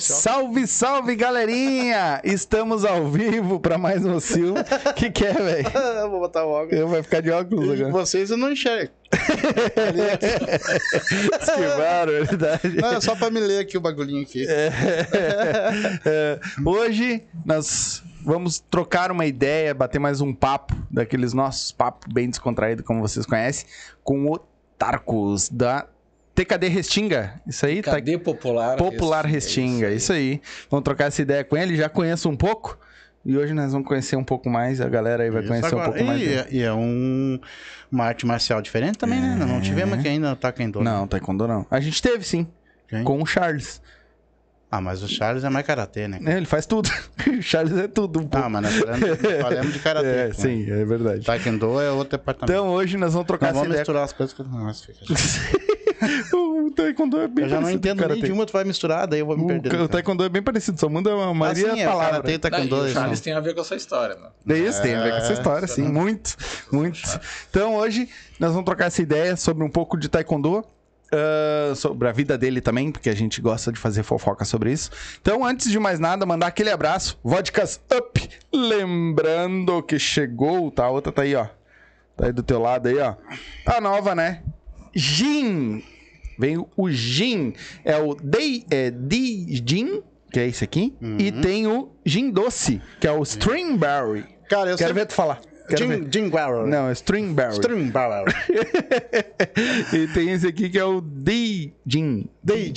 Salve, salve, galerinha! Estamos ao vivo para mais um Silva. que que é, velho? Eu vou botar o óculos. Eu vai ficar de óculos agora. vocês eu não enxergo. Esquivaram, é verdade. Não, é só pra me ler aqui o bagulhinho aqui. É, hoje nós vamos trocar uma ideia, bater mais um papo, daqueles nossos papos bem descontraído, como vocês conhecem, com o Tarcos da TKD Restinga. Isso aí, tá Cadê Popular? Popular Restinga, isso aí. Vamos trocar essa ideia com ele, já conheço um pouco. E hoje nós vamos conhecer um pouco mais, a galera aí vai Isso conhecer agora. um pouco mais. E, dele. é- e é um, uma arte marcial diferente também, né? Não tivemos aqui ainda Taekwondo. Não, Taekwondo não. A gente teve sim, Quem? com o Charles. Ah, mas o Charles é mais karatê, né? É, Ele faz tudo. o Charles é tudo um. Ah, mas nós falamos, de karatê. é, né? sim, é verdade. Taekwondo é outro departamento. Então hoje nós vamos trocar não essa vamos ideia. misturar as coisas que Nossa, fica... o Taekwondo é bem Eu já não entendo o nem de uma, tu vai misturar, daí eu vou me O, perder. o Taekwondo é bem parecido, só muda a maioria assim, da é, palavra. karatê e taekwondo. o eles Charles tem a ver com essa história, né? É isso, tem a ver com essa É, história, sim, muito, muito. Então hoje nós vamos trocar essa ideia sobre um pouco de Taekwondo, ah, sobre a vida dele também, porque a gente gosta de fazer fofoca sobre isso. Então, antes de mais nada, mandar aquele abraço, Vodkas Up, lembrando que chegou, tá? A outra tá aí, ó. Tá aí do teu lado aí, ó. A nova, né? Gin. Veio o Gin. É o Dei, é, Di Gin, que é esse aqui. E tem o Gin Doce, que é o Stringberry. Cara, eu Quero sempre... ver tu falar. Jim. Jim. Não, é Stringberry. Stringbarrel. e tem esse aqui que é o Dei Gin. Dei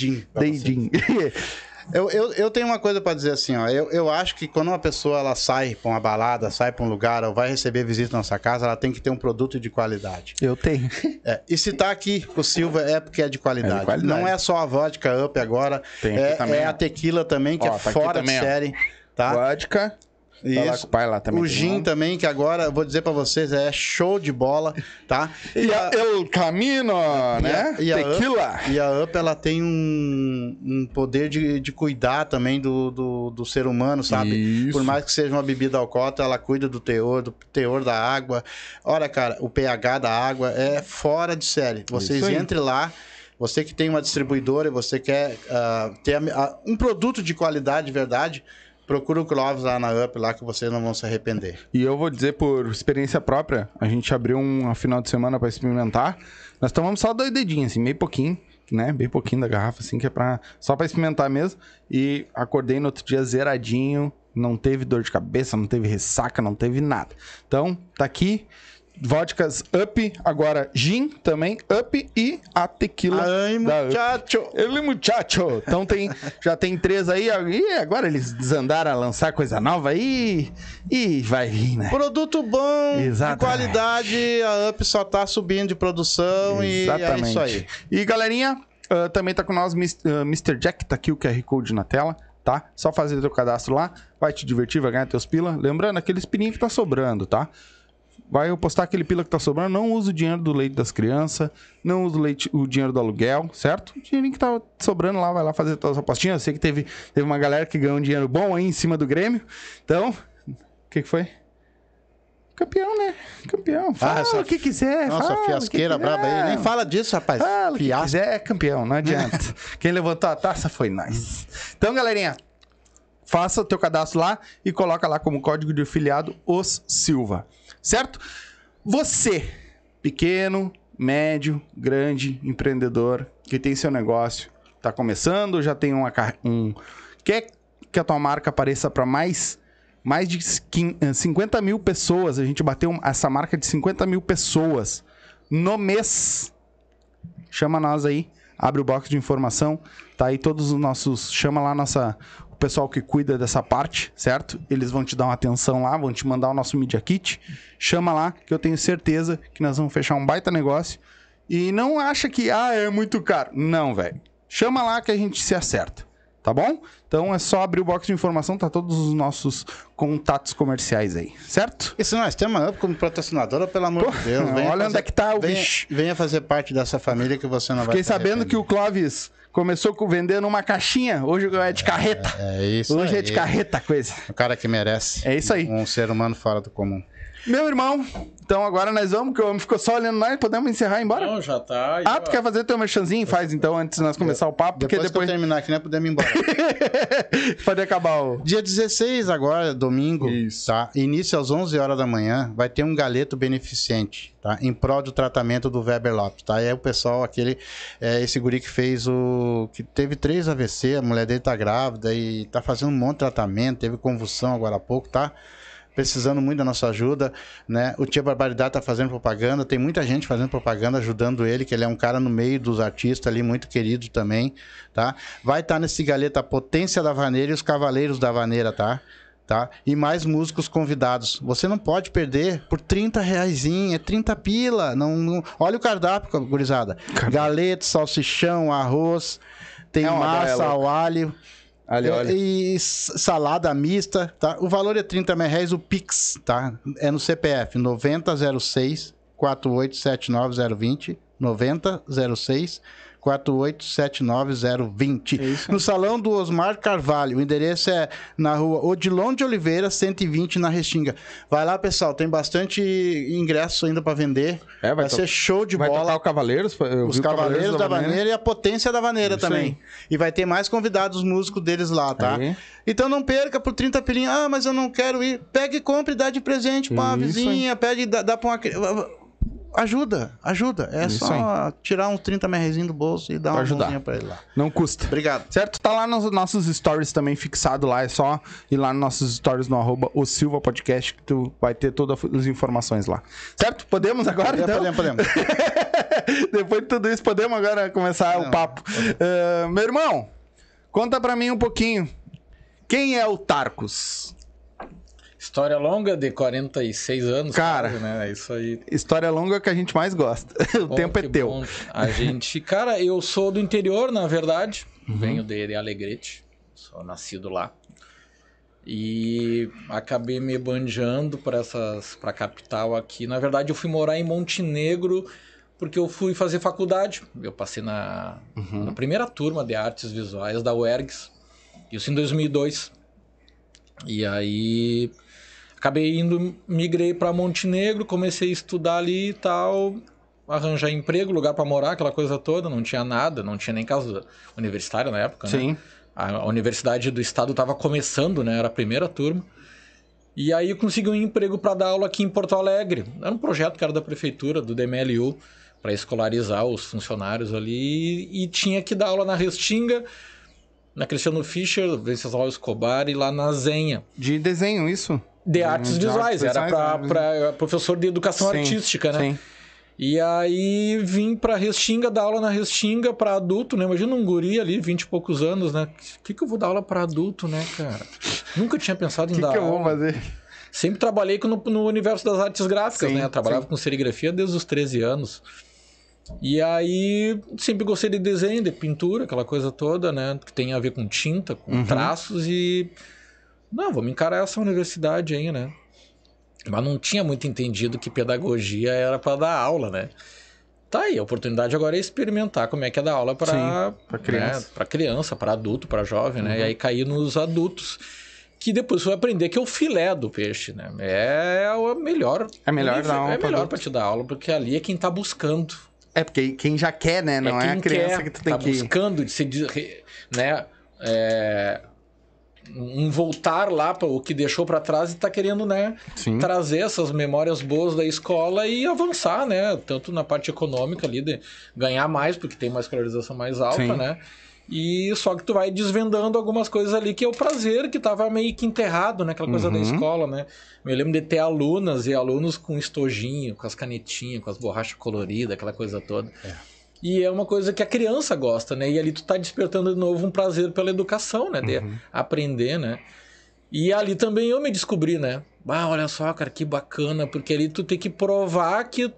Eu, eu, eu tenho uma coisa pra dizer assim, ó. Eu, eu acho que quando uma pessoa ela sai pra uma balada, sai pra um lugar ou vai receber visita na nossa casa, ela tem que ter um produto de qualidade. Eu tenho. É, e se tá aqui o Silva é porque é de qualidade. É de qualidade. Não é só a vodka up agora. Tem aqui é, também, é a tequila também, que Ó, é tá aqui fora também, de ó. série. Tá? Vodka. Tá lá Isso. com o pai lá também. O lá. também, que agora vou dizer pra vocês, é show de bola, tá? E a El Camino, né? e a Tequila. E a Up, ela tem um, um poder de, de cuidar também do, do, do ser humano, sabe? Isso. Por mais que seja uma bebida alcoólica, ela cuida do teor, do teor da água. Olha, cara, o pH da água é fora de série. Vocês Isso entrem lá, você que tem uma distribuidora e você quer ah, ter a- a- um produto de qualidade de verdade, procura o Clóvis lá na Up, lá que vocês não vão se arrepender. E eu vou dizer por experiência própria, a gente abriu um final de semana pra experimentar. Nós tomamos só dois dedinhos, assim, meio pouquinho, né? Bem pouquinho da garrafa, assim, que é pra, só pra experimentar mesmo. E acordei no outro dia zeradinho, não teve dor de cabeça, não teve ressaca, não teve nada. Então, tá aqui. Vodkas Up, agora Gin também, Up e a tequila Ai, da Up. muchacho. Ele muchacho. Então tem, já tem três aí. E agora eles desandaram a lançar coisa nova aí. E vai vir, né? Produto bom, Exatamente. de qualidade, a Up só tá subindo de produção e é isso aí. E galerinha, ah, também tá com nós Mis- ah, Mr. Jack, tá aqui o QR Code na tela, tá? Só fazer teu cadastro lá, vai te divertir, vai ganhar teus pila. Lembrando, aqueles pininhos que tá sobrando, tá? Vai postar aquele pila que tá sobrando, não usa o dinheiro do leite das crianças, não usa o, leite, o dinheiro do aluguel, certo? O dinheirinho que tá sobrando lá, vai lá fazer tuas apostinhas. Eu sei que teve, teve uma galera que ganhou um dinheiro bom aí em cima do Grêmio. Então, o que que foi? Campeão, né? Campeão. Fala essa- o que quiser. Nossa, fala que fiasqueira quiser. braba aí. Nem fala disso, rapaz. Fala que Fiasco. quiser, é campeão, não adianta. Quem levantou a taça foi nós. Então, galerinha, faça o teu cadastro lá e coloca lá como código de afiliado os Silva. Certo? Você, pequeno, médio, grande, empreendedor, que tem seu negócio, tá começando, já tem uma um quer que a tua marca apareça para mais mais de quin- eh, 50 mil pessoas, a gente bateu essa marca de 50 mil pessoas no mês. Chama nós aí, abre o box de informação, tá aí todos os nossos, chama lá nossa pessoal que cuida dessa parte, certo? Eles vão te dar uma atenção lá, vão te mandar o nosso Media Kit. Chama lá que eu tenho certeza que nós vamos fechar um baita negócio. E não acha que ah, é muito caro. Não, velho. Chama lá que a gente se acerta. Tá bom? Então é só abrir o box de informação, tá todos os nossos contatos comerciais aí, certo? E se nós temos a como patrocinadora, pelo amor Pô, de Deus, olha fazer- onde é que tá o venha, bicho. venha fazer parte dessa família que você não vai Fiquei sabendo que o. Clóvis começou com vendendo uma caixinha, hoje é de carreta. É isso hoje é aí. de carreta a coisa. O cara que merece. É isso aí. Um ser humano fora do comum. Meu irmão, então agora nós vamos, que o homem ficou só olhando nós, podemos encerrar e ir embora? Não, já tá. aí, Ah, ó. tu quer fazer teu merchanzinho? Faz então, antes de nós começar o papo, porque Depois, depois que eu terminar aqui, né, podemos ir embora. pode acabar o... Dia 16 agora, domingo, Isso. tá? Início às 11 horas da manhã, vai ter um galeto beneficente, tá? Em prol do tratamento do Weber Lopes, tá? É o pessoal, aquele, é, esse guri que fez o... que teve três AVC, a mulher dele tá grávida e tá fazendo um monte de tratamento, teve convulsão agora há pouco, tá? Precisando muito da nossa ajuda, né? O Tia Barbaridade tá fazendo propaganda, tem muita gente fazendo propaganda, ajudando ele, que ele é um cara no meio dos artistas ali, muito querido também, tá? Vai estar nesse galeta Potência da Vaneira e os Cavaleiros da Vaneira, tá? Tá? E mais músicos convidados. Você não pode perder por 30 reais, é 30 pila. Não, não- Olha o cardápio, gurizada. Galeto, salsichão, arroz, tem É massa ao alho. Ali, É, olha. E salada mista, tá? O valor é 30 reais, o Pix, tá? É no CPF 9006 4879020 9006 4879020. É isso. No salão do Osmar Carvalho. O endereço é na rua Odilon de Oliveira, 120, na Restinga. Vai lá, pessoal. Tem bastante ingresso ainda para vender. É, vai vai ser show de Vai bola. o Cavaleiros? Os o Cavaleiros da Vaneira. Vaneira e a Potência da Vaneira Isso também. aí. E vai ter mais convidados músicos deles lá, tá? Aí. Então não perca por 30 pilinhas. Ah, mas eu não quero ir. Pega e compre e dá de presente pra uma Isso vizinha. Pede e dá, dá pra uma... Ajuda, ajuda. É Isso só tirar uns 30 merrezinhos do bolso e dar Pra uma ajudar. mãozinha pra ele lá. Não custa. Obrigado. Certo? Tá lá nos nossos stories também fixado lá. É só ir lá nos nossos stories no arroba o Silva Podcast que tu vai ter todas as informações lá. Certo? Podemos agora, então? Podemos, podemos. Depois de tudo isso, podemos agora começar o Não. papo. Ah, meu irmão, conta pra mim um pouquinho. Quem é o Tarcos? História longa de 46 anos. Cara. quase, né? É isso aí. História longa que a gente mais gosta. o Bom, tempo é teu. bom. A gente, cara, eu sou do interior, na verdade. Uhum. Venho de, de Alegrete. Sou nascido lá. E acabei me banjando para essas para capital aqui. Na verdade, eu fui morar em Montenegro porque eu fui fazer faculdade. Eu passei na, Uhum. na primeira turma de artes visuais da UERGS. Isso em 2002. E aí acabei indo, migrei para Montenegro, comecei a estudar ali e tal, arranjar emprego, lugar para morar, aquela coisa toda, não tinha nada, não tinha nem casa universitária na época, né? Sim. A a universidade do estado estava começando, né? Era a primeira turma. E aí eu consegui um emprego para dar aula aqui em Porto Alegre. Era um projeto que era da prefeitura, do DMLU, para escolarizar os funcionários ali. E tinha que dar aula na Restinga, na Cristiano Fischer, Venceslau Escobar e lá na Zenha. De desenho, isso? De artes de visuais, artes era para professor de educação Sim, artística, né? Sim. E aí vim pra Restinga, dar aula na Restinga pra adulto, né? Imagina um guri ali, 20 e poucos anos, né? O que, que eu vou dar aula pra adulto, né, cara? Nunca tinha pensado O em que, dar que eu vou aula. fazer? Sempre trabalhei no, no universo das artes gráficas, Sim, né? Eu trabalhava sim. com serigrafia desde os 13 anos. E aí sempre gostei de desenho, de pintura, aquela coisa toda, né? Que tem a ver com tinta, com Uhum. traços e. Não, vamos encarar essa universidade aí, né? Mas não tinha muito entendido que pedagogia era para dar aula, né? Tá aí, a oportunidade agora é experimentar como é que é dar aula para pra criança. para criança, para adulto, para jovem, né? Uhum. E aí cair nos adultos, que depois você vai aprender que é o filé do peixe, né? É o melhor. É melhor dar aula É melhor para te dar aula, porque ali é quem tá buscando. É, porque quem já quer, né? Não é, quem a criança quer, que tu tem tá que. buscando de se, né? É, um voltar lá para o que deixou para trás e tá querendo, né? Sim. trazer essas memórias boas da escola e avançar, né? Tanto na parte econômica ali, de ganhar mais, porque tem uma escolarização mais alta, Sim. né? E só que tu vai desvendando algumas coisas ali que é o prazer que tava meio que enterrado, né? Aquela coisa da Uhum. escola, né? Eu lembro de ter alunas e alunos com estojinho, com as canetinhas, com as borrachas coloridas, aquela coisa toda. E é uma coisa que a criança gosta, né? E ali tu tá despertando de novo um prazer pela educação, né? De Uhum. aprender, né? E ali também eu me descobri, né? Ah, olha só, cara, que bacana, porque ali tu tem que provar que.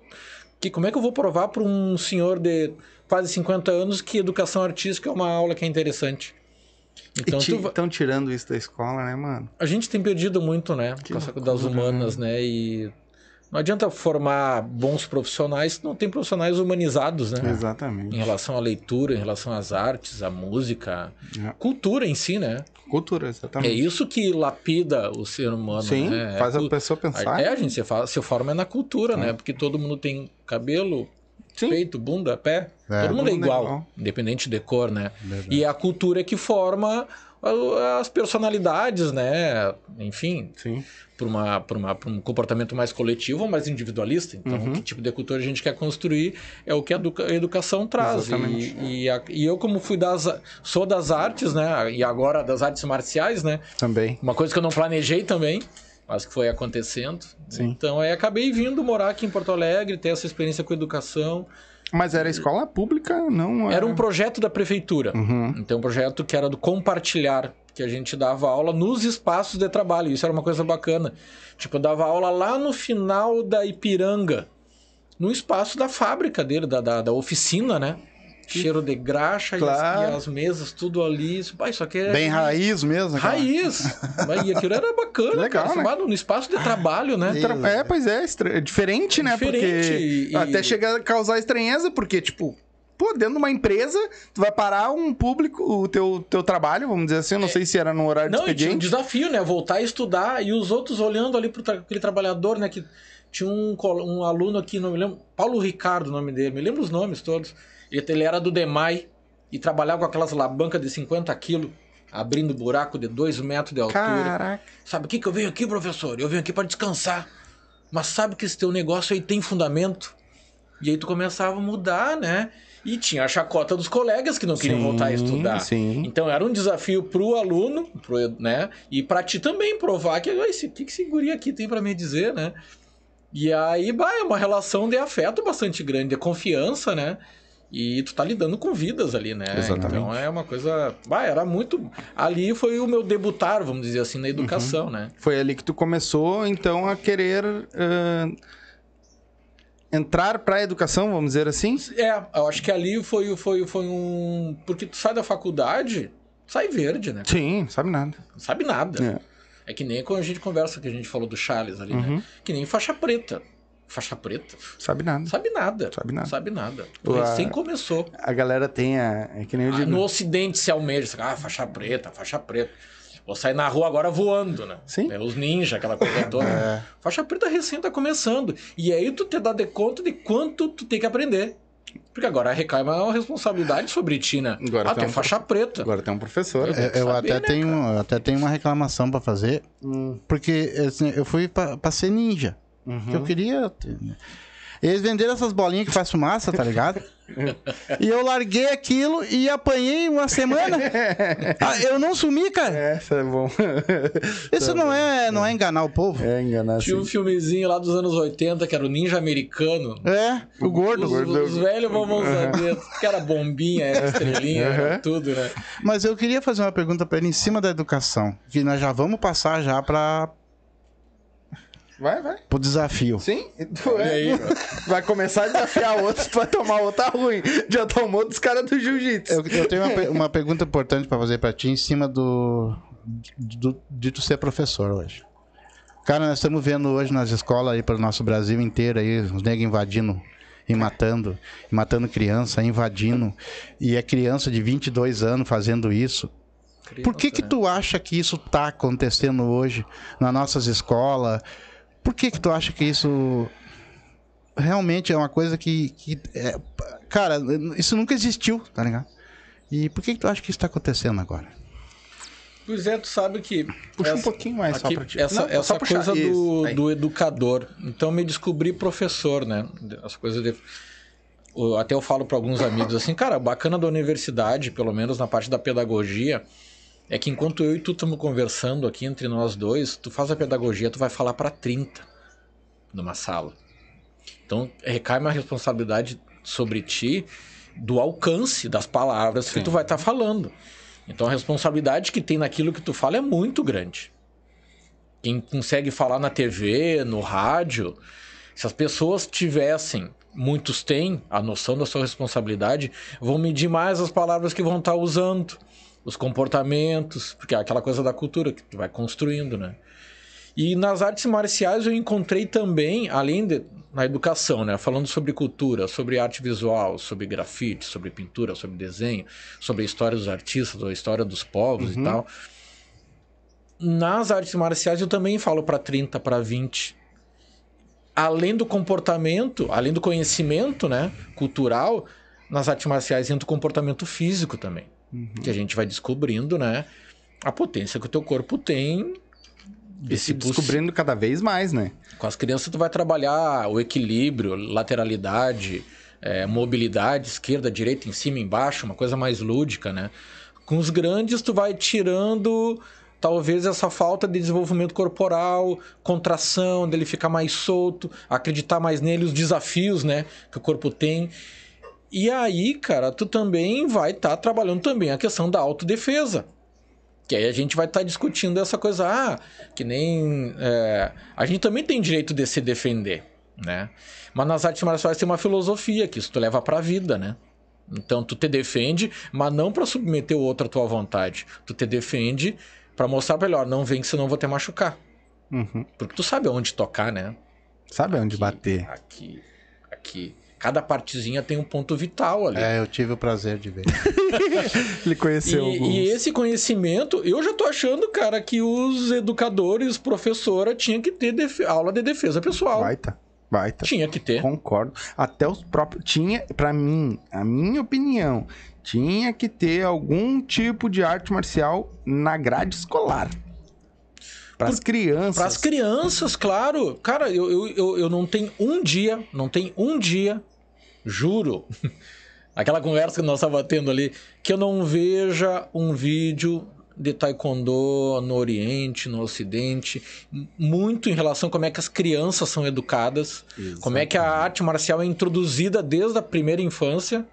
que como é que eu vou provar para um senhor de quase 50 anos que educação artística é uma aula que é interessante? Então, tu va- Estão tirando isso da escola, né, mano? a gente tem perdido muito, né? Que com essa das humanas, né? E não adianta formar bons profissionais se não tem profissionais humanizados, né? Em Exatamente. relação à leitura, em relação às artes, à música, É. cultura em si, né? Cultura, É exatamente. isso que lapida o ser humano, Sim, né? faz É a pessoa pensar. É, a gente se, fala, se forma é na cultura, É. né? Porque todo mundo tem cabelo, Sim. peito, bunda, pé. É. todo mundo é mundo é igual, igual. independente de cor, né? Verdade. E é a cultura é que forma as personalidades, né? Enfim, para uma, pra uma, pra um comportamento mais coletivo ou mais individualista. Então, Uhum. que tipo de cultura a gente quer construir é o que a, educa- a educação traz. Exatamente. E, e, a- e eu, como fui das. sou das artes, né? E agora das artes marciais, né? Também. Uma coisa que eu não planejei também, mas que foi acontecendo. Sim. Então aí acabei vindo morar aqui em Porto Alegre, ter essa experiência com educação. Mas era escola pública, não Era um projeto da prefeitura. Uhum. Então, um projeto que era do compartilhar, que a gente dava aula nos espaços de trabalho. Isso era uma coisa bacana. Tipo, eu dava aula lá no final da Ipiranga, no espaço da fábrica dele, da, da, da oficina, né? Cheiro de graxa e as- Claro. e, as, mesas, tudo ali. Isso, pá, isso aqui é. Bem raiz mesmo. aquela- Raiz! Mas, e aquilo era bacana. Legal, cara, né? chamado No espaço de trabalho, né? Tra- É, pois é, estra- é diferente, né? Diferente Porque e- até chega a causar estranheza, porque, tipo, pô, dentro de uma empresa, tu vai parar um público, o teu, teu trabalho, vamos dizer assim, eu não sei se era no horário de É. Não, tinha um expediente. desafio, né? Voltar a estudar e os outros olhando ali para aquele trabalhador, né? Que tinha um, um aluno aqui, não me lembro, Paulo Ricardo, o nome dele, me lembro os nomes todos. Ele, era do DEMAI e trabalhava com aquelas labancas de 50 quilos, abrindo buraco de 2 metros de altura. Caraca. Sabe o que, que eu venho aqui, professor? Eu venho aqui para descansar. Mas sabe que esse teu negócio aí tem fundamento? E aí tu começava a mudar, né? E tinha a chacota dos colegas que não queriam Sim, voltar a estudar. sim. Então era um desafio pro aluno, pro, né? E pra ti também provar que "Ai, esse que que esse guri aqui tem pra me dizer, né? E aí, bah, é uma relação de afeto bastante grande, de confiança, né? E tu tá lidando com vidas ali, né? Exatamente. Então é uma coisa. Bah, era muito. Ali foi o meu debutar, vamos dizer assim, na educação, né? Foi ali que tu começou, então, a querer ah, entrar pra educação, vamos dizer assim. É, eu acho que ali foi, foi, foi um. Porque tu sai da faculdade, sai verde, né? Sim, sabe nada. Não sabe nada. É. É que nem quando a gente conversa que a gente falou do Charles ali, Uhum. né? Que nem faixa preta. Faixa preta. Sabe nada. Sabe nada. Sabe nada. Sabe nada. Recém começou. A galera tem a. É que nem eu Ah, digo. no ocidente se almeja. Ah, faixa preta, faixa preta. Vou sair na rua agora voando, né? Sim. É, os ninjas, aquela coisa toda. Faixa preta recém tá começando. E aí tu te dá de conta de quanto tu tem que aprender. Porque agora recai uma responsabilidade sobre ti, né? Agora ah, tem tu é um faixa preta. Agora tem um professor. Eu- É, Eu, saber, até né, tenho, eu até tenho uma reclamação pra fazer, Hum, porque assim, eu fui pra, pra ser ninja. Uhum. que Eu queria. ter, né? Eles venderam essas bolinhas que faz fumaça, tá ligado? e eu larguei aquilo e apanhei uma semana. Ah, eu não sumi, cara. Essa é bom. Isso não é, não é enganar o povo. É enganar Tinha um assim. filmezinho lá dos anos 80 que era o Ninja Americano. É, o gordo. Os, os velhos vão saber. Que era bombinha, era estrelinha, era tudo, né? Mas eu queria fazer uma pergunta pra ele em cima da educação. Que nós já vamos passar já para Vai, vai. o desafio. Sim. Tu E é- aí, Vai começar a desafiar outros, tu vai tomar outra ruim. Já tomou dos caras do jiu-jitsu. Eu, eu tenho uma, uma pergunta importante pra fazer pra ti em cima do, do de tu ser professor hoje. Cara, nós estamos vendo hoje nas escolas aí pelo nosso Brasil inteiro aí os negros invadindo e matando, e matando criança, invadindo, e é criança de 22 anos fazendo isso. Por que que né? tu acha que isso tá acontecendo hoje nas nossas escolas? Por que que tu acha que isso realmente é uma coisa que, que é- cara, isso nunca existiu, tá ligado? E por que que tu acha que isso tá acontecendo agora? Pois é, tu sabe que. Puxa um essa- pouquinho mais só aqui, pra ti. Essa, Não, essa só coisa do, do educador. Então me descobri professor, né? As coisas de. Até eu falo para alguns amigos assim, cara, bacana da universidade, pelo menos na parte da pedagogia, é que enquanto eu e tu estamos conversando aqui entre nós dois, tu faz a pedagogia, tu vai falar para 30 numa sala. Então recai uma responsabilidade sobre ti do alcance das palavras que tu vai estar falando. Então a responsabilidade que tem naquilo que tu fala é muito grande. Quem consegue falar na TV, no rádio, se as pessoas tivessem, muitos têm a noção da sua responsabilidade, vão medir mais as palavras que vão estar usando, os comportamentos, porque é aquela coisa da cultura que tu vai construindo, né? E nas artes marciais eu encontrei também, além de na educação, né, falando sobre cultura, sobre arte visual, sobre grafite, sobre pintura, sobre desenho, sobre a história dos artistas, a história dos povos e tal. Nas artes marciais eu também falo para 30, para 20. Além do comportamento, além do conhecimento, né, cultural, nas artes marciais entra o comportamento físico também. Que a gente vai descobrindo, né, a potência que o teu corpo tem E se descobrindo cada vez mais, né? com as crianças tu vai trabalhar o equilíbrio, lateralidade, eh, mobilidade, esquerda, direita, em cima, embaixo, uma coisa mais lúdica, né? Com os grandes tu vai tirando talvez essa falta de desenvolvimento corporal, contração, dele ficar mais solto, acreditar mais nele, os desafios, né, que o corpo tem. E aí, cara, tu também vai estar trabalhando também a questão da autodefesa. Que aí a gente vai estar discutindo essa coisa, ah, que nem. é, a gente também tem direito de se defender, né? Mas nas artes marciais tem uma filosofia que isso tu leva pra vida, né? Então tu te defende, mas não pra submeter o outro à tua vontade. Tu te defende pra mostrar melhor, não vem que senão eu vou te machucar. Uhum. Porque tu sabe aonde tocar, né? Sabe onde Aqui, bater. Aqui, aqui. Cada partezinha tem um ponto vital ali. É, eu tive o prazer de ver. Ele conheceu E, alguns. e esse conhecimento, eu já tô achando, cara, que os educadores, professora, tinha que ter aula de defesa pessoal. Baita. Baita. Tinha que ter. Concordo. Até os próprios. Tinha, pra mim, a minha opinião, tinha que ter algum tipo de arte marcial na grade escolar. Para as crianças. Para as crianças, claro. Cara, eu, eu, eu, eu não tenho um dia, não tem um dia, juro, aquela conversa que nós estávamos tendo ali, que eu não veja um vídeo de taekwondo no Oriente, no Ocidente, muito em relação a como é que as crianças são educadas, como é que a arte marcial é introduzida desde a primeira infância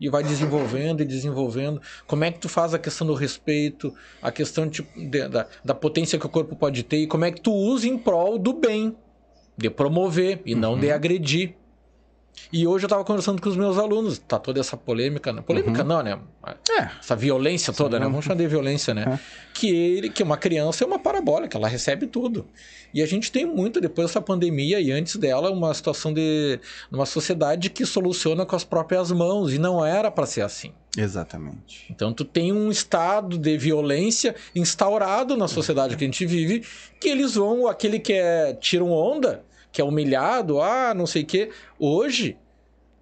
e vai desenvolvendo e desenvolvendo. Como é que tu faz a questão do respeito, a questão tipo, de- da, da potência que o corpo pode ter e como é que tu usa em prol do bem, de promover e não de agredir. E hoje eu tava conversando com os meus alunos, tá toda essa polêmica, né? polêmica não, né? É. Essa violência toda, né? Vamos chamar de violência, né? Que ele, que uma criança é uma parabólica, ela recebe tudo. E a gente tem muito depois dessa pandemia e antes dela uma situação de uma sociedade que soluciona com as próprias mãos e não era para ser assim. Exatamente. Então tu tem um estado de violência instaurado na sociedade que a gente vive, que eles vão, aquele que é tiram onda, que é humilhado, ah, não sei o quê. Hoje,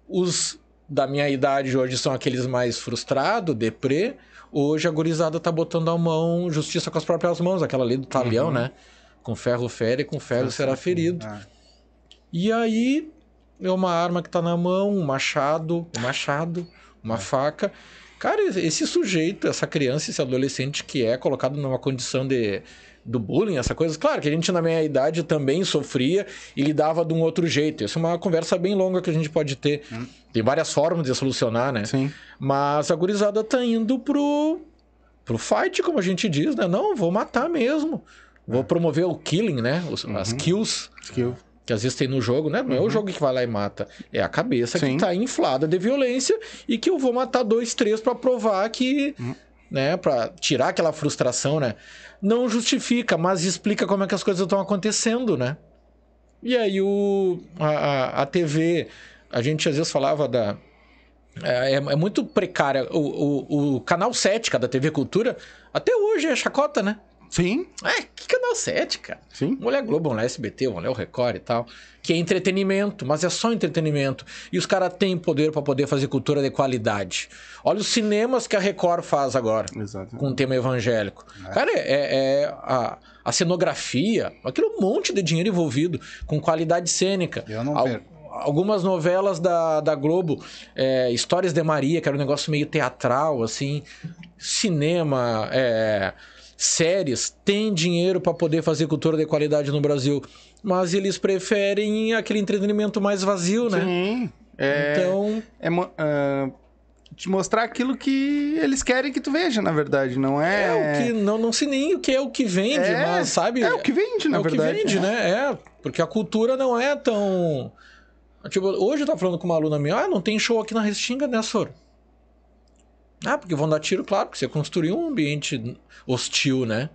os da minha idade hoje são aqueles mais frustrados, deprê. Hoje a gurizada tá botando a mão, justiça com as próprias mãos, aquela lei do talhão, né? Com ferro fere, com ferro será ferido. Ah, E aí é uma arma que tá na mão, um machado, um machado, uma faca. Cara, esse sujeito, essa criança, esse adolescente que é colocado numa condição de do bullying, essa coisa. Claro que a gente na minha idade também sofria e lidava de um outro jeito. Essa é uma conversa bem longa que a gente pode ter. Tem várias formas de solucionar, né? Sim. Mas a gurizada tá indo pro, pro fight, como a gente diz, né? Não, vou matar mesmo. Vou promover o killing, né? Os- As kills Skill. que às vezes tem no jogo, né? Não é o jogo que vai lá e mata. É a cabeça Sim. que tá inflada de violência e que eu vou matar dois, três pra provar que. Né? Pra tirar aquela frustração, né? Não justifica, mas explica como é que as coisas estão acontecendo, né? E aí o, a, a, a TV, a gente às vezes falava da. É, é- é muito precária. O, o, o canal 7 da TV Cultura, até hoje é chacota, né? Sim, É, que canal 7, cara? sim. Vamos olhar Globo, vamos olhar SBT, vamos olhar o Record e tal. Que é entretenimento, mas é só entretenimento. E os caras têm poder pra poder fazer cultura de qualidade. Olha os cinemas que a Record faz agora, Exato. com o tema evangélico. Cara, é, é a, a cenografia, aquilo é um monte de dinheiro envolvido, com qualidade cênica. Eu não Al- perco. Algumas novelas da, da Globo, é, Histórias de Maria, que era um negócio meio teatral, assim. Cinema, é, séries, tem dinheiro para poder fazer cultura de qualidade no Brasil. Mas eles preferem aquele entretenimento mais vazio, né? Sim. É, Então, é ah, te mostrar aquilo que eles querem que tu veja, na verdade. Não é. é, o que. Não, não sei nem o que é o que vende, É, mas sabe? É o que vende, na é o que verdade. vende, né? É, porque a cultura não é tão. Tipo, hoje eu tava falando com uma aluna minha, ah, não tem show aqui na Restinga, né, Sor? Ah, porque vão dar tiro, claro, porque você construiu um ambiente hostil, né?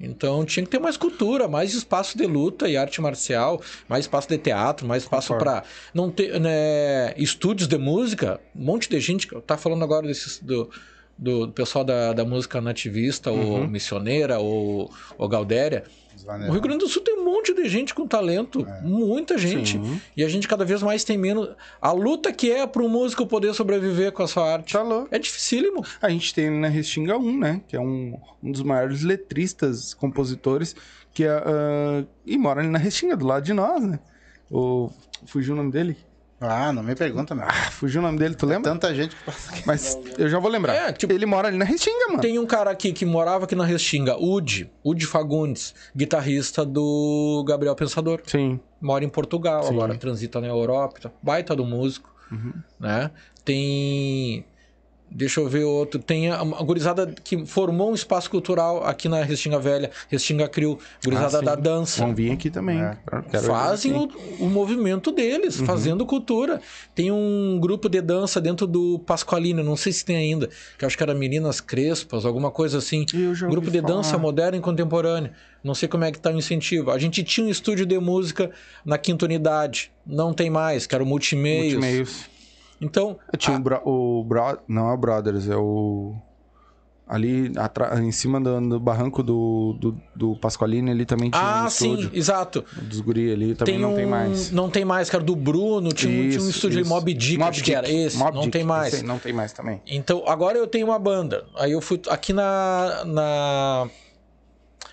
Então tinha que ter mais cultura, mais espaço de luta e arte marcial, mais espaço de teatro, mais espaço para não ter né, estúdios de música, um monte de gente. Tá falando agora desses, do, do pessoal da, da música nativista, ou missioneira, ou, ou Galdéria. O Rio Grande do Sul tem um monte de gente com talento, muita gente. Sim. E a gente cada vez mais tem menos. A luta que é para o músico poder sobreviver com a sua arte. Tá. É dificílimo. A gente tem na Restinga 1, né? Que é um, um dos maiores letristas, compositores, que é, ah, e mora ali na Restinga, do lado de nós, né? O, fugiu o nome dele? Ah, não me pergunta, meu. Ah, fugiu o nome dele, tu lembra? Tanta gente que passa aqui. Mas eu já vou lembrar. É, tipo- Ele mora ali na Restinga, mano. Tem um cara aqui que morava aqui na Restinga, Udi, Udi Fagundes, guitarrista do Gabriel Pensador. Sim. Mora em Portugal, Sim. agora transita na Europa, tá? baita do músico, né? Tem Deixa eu ver outro. Tem a, a gurizada que formou um espaço cultural aqui na Restinga Velha, Restinga Crio, gurizada Ah, da dança. Vão vir aqui também. É. Fazem aqui. o, o movimento deles, fazendo cultura. Tem um grupo de dança dentro do Pasqualino, não sei se tem ainda, que eu acho que era Meninas Crespas, alguma coisa assim. Eu já ouvi grupo de dança falar. moderna e contemporânea. Não sei como é que tá o incentivo. A gente tinha um estúdio de música na quinta unidade. Não tem mais, que era o Multimeios. Multimeios. Então, tinha o, bro, o bro, não é o Brothers, é o ali atra- em cima do, do barranco do, do, do Pasqualini, ali também tinha ah, um sim, exato. Dos guri ali também Tem não um, tem mais. Não tem mais, cara, do Bruno, tinha, um- tinha um Isso, estúdio isso. Mob Dick, Mob acho que era Dick, esse, Mob não Dick, tem mais. esse não tem mais também. Então, agora eu tenho uma banda. Aí eu fui aqui na. na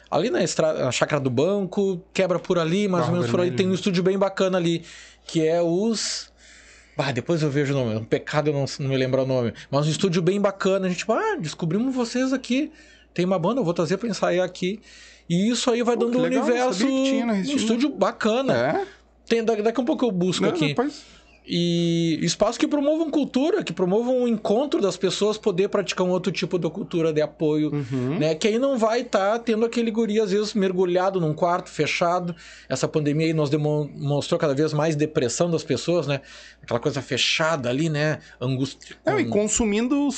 ali na, estrada, na chácara do banco, quebra por ali, mais ou menos por ali. Tem um estúdio bem bacana ali, que é os. Ah, depois eu vejo o nome. É um pecado eu não, não me lembrar o nome. Mas um estúdio bem bacana. A gente, tipo, ah, descobrimos vocês aqui. Tem uma banda, eu vou trazer pra ensaiar aqui. E isso aí vai Pô, dando um legal, universo. tinha Um estúdio bacana. É? Tem, daqui, a um pouco eu busco Não, aqui. depois- E espaços que promovam cultura, que promovam o encontro das pessoas poder praticar um outro tipo de cultura de apoio, Uhum. né? Que aí não vai estar tendo aquele guri, às vezes, mergulhado num quarto, fechado. Essa pandemia aí nos demo- mostrou cada vez mais depressão das pessoas, né? Aquela coisa fechada ali, né? Angústia. Não, e consumindo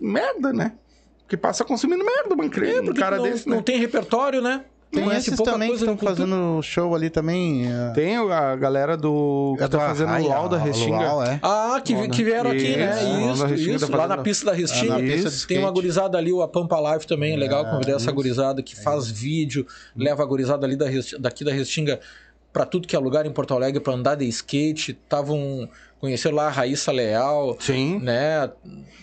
merda, né? Porque passa consumindo merda, cre- É, um cara não, desse, não né? tem repertório, né? Tem Conhece esses também que estão fazendo show ali também. é, Tem a galera do. que é tá do fazendo o LOL da Restinga. É. Ah, que, que vieram aqui, né? Isso, Isso, isso. tá Lá fazendo- na pista da Restinga. Ah, pista Tem uma gurizada ali, o A Pampa Life também, é legal convidar essa gurizada que faz vídeo, leva a gurizada ali da, daqui da Restinga pra tudo que é lugar em Porto Alegre pra andar de skate. Estavam. Conheceram lá a Raíssa Leal Sim. né?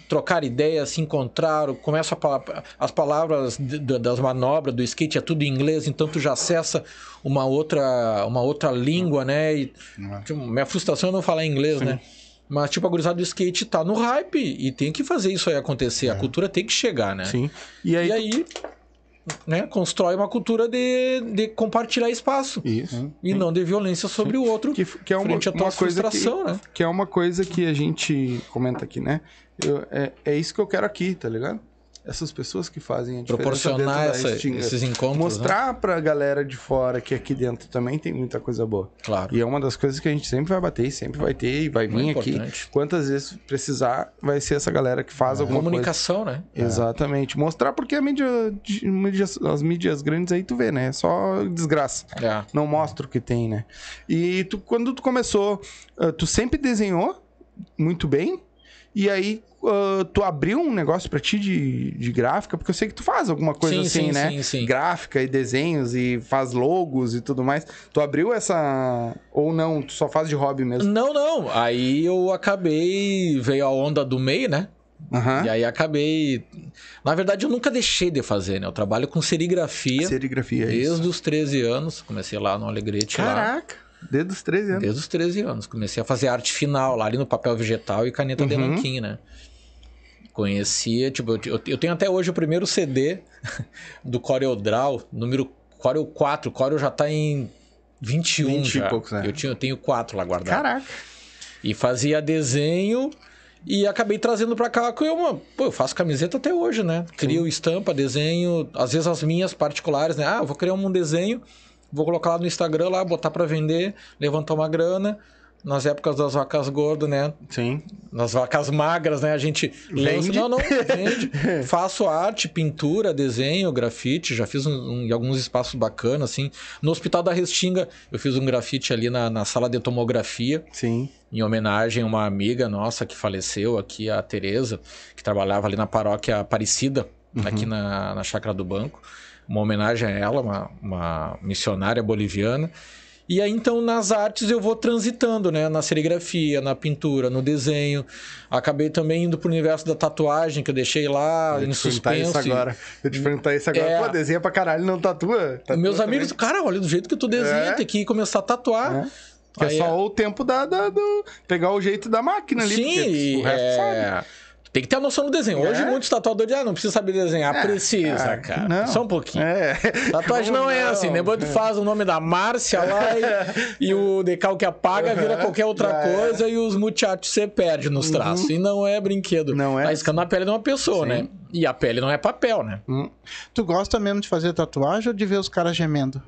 Trocar ideias, se encontraram, começa a as palavras das manobras do skate é tudo em inglês, então tu já acessa uma outra, uma outra língua, né? E, tipo, minha frustração é não falar inglês, né? Mas, tipo, a gurizada do skate tá no hype e tem que fazer isso aí acontecer. A cultura tem que chegar, né? Sim. E aí, E aí, né, constrói uma cultura de, de compartilhar espaço. Isso. E não de violência sobre o outro. Que, que é uma, frente à tua uma coisa que, frustração, né? que é uma coisa que a gente comenta aqui, né? Eu- é, é isso que eu quero aqui, tá ligado? Essas pessoas que fazem a diferença Proporcionar essa- esses encontros. né? Mostrar pra galera de fora que aqui dentro também tem muita coisa boa. Claro. E é uma das coisas que a gente sempre vai bater, sempre vai ter e vai vir Muito aqui. importante. Quantas vezes precisar, vai ser essa galera que faz alguma coisa. Comunicação, né? Exatamente. Mostrar porque a mídia, as mídias grandes aí tu vê, né? É Só desgraça. É. Não mostra o que tem, né? E tu, quando tu começou, ah, tu sempre desenhou muito bem. E aí ah, tu abriu um negócio pra ti de, de gráfica, porque eu sei que tu faz alguma coisa Sim, assim, sim, né? sim, sim. Gráfica e desenhos e faz logos e tudo mais. Tu abriu essa. Ou não, tu só faz de hobby mesmo? Não, não. Aí eu acabei. Veio a onda do MEI, né? Aham. E aí acabei. Na verdade, eu nunca deixei de fazer, né? Eu trabalho com serigrafia Serigrafia, é isso. desde os 13 anos. Comecei lá no Alegrete. Lá, Caraca, desde os 13 anos. desde os 13 anos. Comecei a fazer arte final lá ali no papel vegetal e caneta de Uhum. nanquim, né? Conhecia, tipo, eu, eu- tenho até hoje o primeiro CD do CorelDRAW, número Corel 4. O Corel já tá em 21 20 e já. poucos, é. eu, tinha, eu tenho 4 lá guardado. Caraca. E fazia desenho e acabei trazendo pra cá que eu, uma, pô, eu faço camiseta até hoje, né? Crio estampa, desenho, às vezes as minhas particulares, né? Ah, eu vou criar um desenho, vou colocar lá no Instagram lá, botar pra vender, levantar uma grana. Nas épocas das vacas gordas, né? Sim. Nas vacas magras, né? A gente lança. Vende? Não, não, vende. Faço arte, pintura, desenho, grafite. Já fiz um, um- em alguns espaços bacanas, assim. No Hospital da Restinga, eu fiz um grafite ali na, na sala de tomografia Sim. em homenagem a uma amiga nossa que faleceu aqui, a Tereza, que trabalhava ali na paróquia Aparecida, aqui na, na chácara do banco. Uma homenagem a ela, uma, uma missionária boliviana. E aí, então, nas artes eu vou transitando, né? Na serigrafia, na pintura, no desenho. Acabei também indo pro universo da tatuagem, que eu deixei lá, Eu em te perguntar isso agora. Eu te perguntar isso agora. É. Pô, desenha pra caralho, não tatua? Tatua Meus também? amigos, cara, olha do jeito que tu desenha, É. tem que começar a tatuar. É. Que é só o tempo da, da- do. Pegar o jeito da máquina ali. Sim, porque e, o resto sabe. É... tem que ter a noção do desenho. Hoje É. muitos tatuadores dizem, ah, não precisa saber desenhar. Precisa, cara, cara. não. Só um pouquinho. É. Tatuagem não, é assim. Depois tu faz o nome da Márcia lá e, e o decalque apaga, vira qualquer outra é. Uhum. coisa e os muchachos você perde nos traços. E não é brinquedo. Não é Tá riscando a pele de uma pessoa, Sim. né? E a pele não é papel, né? Hum. Tu gosta mesmo de fazer tatuagem ou de ver os caras gemendo?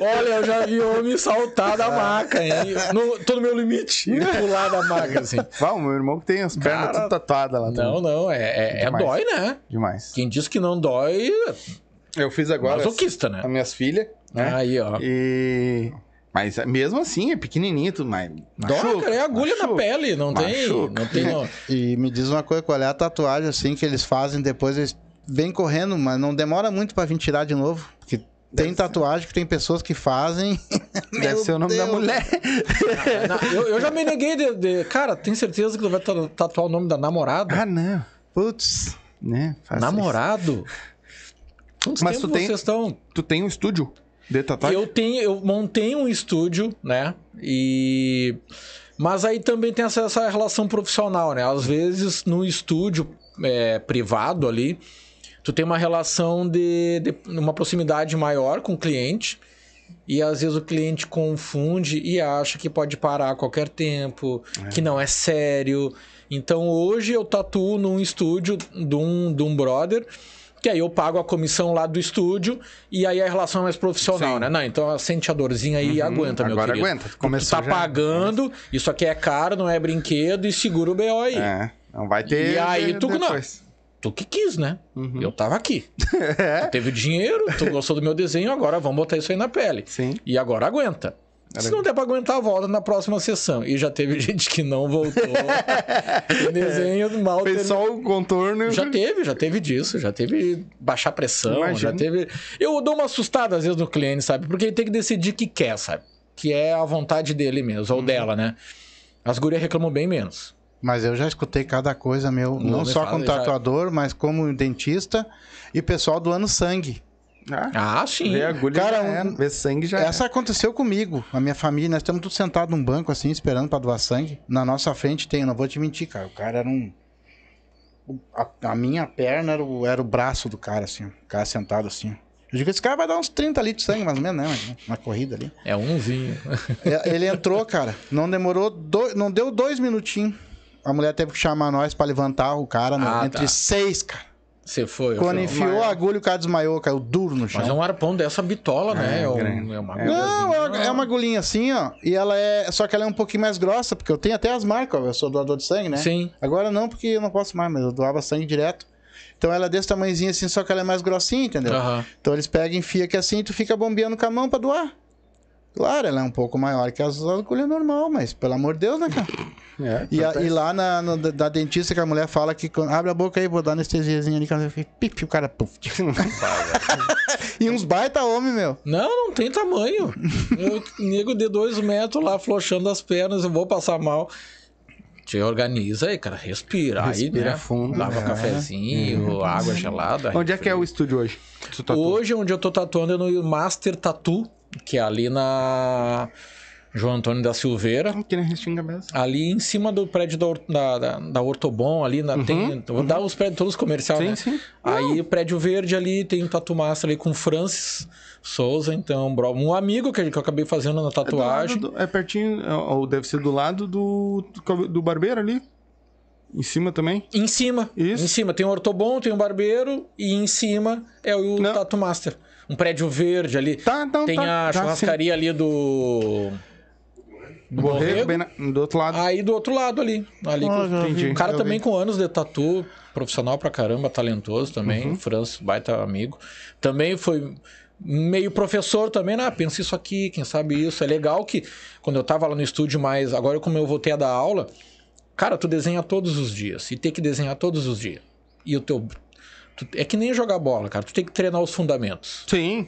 Olha, eu já vi homem saltar da maca, hein? No, tô no meu limite. E pular da maca, assim. O meu irmão que tem as pernas Cara, tudo tatuadas lá. Não, também. não, é, é, é dói, né? Demais. Quem diz que não dói, Eu fiz agora masoquista, as, né? as minhas filhas, né? Aí, ó. E... Mas mesmo assim, é pequenininho tudo, mas Dói, machuca, cara, é agulha na machuca. pele, não tem, Machuca. não tem... não- E me diz uma coisa, qual é a tatuagem assim que eles fazem depois eles vêm correndo, mas não demora muito pra vir tirar de novo, porque tem tatuagem que tem pessoas que fazem. Deve Meu ser o nome da Deus. mulher. Não, eu, eu já me neguei de, de- Cara, tem certeza que tu vai ta- tatuar o nome da namorada? Ah, não. Putz, Né? Namorado? Quantos Mas tu tem- vocês estão? Tu tem um estúdio Eu tenho, eu montei um estúdio, né? E mas aí também tem essa, essa relação profissional, né? Às vezes no estúdio é, privado ali, tu tem uma relação de, de uma proximidade maior com o cliente. E às vezes o cliente confunde e acha que pode parar a qualquer tempo, que não é sério. Então hoje eu tatuo num estúdio de um, de um brother, que aí eu pago a comissão lá do estúdio e aí a relação é mais profissional, Sim. né? Não, então sente a dorzinha aí e aguenta, meu agora querido. aguenta. Tu Tu começou tá já. pagando, isso aqui é caro, não é brinquedo e segura o BO aí. É, não vai ter. E aí tu- não. depois. Tu que quis, né? Uhum. Eu tava aqui. É, Tu teve dinheiro, tu gostou do meu desenho, agora vamos botar isso aí na pele. sim. E agora aguenta. Era- Se não der pra aguentar, volta na próxima sessão. E já teve gente que não voltou. o desenho mal Fez só o contorno. Já teve, já teve disso, já teve baixar pressão, Imagino. já teve. Eu dou uma assustada às vezes no cliente, sabe? Porque ele tem que decidir o que quer, sabe? Que é a vontade dele mesmo, Uhum. ou dela, né? As gurias reclamam bem menos. Mas eu já escutei cada coisa, meu. Não me só fala, como já- tatuador, mas como dentista e pessoal doando sangue. Ah, Ah, sim. vê agulha Cara, já um- Vê sangue já Essa aconteceu comigo, a minha família. Nós estamos todos sentados num banco assim, esperando pra doar sangue. Na nossa frente tem, eu não vou te mentir, cara. O cara era um. A, a minha perna era o, era o braço do cara, assim. O cara sentado assim. Eu digo, esse cara vai dar uns 30 litros de sangue, mais ou menos, né? Na corrida ali. É umzinho. É, Ele entrou, cara. Não demorou. dois- não deu dois minutinhos. A mulher teve que chamar nós pra levantar o cara no- Ah, entre tá. seis, cara. Você foi. eu Quando fui. enfiou a agulha, o cara desmaiou, caiu duro no chão. Mas é um arpão dessa bitola, né? É, É, um- é uma É. Não, é uma, é uma agulhinha assim, ó. E ela é. Só que ela é um pouquinho mais grossa, porque eu tenho até as marcas, ó, eu sou doador de sangue, né? Sim. Agora não, porque eu não posso mais, mas eu doava sangue direto. Então ela é desse tamanhozinho assim, só que ela é mais grossinha, entendeu? Aham. Então eles pegam, enfia aqui assim e tu fica bombeando com a mão pra doar. Claro, ela é um pouco maior que as agulhas normal, mas pelo amor de Deus, né, cara? É, E, a- e lá na, no- da dentista que a mulher fala que quando- abre a boca aí, vou dar anestesiazinha ali, cara, pip, o cara puf. e uns baita homem, meu. Não, não tem tamanho. Eu nego de dois metros lá, flochando as pernas, eu vou passar mal. Te organiza aí, cara. Respira. Respira aí, né? fundo. Lava É. cafezinho, água gelada. Onde é que é o estúdio hoje? Hoje, onde eu tô tatuando é no Master Tattoo, que é ali na João Antônio da Silveira. Aqui na Restinga mesmo. Ali em cima do prédio da, da, da, Ortobon, ali na, tem. Vou dar os prédios todos comerciais, Sim, né? sim. Aí o prédio verde ali tem um Tatu Master ali com o Francis Souza, então, bro, um amigo que, que eu acabei fazendo na É, do tatuagem. do- é pertinho, é, ou deve ser do lado do, do, do barbeiro ali. Em cima também. Em cima. Isso. Em cima tem o Ortobon, tem o barbeiro e em cima é o Não. Tatu Master. Um prédio verde ali. Tá, não, tem tá. a tá, churrascaria ali do. Do Borrego, bem na- do outro lado. Aí do outro lado ali. ali Ah, com- entendi. O cara também vi. com anos de tatu, profissional pra caramba, talentoso também. Uhum. Franz, baita amigo. Também foi meio professor também, né? Pensa isso aqui, quem sabe isso. É legal que quando eu tava lá no estúdio, mas agora como eu voltei a dar aula, cara, tu desenha todos os dias. E tem que desenhar todos os dias. E o teu. Tu- é que nem jogar bola, cara. Tu tem que treinar os fundamentos. Sim.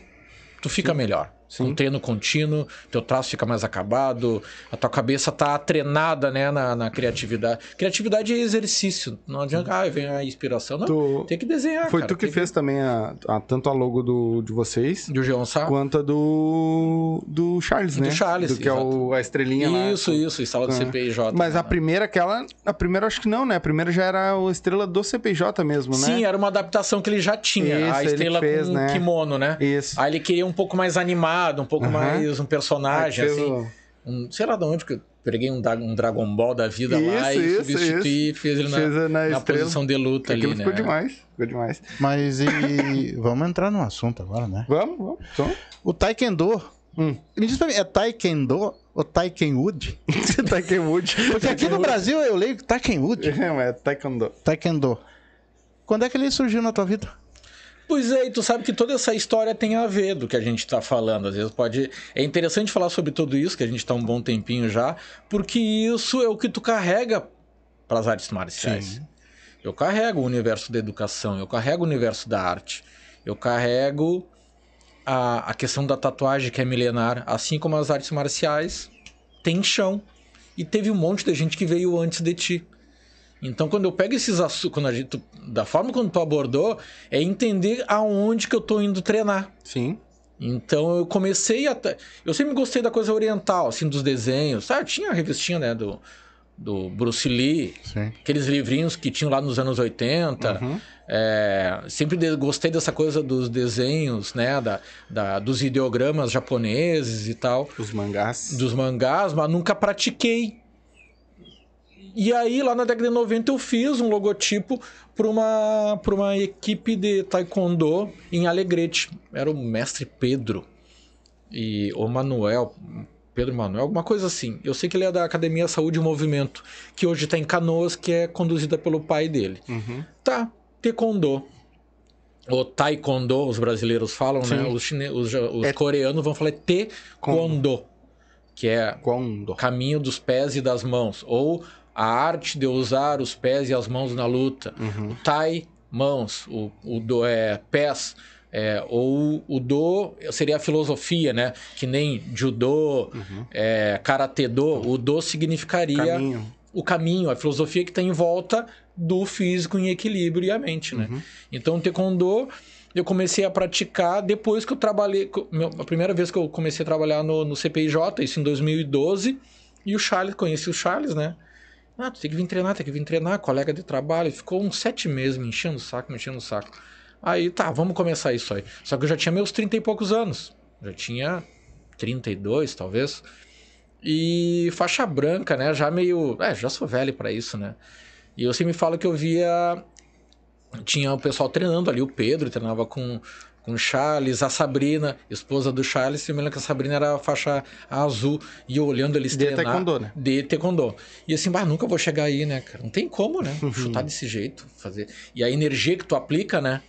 Tu fica melhor. Sim. Um treino contínuo, teu traço fica mais acabado, a tua cabeça tá treinada, né, na, na criatividade. Criatividade é exercício. Não adianta, ah, vem a inspiração. Não, Tu- tem que desenhar, Foi cara. tu que fez também a, a- tanto a logo do, de vocês, Do Geon Sá? quanto a do, do Charles, Do né? Charles, Do que é o, a estrelinha lá. Isso, isso, sala do Ah. CPIJ. Mas né? a primeira, aquela. A primeira acho que não, né? A primeira já era a estrela do CPJ mesmo, né? Sim, era uma adaptação que ele já tinha. Isso, a estrela fez, com né? kimono, né? Isso. Aí ele queria um pouco mais animado, um pouco Aham. mais um personagem, Ah, assim. Um, sei lá de onde que eu peguei um, um Dragon Ball da vida lá Isso, e isso, substituí e fez ele na, Fez na na posição de luta Aquilo ali, né? ficou demais. Ficou demais. Mas e. Vamos entrar no assunto agora, né? Vamos, vamos. Então. O Taekwondo. Hum. Me diz pra mim, é Taekwondo ou Taekwood? Taekwood. Porque aqui no Brasil eu leio Taekwood. É, mas é Taekwondo. Taekwondo. Quando é que ele surgiu na tua vida? Pois é, e tu sabe que toda essa história tem a ver do que a gente tá falando. Às vezes pode. É interessante falar sobre tudo isso, que a gente tá um bom tempinho já, porque isso é o que tu carrega para as artes marciais. Eu carrego o universo da educação, eu carrego o universo da arte, eu carrego a, a questão da tatuagem que é milenar, assim como as artes marciais têm chão. E teve um monte de gente que veio antes de ti. Então, quando eu pego esses assuntos, da forma como tu abordou, é entender aonde que eu tô indo treinar. Sim. Então, eu comecei a... Eu sempre gostei da coisa oriental, assim, dos desenhos. Sabe, tinha a revistinha, né, do, do Bruce Lee, Sim. aqueles livrinhos que tinham lá nos anos 80. É, sempre de- gostei dessa coisa dos desenhos, né, da, da- dos ideogramas japoneses e tal Os mangás. dos mangás, mas nunca pratiquei. E aí, lá na década de 90, eu fiz um logotipo para uma, pra uma equipe de taekwondo em Alegrete. Era o mestre Pedro e o Manuel, Pedro Manuel, alguma coisa assim. Eu sei que ele é da Academia Saúde e Movimento, que hoje está em Canoas, que é conduzida pelo pai dele. Uhum. Tá, taekwondo. Ou taekwondo, os brasileiros falam, né? Sim. Os, chine... os, os É- coreanos vão falar taekwondo. que é Quando? caminho dos pés e das mãos, ou a arte de usar os pés e as mãos na luta. O Tai, mãos, o, o do é pés, é, ou o do seria a filosofia, né? Que nem judô, é, karatê do, o do significaria Caminho. o caminho, a filosofia que está em volta do físico em equilíbrio e a mente, né? Então, o taekwondo eu comecei a praticar depois que eu trabalhei, a primeira vez que eu comecei a trabalhar no, no CPIJ, isso em 2012, e o Charles, conheci o Charles, né? Ah, tu tem que vir treinar, tem que vir treinar, colega de trabalho. Ficou uns sete meses me enchendo o saco, me enchendo o saco. Aí, tá, vamos começar isso aí. Só que eu já tinha meus 30 e poucos anos. Já tinha 32, talvez. E faixa branca, né? Já meio. É, já sou velho pra isso, né? E eu sempre falo que eu via. Tinha o pessoal treinando ali, o Pedro treinava com, com o Charles, a Sabrina, esposa do Charles. Eu me lembro que a Sabrina era a faixa azul. E eu olhando eles De treinar. taekwondo, né? De taekwondo. E assim, bah, nunca vou chegar aí, né, cara? Não tem como, né? Chutar desse jeito, fazer. E a energia que tu aplica, né?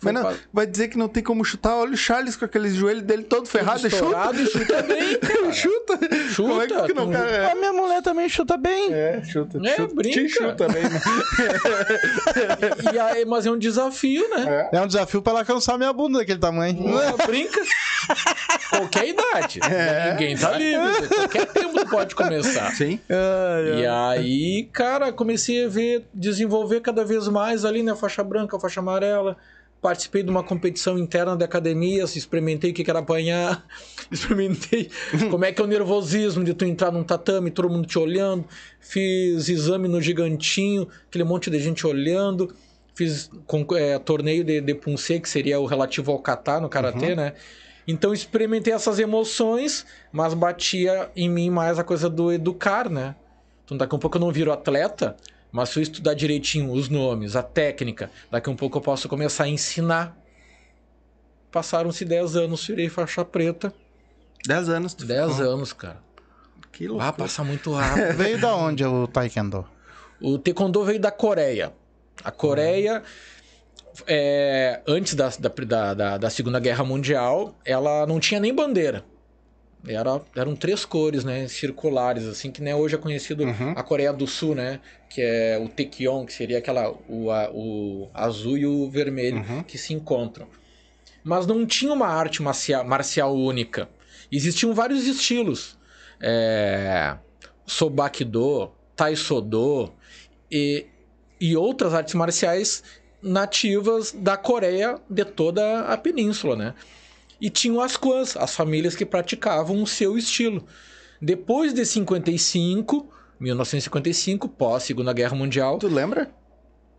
Mas não, vai dizer que não tem como chutar. Olha o Charles com aqueles joelhos dele todo ferrado. Chuta. Estourado e chuta bem, cara. chuta. Chuta. Como é que não, cara? A minha mulher também chuta bem. É, chuta. É, chuta. brinca. Te chuta bem, né? E aí, mas é um desafio, né? É um desafio pra ela alcançar minha bunda daquele tamanho. É, brinca. Qualquer idade. Ninguém tá livre. Qualquer tempo pode começar. Sim. E aí, cara, comecei a ver, desenvolver cada vez mais ali, né? Faixa branca, faixa amarela. Participei de uma competição interna da academia, experimentei o que era apanhar, experimentei como é que é o nervosismo de tu entrar num tatame, todo mundo te olhando. Fiz exame no gigantinho, aquele monte de gente olhando. Fiz é, torneio de, de punse, que seria o relativo ao kata no karatê, né? Então experimentei essas emoções, mas batia em mim mais a coisa do educar, né? Então daqui a um pouco eu não viro atleta, mas se eu estudar direitinho os nomes, a técnica, daqui a um pouco eu posso começar a ensinar. Passaram-se 10 anos, virei faixa preta. 10 anos. tu 10 ficou. anos, cara. Que Ah, loucura. passa muito rápido. Veio da onde o Taekwondo? O Taekwondo veio da Coreia. A Coreia, é, antes da, da, da, da Segunda Guerra Mundial, ela não tinha nem bandeira. Era, eram três cores, né? Circulares, assim, que né, hoje é conhecido a Coreia do Sul, né? Que é o Taekyon, que seria aquela, o, a- o azul e o vermelho que se encontram. Mas não tinha uma arte marcial, marcial única. Existiam vários estilos. É, Sobakido, Taisodo e, e outras artes marciais nativas da Coreia de toda a península, né? E tinham as Kwans, as famílias que praticavam o seu estilo. Depois de 55, 1955, pós Segunda Guerra Mundial, Tu lembra?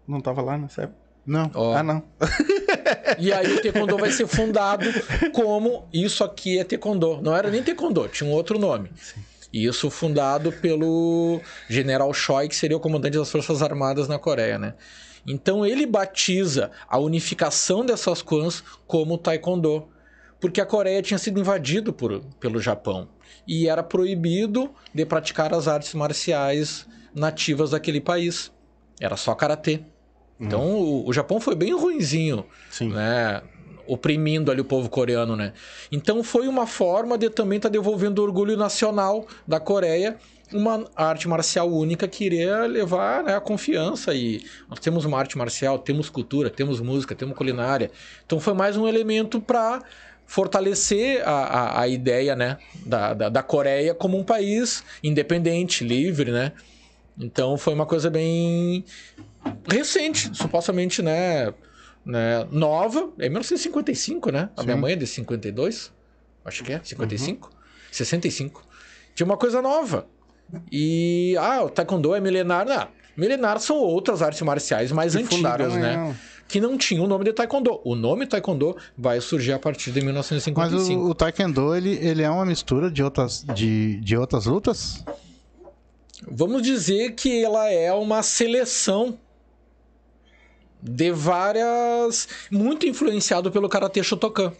Não tava lá nessa época? Não. ó, Ah, não. e aí o Taekwondo vai ser fundado como isso aqui é Taekwondo. Não era nem Taekwondo, tinha um outro nome. E Isso fundado pelo General Choi, que seria o comandante das Forças Armadas na Coreia, né? Então ele batiza a unificação dessas Kwans como Taekwondo, porque a Coreia tinha sido invadido por, pelo Japão e era proibido de praticar as artes marciais nativas daquele país. Era só karatê. Então o, o Japão foi bem ruinzinho, Sim. né? Oprimindo ali o povo coreano, né? Então foi uma forma de também estar devolvendo o orgulho nacional da Coreia, uma arte marcial única que iria levar né, a confiança. E nós temos uma arte marcial, temos cultura, temos música, temos culinária. Então foi mais um elemento para fortalecer a, a, a ideia né, da, da, da Coreia como um país independente, livre, né? Então foi uma coisa bem recente, supostamente, né, né nova, é 1955, né? A minha mãe é de 52, acho que é, 55, 65. Tinha uma coisa nova. E, ah, o taekwondo é milenar, não. Milenar são outras artes marciais mais Que antigas, fundaram, né? né? Que não tinham o nome de taekwondo. O nome taekwondo vai surgir a partir de Mas 1955. o, o Taekwondo, ele, ele é uma mistura de outras, de, de outras lutas? Vamos dizer que ela é uma seleção de várias. Muito influenciado pelo Karatê Shotokan.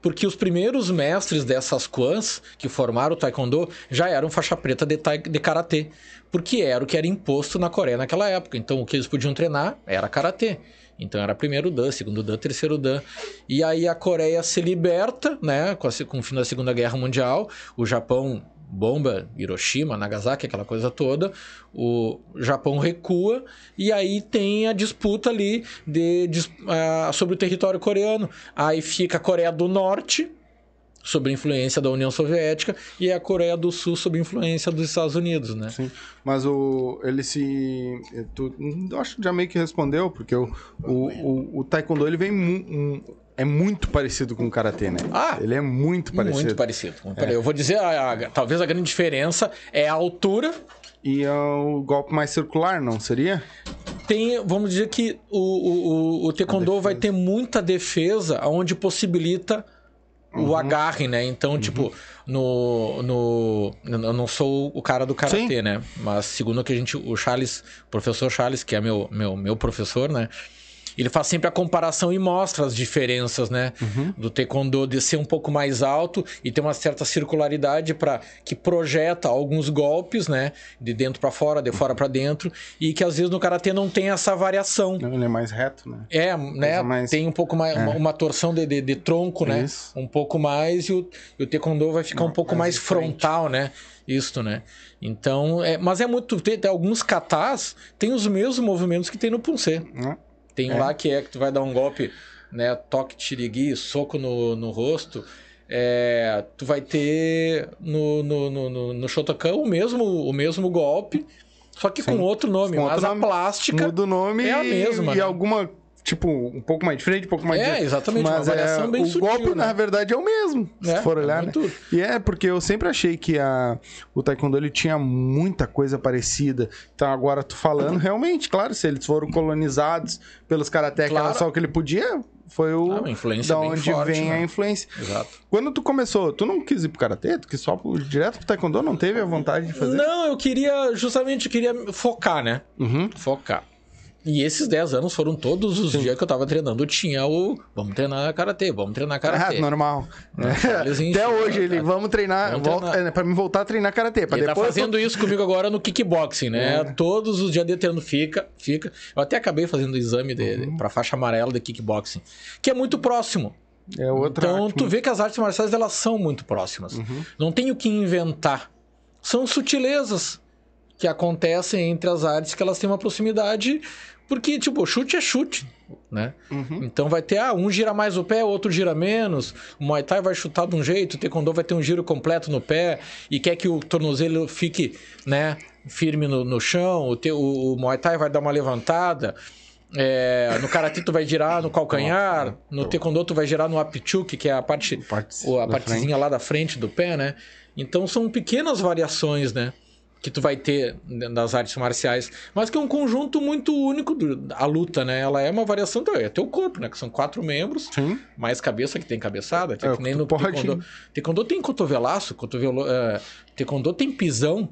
Porque os primeiros mestres dessas kwans que formaram o Taekwondo já eram faixa preta de, tai- de Karatê. Porque era o que era imposto na Coreia naquela época. Então o que eles podiam treinar era Karatê. Então era primeiro Dan, segundo Dan, terceiro Dan. E aí a Coreia se liberta, né? Com, a com o fim da Segunda Guerra Mundial. O Japão bomba Hiroshima, Nagasaki, aquela coisa toda. O Japão recua e aí tem a disputa ali de, dis- ah, sobre o território coreano. Aí fica a Coreia do Norte sob influência da União Soviética e a Coreia do Sul sob influência dos Estados Unidos, né? Sim, mas o ele se tu, eu acho que já meio que respondeu porque o, o, o, o taekwondo ele vem mu- um- é muito parecido com o karatê, né? Ah, ele é muito parecido. Muito parecido. Eu vou dizer, a- a- talvez a grande diferença é a altura. E é o golpe mais circular, não seria? Tem, vamos dizer que o, o, o, Taekwondo vai ter muita defesa, onde possibilita o agarre, né? Então, tipo, no, no. Eu não sou o cara do karatê, Sim. né? Mas segundo o que a gente. O Charles, professor Charles, que é meu, meu, meu professor, né? Ele faz sempre a comparação e mostra as diferenças, né? Do taekwondo de ser um pouco mais alto e ter uma certa circularidade para que projeta alguns golpes, né? De dentro para fora, de fora para dentro, e que às vezes no karatê não tem essa variação. Ele é mais reto, né? É, né? mais- Tem um pouco mais uma, uma torção de, de, de tronco, né? Isso. Um pouco mais e o, e o taekwondo vai ficar um pouco mais, mais frontal, né? Isto, né? Então, é, mas é muito. Tem, tem alguns katas tem os mesmos movimentos que tem no punse. Né? Tem um lá que é que tu vai dar um golpe, né? Toque tirigui, soco no, no rosto. É, tu vai ter no, no, no, no, no Shotokan o mesmo, o mesmo golpe, só que com Sim. outro nome. Com mas outro a nome. plástica. Muda o nome é a e- mesma, e, né? alguma, tipo, um pouco mais diferente, um pouco mais É, de- exatamente, uma Mas variação é, bem o sutil, golpe, né? na verdade, é o mesmo, se É, for é olhar, muito- né? E é porque eu sempre achei que a, o Taekwondo ele tinha muita coisa parecida. Então agora tu falando, realmente, claro, se eles foram colonizados pelos era Claro. só o que ele podia, foi o Ah, uma influência da onde forte, vem né? a influência. Exato. Quando tu começou, tu não quis ir pro karatê, tu quis só pro, direto pro Taekwondo, não teve a vontade de fazer? Não, eu queria, justamente, eu queria focar, né? Uhum. Focar. E esses 10 anos foram todos os dias que eu tava treinando. Tinha o. Vamos treinar karatê, vamos treinar Ah, karatê. normal. Eles Até hoje ele, vamos treinar, Vamos volta, treinar. é, pra mim voltar a treinar karatê, Ele tá depois fazendo isso comigo agora no kickboxing, né? É. Todos os dias de treino fica, fica. Eu até acabei fazendo o exame de, Uhum. pra faixa amarela de kickboxing, que é muito próximo. é outra então, arte tu vê que as artes marciais elas são muito próximas. Uhum. Não tem o que inventar. São sutilezas que acontecem entre as artes que elas têm uma proximidade, porque tipo, chute é chute, né? Uhum. Então vai ter, ah, um gira mais o pé, outro gira menos. O Muay Thai vai chutar de um jeito, o Taekwondo vai ter um giro completo no pé e quer que o tornozelo fique, né, firme no, no chão. O, te, o, o Muay Thai vai dar uma levantada. É, no Karate tu vai girar no calcanhar, no Taekwondo tu vai girar no apchuk, que é a parte, Parte o- a partezinha lá da frente do pé, né? Então são pequenas variações, né? Que tu vai ter das artes marciais, mas que é um conjunto muito único da luta, né? Ela é uma variação do é teu corpo, né? Que são quatro membros, Sim. mais cabeça que tem cabeçada, É, que nem no pode- taekwondo. Taekwondo tem cotovelaço, cotovelo, é, taekwondo tem pisão,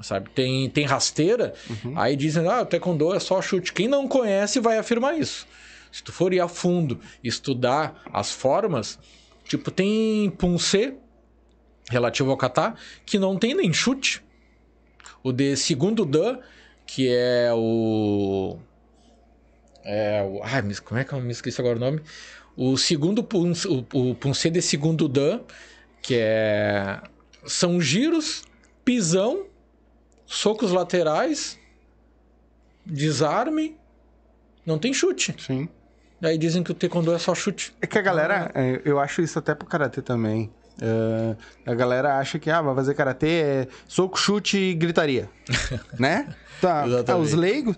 sabe? Tem, tem rasteira. Uhum. Aí dizem, ah, o taekwondo é só chute. Quem não conhece vai afirmar isso. Se tu for ir a fundo, estudar as formas, tipo, tem punse relativo ao kata que não tem nem chute. O de segundo dan, que é o é o ai, mas como é que eu me esqueci agora o nome? O segundo punce, o, o punse de segundo dan, que é são giros, pisão, socos laterais, desarme, não tem chute. Sim. Aí dizem que o taekwondo é só chute. É que a galera, é, eu acho isso até pro karatê também. É, a galera acha que ah, vai fazer karatê é soco, chute e gritaria. né? Tá, ah, os leigos.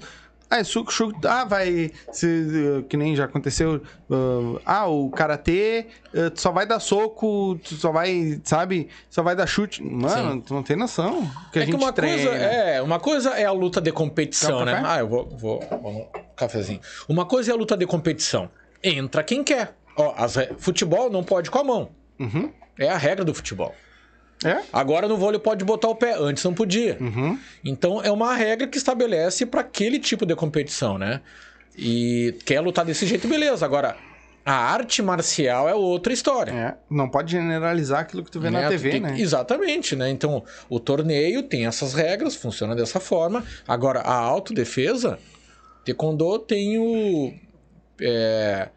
Ah, é soco, chute. Ah, vai. Se, uh, que nem já aconteceu. uh, ah, o karatê uh, tu só vai dar soco, tu só vai, sabe? Só vai dar chute. Mano, Sim. tu não tem noção. Que a é que gente uma treina. coisa é uma coisa é a luta de competição, né? Ah, eu vou, vou, vou cafezinho. Uma coisa é a luta de competição. Entra quem quer. Ó, as futebol não pode com a mão. Uhum. É a regra do futebol. É? Agora no vôlei pode botar o pé, antes não podia. Uhum. Então é uma regra que estabelece para aquele tipo de competição, né? E quer lutar desse jeito, beleza. Agora, a arte marcial é outra história. É, não pode generalizar aquilo que tu vê na né? Tu TV, tem- né? Exatamente, né? Então, o torneio tem essas regras, funciona dessa forma. Agora, a autodefesa, Taekwondo tem o. é,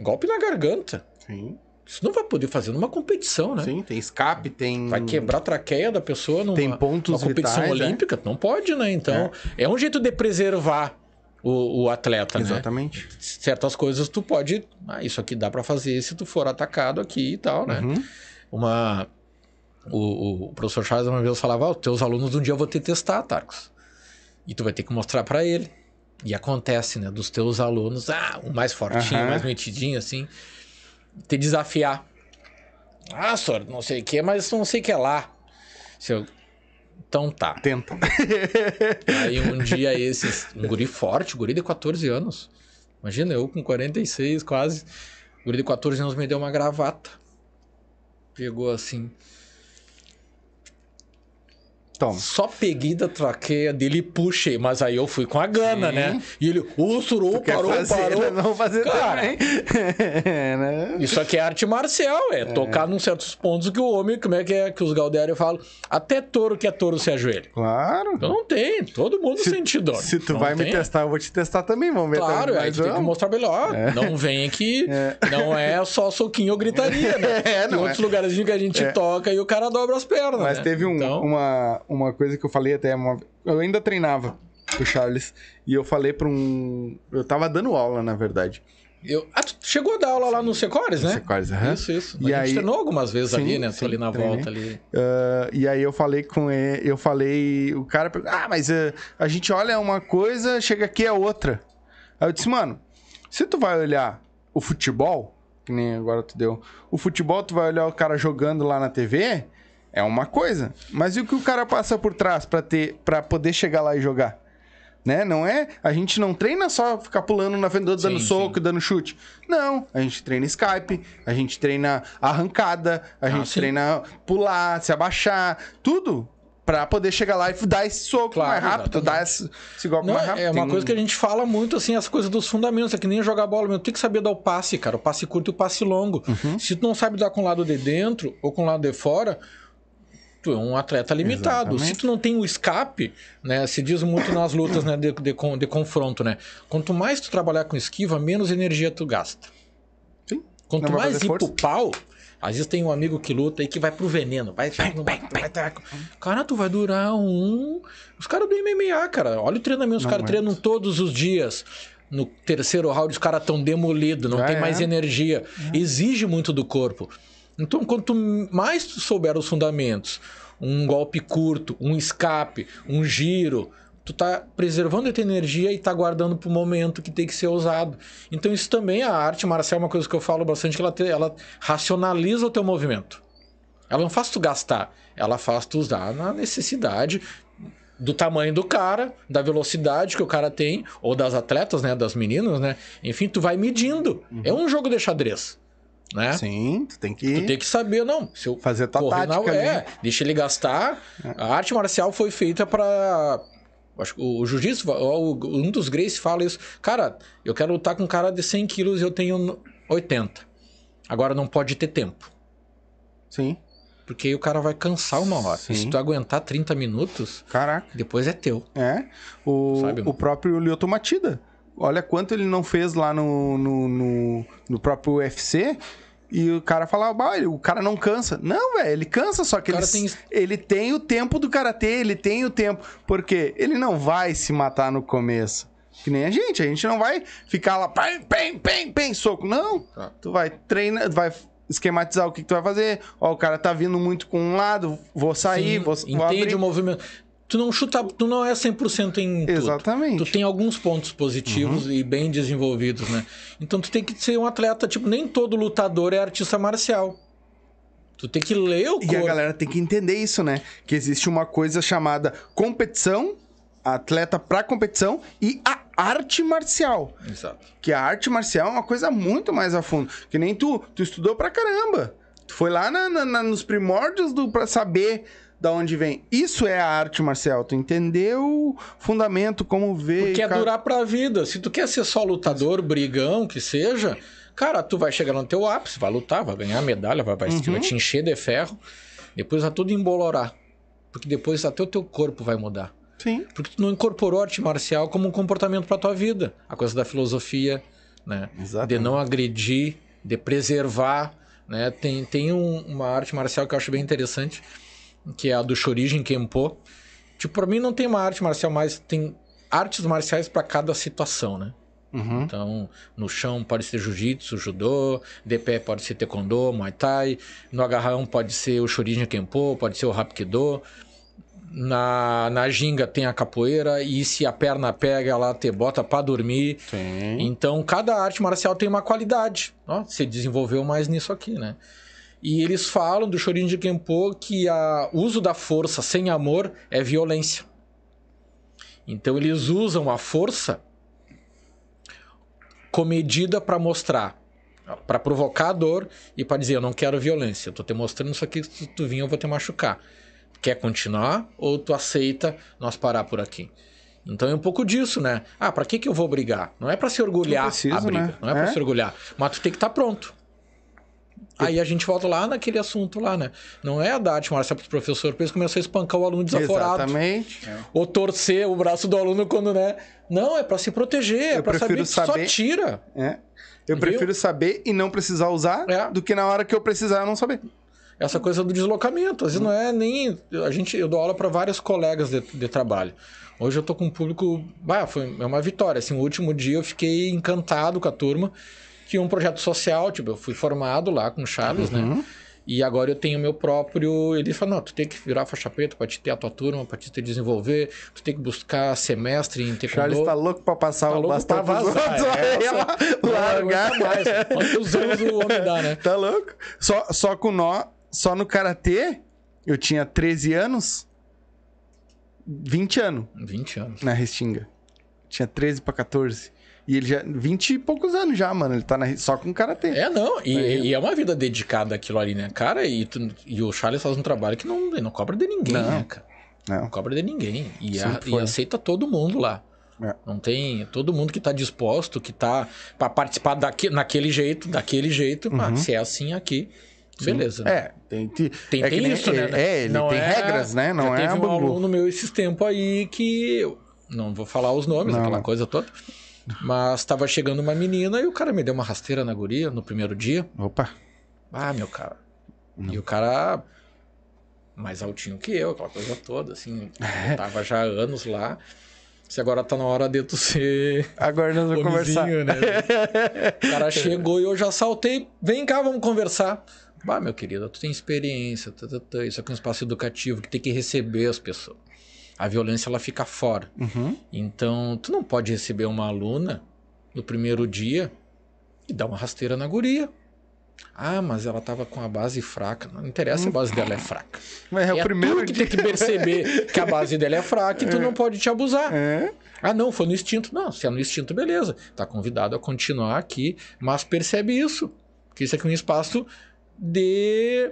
golpe na garganta. Sim, Isso não vai poder fazer numa competição, né? sim, tem escape, tem... Vai quebrar a traqueia da pessoa numa, Tem pontos numa competição vitais, é. olímpica? Não pode, né? Então, é. um jeito de preservar o, o atleta, né? Exatamente. Certas coisas tu pode... Ah, isso aqui dá pra fazer se tu for atacado aqui e tal, né? Uhum. Uma... O, o professor Charles uma vez falava, ah, os teus alunos um dia eu vou te testar, Tarcos. E tu vai ter que mostrar pra ele. E acontece, né? Dos teus alunos, ah, o mais fortinho, Aham. mais metidinho, assim, te desafiar. Ah, senhor, não sei o que, mas não sei o que é lá. Se eu- Então tá. Tenta. Aí um dia esses, um guri forte, guri de 14 anos. Imagina, eu com 46 quase. O guri de 14 anos me deu uma gravata. Pegou assim. Toma. Só peguei da traqueia dele e puxei. Mas aí eu fui com a gana, Sim. né? E ele, ô, surou, parou, fazer, parou. nós vamos fazer Cara. também. É, né? Isso aqui é arte marcial, é, tocar num certos pontos que o homem, como é que é que os Galdério falam? Até touro que é touro se ajoelha. Claro. Então não tem, todo mundo Se- sente dor. Se tu Não vai me tem. testar, eu vou te testar também. Vamos ver Claro, aí tu tem que mostrar ele, ó, não vem aqui, não é só soquinho ou gritaria, né? É, tem não outros é. lugares que a gente toca e o cara dobra as pernas, Mas né? teve um- Então, uma, uma coisa que eu falei até. uma- eu ainda treinava com o Charles. E eu falei pra um. Eu tava dando aula, na verdade. eu... Ah, tu chegou a dar aula lá no Secores, né? Secores, aham. Isso, isso. E a gente aí- treinou algumas vezes Sim, ali, né? Sim, ali na treinei. volta ali. Ah, e aí eu falei com ele, eu falei, o cara perguntou, ah, mas eh, a gente olha uma coisa, chega aqui é outra. Aí eu disse, mano, se tu vai olhar o futebol, que nem agora tu deu, o futebol tu vai olhar o cara jogando lá na TV, é uma coisa. Mas e o que o cara passa por trás pra ter, para poder chegar lá e jogar? Né? Não é, a gente não treina só ficar pulando na frente do outro, Sim, dando soco, dando chute. Não, a gente treina Skype, a gente treina arrancada, a Ah, gente sim. treina pular, se abaixar, tudo pra poder chegar lá e dar esse soco Claro, mais rápido, exatamente. dar esse, esse golpe Não, mais rápido. é uma coisa que a gente fala muito, assim, as coisas dos fundamentos. É que nem jogar bola, meu. Tem que saber dar o passe, cara. O passe curto e o passe longo. Uhum. Se tu não sabe dar com o lado de dentro ou com o lado de fora, tu é um atleta limitado. Exatamente. Se tu não tem o escape, né? Se diz muito nas lutas né, de, de, de confronto, né? Quanto mais tu trabalhar com esquiva, menos energia tu gasta. Sim. Quanto Não vai mais ir força. pro pau, às vezes tem um amigo que luta aí que vai pro veneno. Vai, vai, vai, vai, vai. Cara, tu vai durar um. Os caras do MMA, cara. Olha o treinamento, os caras treinam todos os dias. No terceiro round, os caras estão demolidos, não Já tem é. mais energia. Exige muito do corpo. Então, quanto mais tu souber os fundamentos, um golpe curto, um escape, um giro, tu tá preservando a tua energia e tá guardando pro momento que tem que ser usado. Então, isso também, a arte marcial é uma coisa que eu falo bastante, que ela, te- ela racionaliza o teu movimento. Ela não faz tu gastar, ela faz tu usar na necessidade do tamanho do cara, da velocidade que o cara tem, ou das atletas, né, das meninas, né? Enfim, tu vai medindo. É um jogo de xadrez, né? Sim, tu tem que Tu tem que saber, não. Se eu fazer tua correr na- tática. é, deixa ele gastar. A arte marcial foi feita pra. Acho que o jiu-jitsu, um dos Grace fala isso. Cara, eu quero lutar com um cara de 100 quilos e eu tenho 80. Agora não pode ter tempo. Sim. Porque aí o cara vai cansar uma hora. Sim. se tu aguentar 30 minutos, Caraca. depois é teu. É. O, Sabe? o próprio Lyoto Matida. Olha quanto ele não fez lá no, no, no, no próprio UFC. E o cara falava, o cara não cansa. Não, velho, ele cansa, só que ele, tem- ele tem o tempo do karatê, ele tem o tempo. Porque ele não vai se matar no começo. Que nem a gente, a gente não vai ficar lá, pem, pem, pem, pem, soco. Não. Tá. Tu vai treinar, vai esquematizar o que, que tu vai fazer. Ó, o cara tá vindo muito com um lado, vou sair, Sim, vou, vou entende abrir. o movimento. Tu não chuta, tu não é 100% em tudo. Exatamente. Tu tem alguns pontos positivos Uhum. e bem desenvolvidos, né? Então tu tem que ser um atleta, tipo, nem todo lutador é artista marcial. Tu tem que ler o E a corpo. galera tem que entender isso, né? Que existe uma coisa chamada competição, atleta pra competição e a arte marcial. Exato. Que a arte marcial é uma coisa muito mais a fundo. Que nem tu, tu estudou pra caramba. Tu foi lá na- na- nos primórdios do, pra saber da onde vem. Isso é a arte marcial. Tu entendeu o fundamento, como ver. Porque é ca- durar pra vida. Se tu quer ser só lutador, brigão, que seja, cara, tu vai chegar no teu ápice, vai lutar, vai ganhar medalha, vai, vai, Uhum. vai te encher de ferro. Depois vai tudo embolorar. Porque depois até o teu corpo vai mudar. Sim. Porque tu não incorporou arte marcial como um comportamento pra tua vida. A coisa da filosofia, né? Exatamente. De não agredir, de preservar, né? Tem, tem um- uma arte marcial que eu acho bem interessante, que é a do Shorijin Kempo. Tipo, pra mim não tem uma arte marcial mais... Tem artes marciais pra cada situação, né? Uhum. Então, no chão pode ser jiu-jitsu, judô, de pé pode ser taekwondo, muay thai, no agarrão pode ser o shorijin kempo, pode ser o hapkido. Na, na ginga tem a capoeira e se a perna pega, ela te bota pra dormir. Sim. Então, cada arte marcial tem uma qualidade. Ó, você desenvolveu mais nisso aqui, né? E eles falam do Shorin Kempo que o uso da força sem amor é violência. Então, eles usam a força comedida para mostrar, para provocar a dor e para dizer: Eu não quero violência, eu tô te mostrando isso aqui, se tu vir, eu vou te machucar. Quer continuar ou tu aceita nós parar por aqui? Então é um pouco disso, né? Ah, pra que que eu vou brigar? Não é pra se orgulhar Não precisa, a briga, né? não é pra É. se orgulhar, mas tu tem que estar pronto. Aí a gente volta lá naquele assunto lá, né? Não é a da arte marcial pro professor, pra eles começam a espancar o aluno desaforado. Exatamente. Ou torcer o braço do aluno quando, né? Não, é pra se proteger, é Eu pra saber prefiro que só saber- tira. É. Eu Viu? prefiro saber e não precisar usar É. do que na hora que eu precisar eu não saber. Essa coisa do deslocamento. Às vezes não é nem. A gente, eu dou aula para vários colegas de, de trabalho. Hoje eu tô com um público. Ah, foi, é uma vitória. Assim, o último dia eu fiquei encantado com a turma. Tinha um projeto social, tipo, eu fui formado lá com o Charles, né? E agora eu tenho meu próprio. Ele fala: não, tu tem que virar faixa preta pra te ter a tua turma, pra te te desenvolver, tu tem que buscar semestre em taekwondo. Charles tá louco pra passar Tá o bastão pra vazar, outros, é, ela largar. mais. Quantos anos o homem dá, né? Tá louco? Só, só com nó, só no karatê, eu tinha 13 anos, 20 anos 20 anos. na Restinga. Tinha 13 pra 14. E ele já. 20 e poucos anos já, mano. Ele tá na, só com karatê. É, não, e, Aí- e é uma vida dedicada àquilo ali, né? Cara, e, tu- e o Charles faz um trabalho que não, não cobra de ninguém, Não. né, cara? Não Não. cobra de ninguém. E, a- e aceita todo mundo lá. É. Não tem. Todo mundo que tá disposto, que tá pra participar daqui, naquele jeito, daquele jeito. Ah, se é assim aqui, beleza. né? Uhum. É, tem, tem, Tem, é que tem nem- isso, né? É, ele Não tem é- regras, né? Não é teve um aluno meu esses tempos aí que. Não vou falar os nomes, Não, aquela não. coisa toda. Mas tava chegando uma menina e o cara me deu uma rasteira na guria no primeiro dia. Opa. Ah, meu cara. E o cara mais altinho que eu, aquela coisa toda, assim. É. Eu tava já há anos lá. Se agora tá na hora de tu ser Agora nós vamos conversar. né? O cara chegou e eu já saltei. Vem cá, vamos conversar. Bah, meu querido, tu tem experiência. tá, tá, tá. Isso aqui é um espaço educativo que tem que receber as pessoas. A violência, ela fica fora. Uhum. Então, tu não pode receber uma aluna no primeiro dia e dar uma rasteira na guria. Ah, mas ela tava com a base fraca. Não interessa a base dela é fraca. Mas é, o primeiro que dia. tem que perceber que a base dela é fraca e tu não pode te abusar. É. Ah, não, foi no instinto. Não, se é no instinto, beleza. Tá convidado a continuar aqui, mas percebe isso. Que isso aqui é um espaço de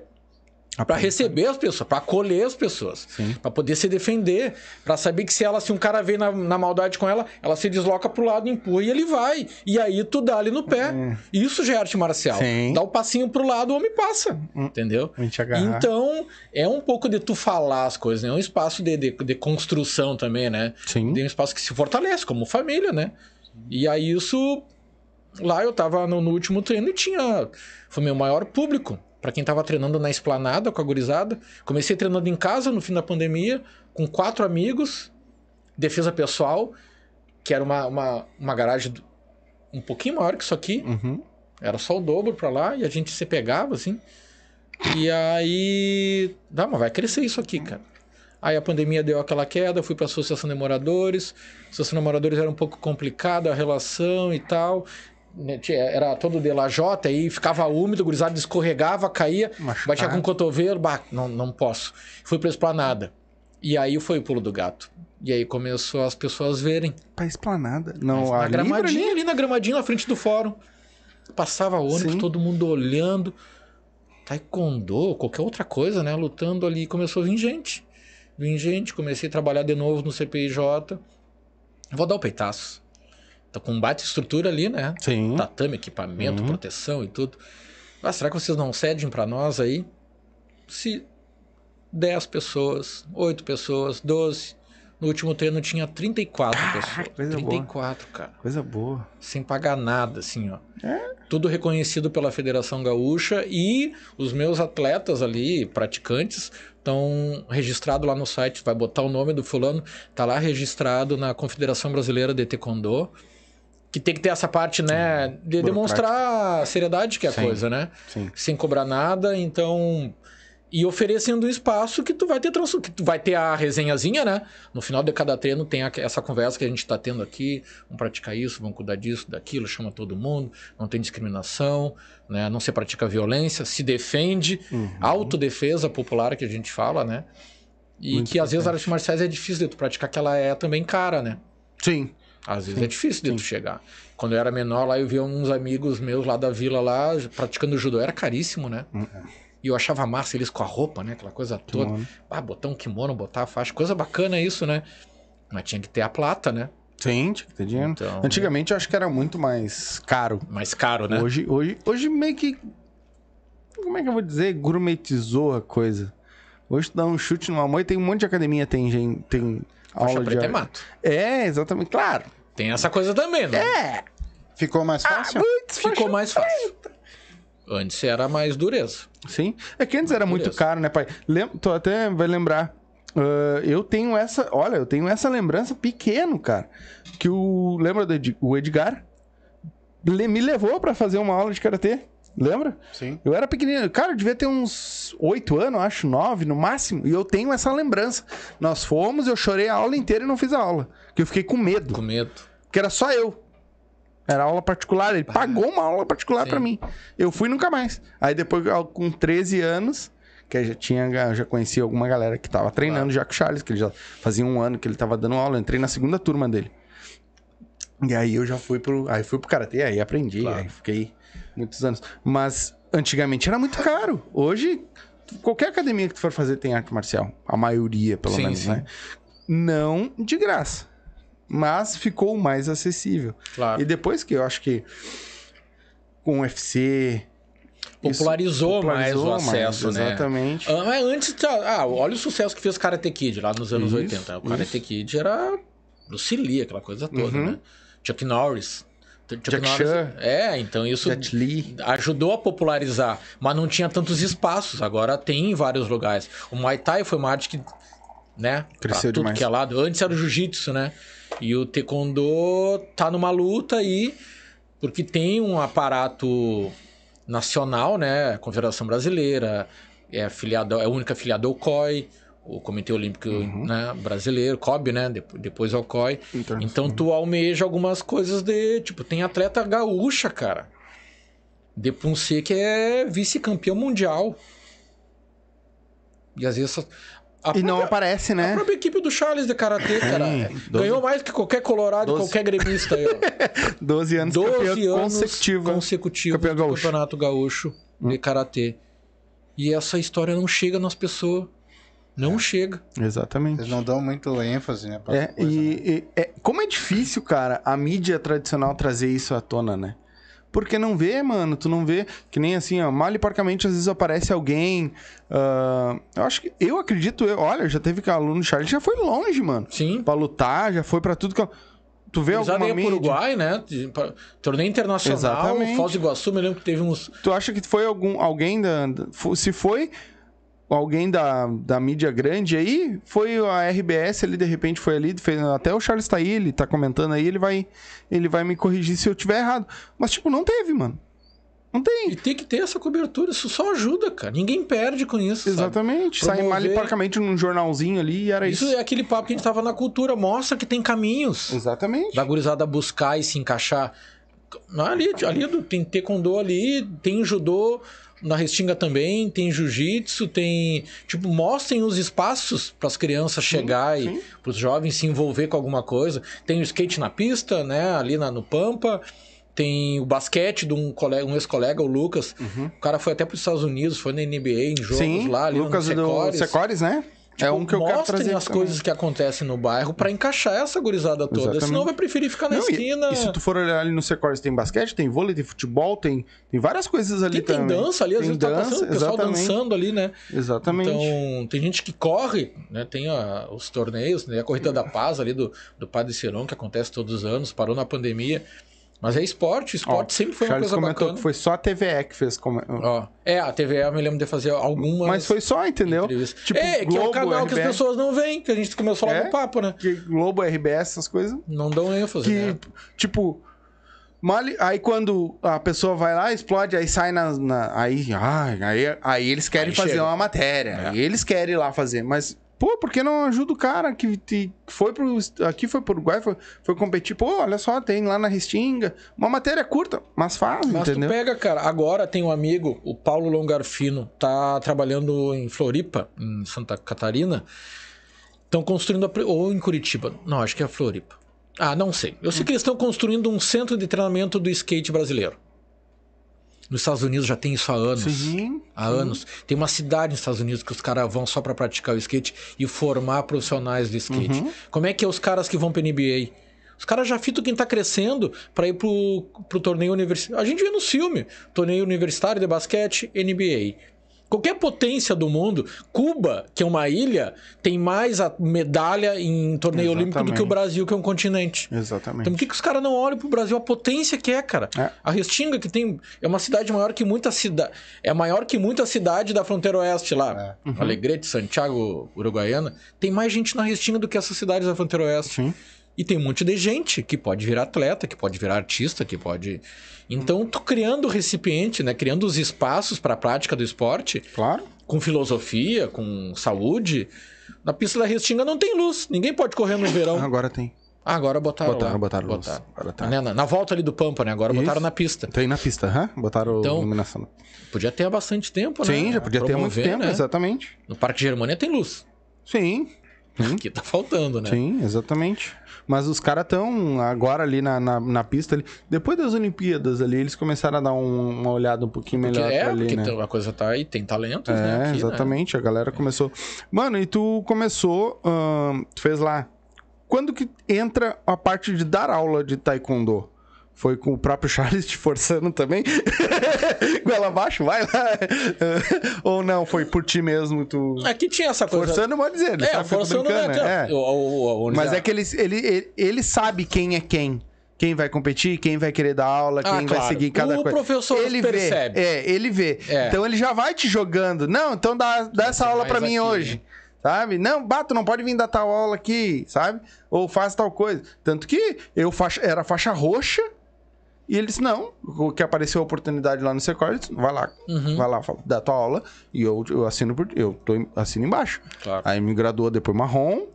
para receber as pessoas, para acolher as pessoas, para poder se defender, para saber que se ela, se um cara vem na, na maldade com ela, ela se desloca pro lado, empurra e ele vai. E aí tu dá ali no pé. Isso já é arte marcial. Sim. Dá o passinho pro lado, o homem passa. Entendeu? Gente agarrar. Então, é um pouco de tu falar as coisas, né? É um espaço de, de, de construção também, né? Sim. Tem um espaço que se fortalece, como família, né? E aí isso. Lá eu tava no, no último treino e tinha. Foi meu maior público. Pra quem tava treinando na esplanada com a gurizada. Comecei treinando em casa no fim da pandemia, com quatro amigos, defesa pessoal, que era uma, uma, uma garagem um pouquinho maior que isso aqui. Uhum. Era só o dobro pra lá e a gente se pegava, assim. E aí. Dá, mas vai crescer isso aqui, cara. Aí a pandemia deu aquela queda, fui pra Associação de Moradores. A Associação de Moradores era um pouco complicada a relação e tal. Né, Era todo de lajota, aí ficava úmido, o gurizada escorregava, caía, Machucado. batia com o cotovelo, bah, não, não posso. Fui pra esplanada. E aí foi o pulo do gato. E aí começou as pessoas verem. Pra esplanada. Não, na ali, gramadinha, ali. ali na gramadinha, na frente do fôrum. Passava ônibus, Sim. todo mundo olhando. taekwondo, qualquer outra coisa, né? Lutando ali. Começou a vir gente. Vim gente, comecei a trabalhar de novo no CPIJ. Vou dar o peitaço. Tá com bate estrutura ali, né? Sim. Tatame, equipamento, proteção e tudo. Ah, será que vocês não cedem pra nós aí? Se 10 pessoas, 8 pessoas, 12. No último treino tinha 34 pessoas. coisa boa. 34, cara Coisa boa. sem pagar nada, assim, ó. É? Tudo reconhecido pela Federação Gaúcha e os meus atletas ali, praticantes, estão registrados lá no site. Vai botar o nome do fulano, tá lá registrado na Confederação Brasileira de Taekwondo. Que tem que ter essa parte, né, de demonstrar a seriedade que é a Sim. coisa, né? Sim. Sem cobrar nada, então e oferecendo um espaço que tu vai ter trans... que tu vai ter a resenhazinha, né? No final de cada treino tem a- essa conversa que a gente tá tendo aqui, vamos praticar isso, vamos cuidar disso, daquilo, chama todo mundo, não tem discriminação, né? Não se pratica violência, se defende, Uhum. autodefesa popular que a gente fala, né? E Muito que às vezes importante. a arte marciais é difícil de tu praticar, que ela é também cara, né? Sim. Às vezes Sim, é difícil de sim. tu chegar. Quando eu era menor lá, eu via uns amigos meus lá da vila lá praticando judô. Era caríssimo, né? E eu achava massa eles com a roupa, né? Aquela coisa toda. Kimono. Ah, botar um kimono, botar a faixa. Coisa bacana isso, né? Mas tinha que ter a plata, né? Sim, tinha que ter dinheiro. Então- Antigamente eu acho que era muito mais caro. Mais caro, né? Hoje, hoje, hoje meio que. Como é que eu vou dizer? Gourmetizou a coisa. Hoje tu dá um chute numa moita, tem um monte de academia, tem, gente, tem Faixa aula de. preta é mato. É, exatamente. Claro. Tem essa coisa também, né? É. Ficou mais fácil? Muitos Ficou mais fácil. Antes era mais dureza. Sim. É que antes era muito Beleza. caro, né, pai? Lem tu até vai lembrar. ah, eu tenho essa. Olha, eu tenho essa lembrança pequeno, cara. Que o. Lembra do Ed- o Edgar? Le- me levou pra fazer uma aula de karatê. Lembra? Sim. Eu era pequenininho. Cara, eu devia ter uns oito anos, acho, nove no máximo. E eu tenho essa lembrança. Nós fomos, eu chorei a aula inteira e não fiz a aula. Porque eu fiquei com medo. Com medo. Porque era só eu. Era aula particular. Ele pagou uma aula particular pra mim. Eu fui nunca mais. Aí depois, com 13 anos, que eu já tinha, já conhecia alguma galera que tava treinando já com o Charles, que ele já fazia um ano que ele tava dando aula. Eu entrei na segunda turma dele. E aí eu já fui pro. Aí fui pro Karatê, aí aprendi, Claro. aí fiquei muitos anos. Mas antigamente era muito caro. Hoje, qualquer academia que tu for fazer tem arte marcial. A maioria, pelo Sim, menos, sim. né? Não de graça. Mas ficou mais acessível. Claro. E depois que eu acho que com o UFC. isso Popularizou, popularizou mais o acesso, né? Exatamente. Ah, antes, tá- ah, olha o sucesso que fez o Karate Kid lá nos anos Isso, 80. O Karate Kid era Bruce Lee, aquela coisa toda, Uhum. né? Chuck Norris. Jack. Chan. É, então isso ajudou a popularizar, mas não tinha tantos espaços. Agora tem em vários lugares. O Muay Thai foi uma arte que, né, Cresceu tudo demais. que é lado. Antes era o Jiu-Jitsu, né? E o Taekwondo tá numa luta aí, porque tem um aparato nacional, né? Confederação Brasileira, é afiliado, é a única afiliada ao COI, o Comitê Olímpico Uhum. né, Brasileiro, COB, né? Dep- Depois ao COI. Então, Então tu almeja algumas coisas de. Tipo, tem atleta gaúcha, cara. De Punce que é vice-campeão mundial. E às vezes. A E não própria- aparece, A né? própria equipe do Charles de Karatê, cara. é, doze- Ganhou mais que qualquer colorado, doze. qualquer gremista aí, ó. 12 anos 12 campeão anos consecutivo. consecutivos Campeão do gaúcho. Hum. Campeonato Gaúcho de Karatê. E essa história não chega nas pessoas. Não É. chega. Exatamente. Eles não dão muito ênfase, né? pra É, coisa, né? e, e- é, como é difícil, cara, a mídia tradicional trazer isso à tona, né? Porque não vê, mano, tu não vê, que nem assim, ó, mal e porcamente às vezes aparece alguém, ah, eu acho que, eu acredito, eu, olha, já teve que aluno Charles, já foi longe, mano, Sim. pra lutar, já foi pra tudo que, eu- tu vê Já alguma veio pro mídia, Uruguai, né? Torneio internacional, Exatamente. Foz do Iguaçu, me lembro que teve uns. tu acha que foi algum, alguém da, se foi alguém da, da mídia grande aí, foi a RBS ali, de repente foi ali, fez, até o Charles tá aí, ele tá comentando aí, ele vai, ele vai me corrigir se eu tiver errado. Mas, tipo, não teve, mano. Não tem. E tem que ter essa cobertura, isso só ajuda, cara. Ninguém perde com isso. sabe? Exatamente. Sai Promover- mal e porcamente num jornalzinho ali e era isso. Isso é aquele papo que a gente tava na cultura. Mostra que tem caminhos. Exatamente. Da gurizada buscar e se encaixar. Ali, ali do- tem taekwondo ali, tem judô na Restinga também, tem jiu-jitsu, tem. Tipo, mostrem os espaços para as crianças chegar sim. e para os jovens se envolver com alguma coisa. Tem o skate na pista, né? Ali na, no Pampa. Tem o basquete de um, colega, um ex-colega, o Lucas. Uhum. O cara foi até para os Estados Unidos, foi na NBA, em jogos Sim, lá, ali Lucas no do Secores. Secores, é Tipo, um que eu quero mostrem trazer as também. coisas que acontecem no bairro pra encaixar essa gurizada toda. Exatamente. Senão vai preferir ficar na Não, e- esquina. E, se tu for olhar ali no Secores, tem basquete, tem vôlei, tem futebol, tem, tem várias coisas ali Tem, tem também. dança ali, às Tem vezes tá passando o pessoal exatamente. dançando ali, né? Exatamente. Então, tem gente que corre, né? Tem a- os torneios, né? A Corrida da Paz ali do, do Padre Cirão, que acontece todos os anos, parou na pandemia. Mas é esporte, esporte Ó, sempre foi uma Charles coisa comentou bacana. que foi só a TVE que fez. Como... Ó, é, a TVE eu me lembro de fazer algumas. Mas foi só, entendeu? entrevistas. Tipo, é, que é o Globo, canal que as RBS. pessoas não veem, que a gente começou lá É? no papo, né? Que Globo, RBS, essas coisas. Não dão ênfase, Que, né? tipo. Mali... Aí quando a pessoa vai lá, explode, aí sai na. na- Aí, ai, aí, aí eles querem Aí fazer chega. uma matéria. É. Aí eles querem ir lá fazer. Mas, pô, por que não ajuda o cara que, foi pro. Aqui foi pro Uruguai, foi, foi competir? Pô, olha só, tem lá na Restinga. Uma matéria curta, mas faz, Mas entendeu? tu pega, cara, agora tem um amigo, o Paulo Longarfino, tá trabalhando em Floripa, em Santa Catarina. Estão construindo, a, ou em Curitiba. Não, acho que é Floripa. Ah, não sei. Eu sei que eles estão construindo um centro de treinamento do skate brasileiro. Nos Estados Unidos já tem isso há anos. Sim. Há anos. Tem uma cidade nos Estados Unidos que os caras vão só pra praticar o skate e formar profissionais de skate. Uhum. Como é que é os caras que vão pra NBA? Os caras já fitam quem tá crescendo pra ir pro, pro torneio universitário. A gente vê no filme, torneio universitário de basquete, NBA. Qualquer potência do mundo, Cuba, que é uma ilha, tem mais medalha em torneio olímpico do que o Exatamente. Brasil, que é um continente. Exatamente. Então por que, que os caras não olham pro Brasil a potência que é, cara? É. A Restinga, que tem. É uma cidade maior que muita cidade. É maior que muita cidade da fronteira oeste lá. Uhum. Alegrete, Santiago, Uruguaiana. Tem mais gente na Restinga do que essas cidades da fronteira oeste. Sim. E tem um monte de gente que pode virar atleta, que pode virar artista, que pode. Então, tu criando o recipiente, né? Criando os espaços para a prática do esporte, Claro. com filosofia, com saúde. Na pista da Restinga não tem luz. Ninguém pode correr no verão. Agora tem. Ah, agora botaram. Botaram, lá. botaram luz. Agora tá. Né, Na, na volta ali do Pampa, né? Agora Isso. botaram na pista. Tem na pista, hã? Botaram Então, iluminação. Podia ter há bastante tempo, né? Sim, já podia ter há muito Promover, tempo, né? exatamente. No Parque Germania tem luz. Sim, Aqui tá faltando, né? sim, exatamente. Mas os caras estão agora ali na, na, na pista ali. Depois das Olimpíadas ali, eles começaram a dar um- uma olhada um pouquinho Porque, melhor é, ali, porque né? a coisa tá aí, tem talentos, né? É, aqui, né? exatamente. A galera começou. Mano, e tu começou, tu fez lá. Quando que entra a parte de dar aula de taekwondo? Foi com o próprio Charles te forçando também? Goela abaixo, vai lá. Ou não, foi por ti mesmo, tu... Aqui tinha essa coisa. Forçando, pode dizer. Ele é, eu forçando, né? é. ó, o- o- o- Mas já- é que ele, ele, ele, ele sabe quem é quem. Quem vai competir, quem vai querer dar aula, Ah, quem vai claro. seguir cada O coisa. professor ele percebe. Vê, é, ele vê. É. Então ele já vai te jogando. Não, então dá, dá essa aula pra mim aqui, hoje. hein? Sabe? Não, bato, não pode vir dar tal aula aqui, sabe? Ou faz tal coisa. Tanto que eu faixa, era faixa roxa e ele disse: não, que apareceu a oportunidade lá no Secor, ele disse, vai lá, Uhum. vai lá, dá tua aula e eu, eu assino por eu tô, assino embaixo. Claro. Aí me graduou depois marrom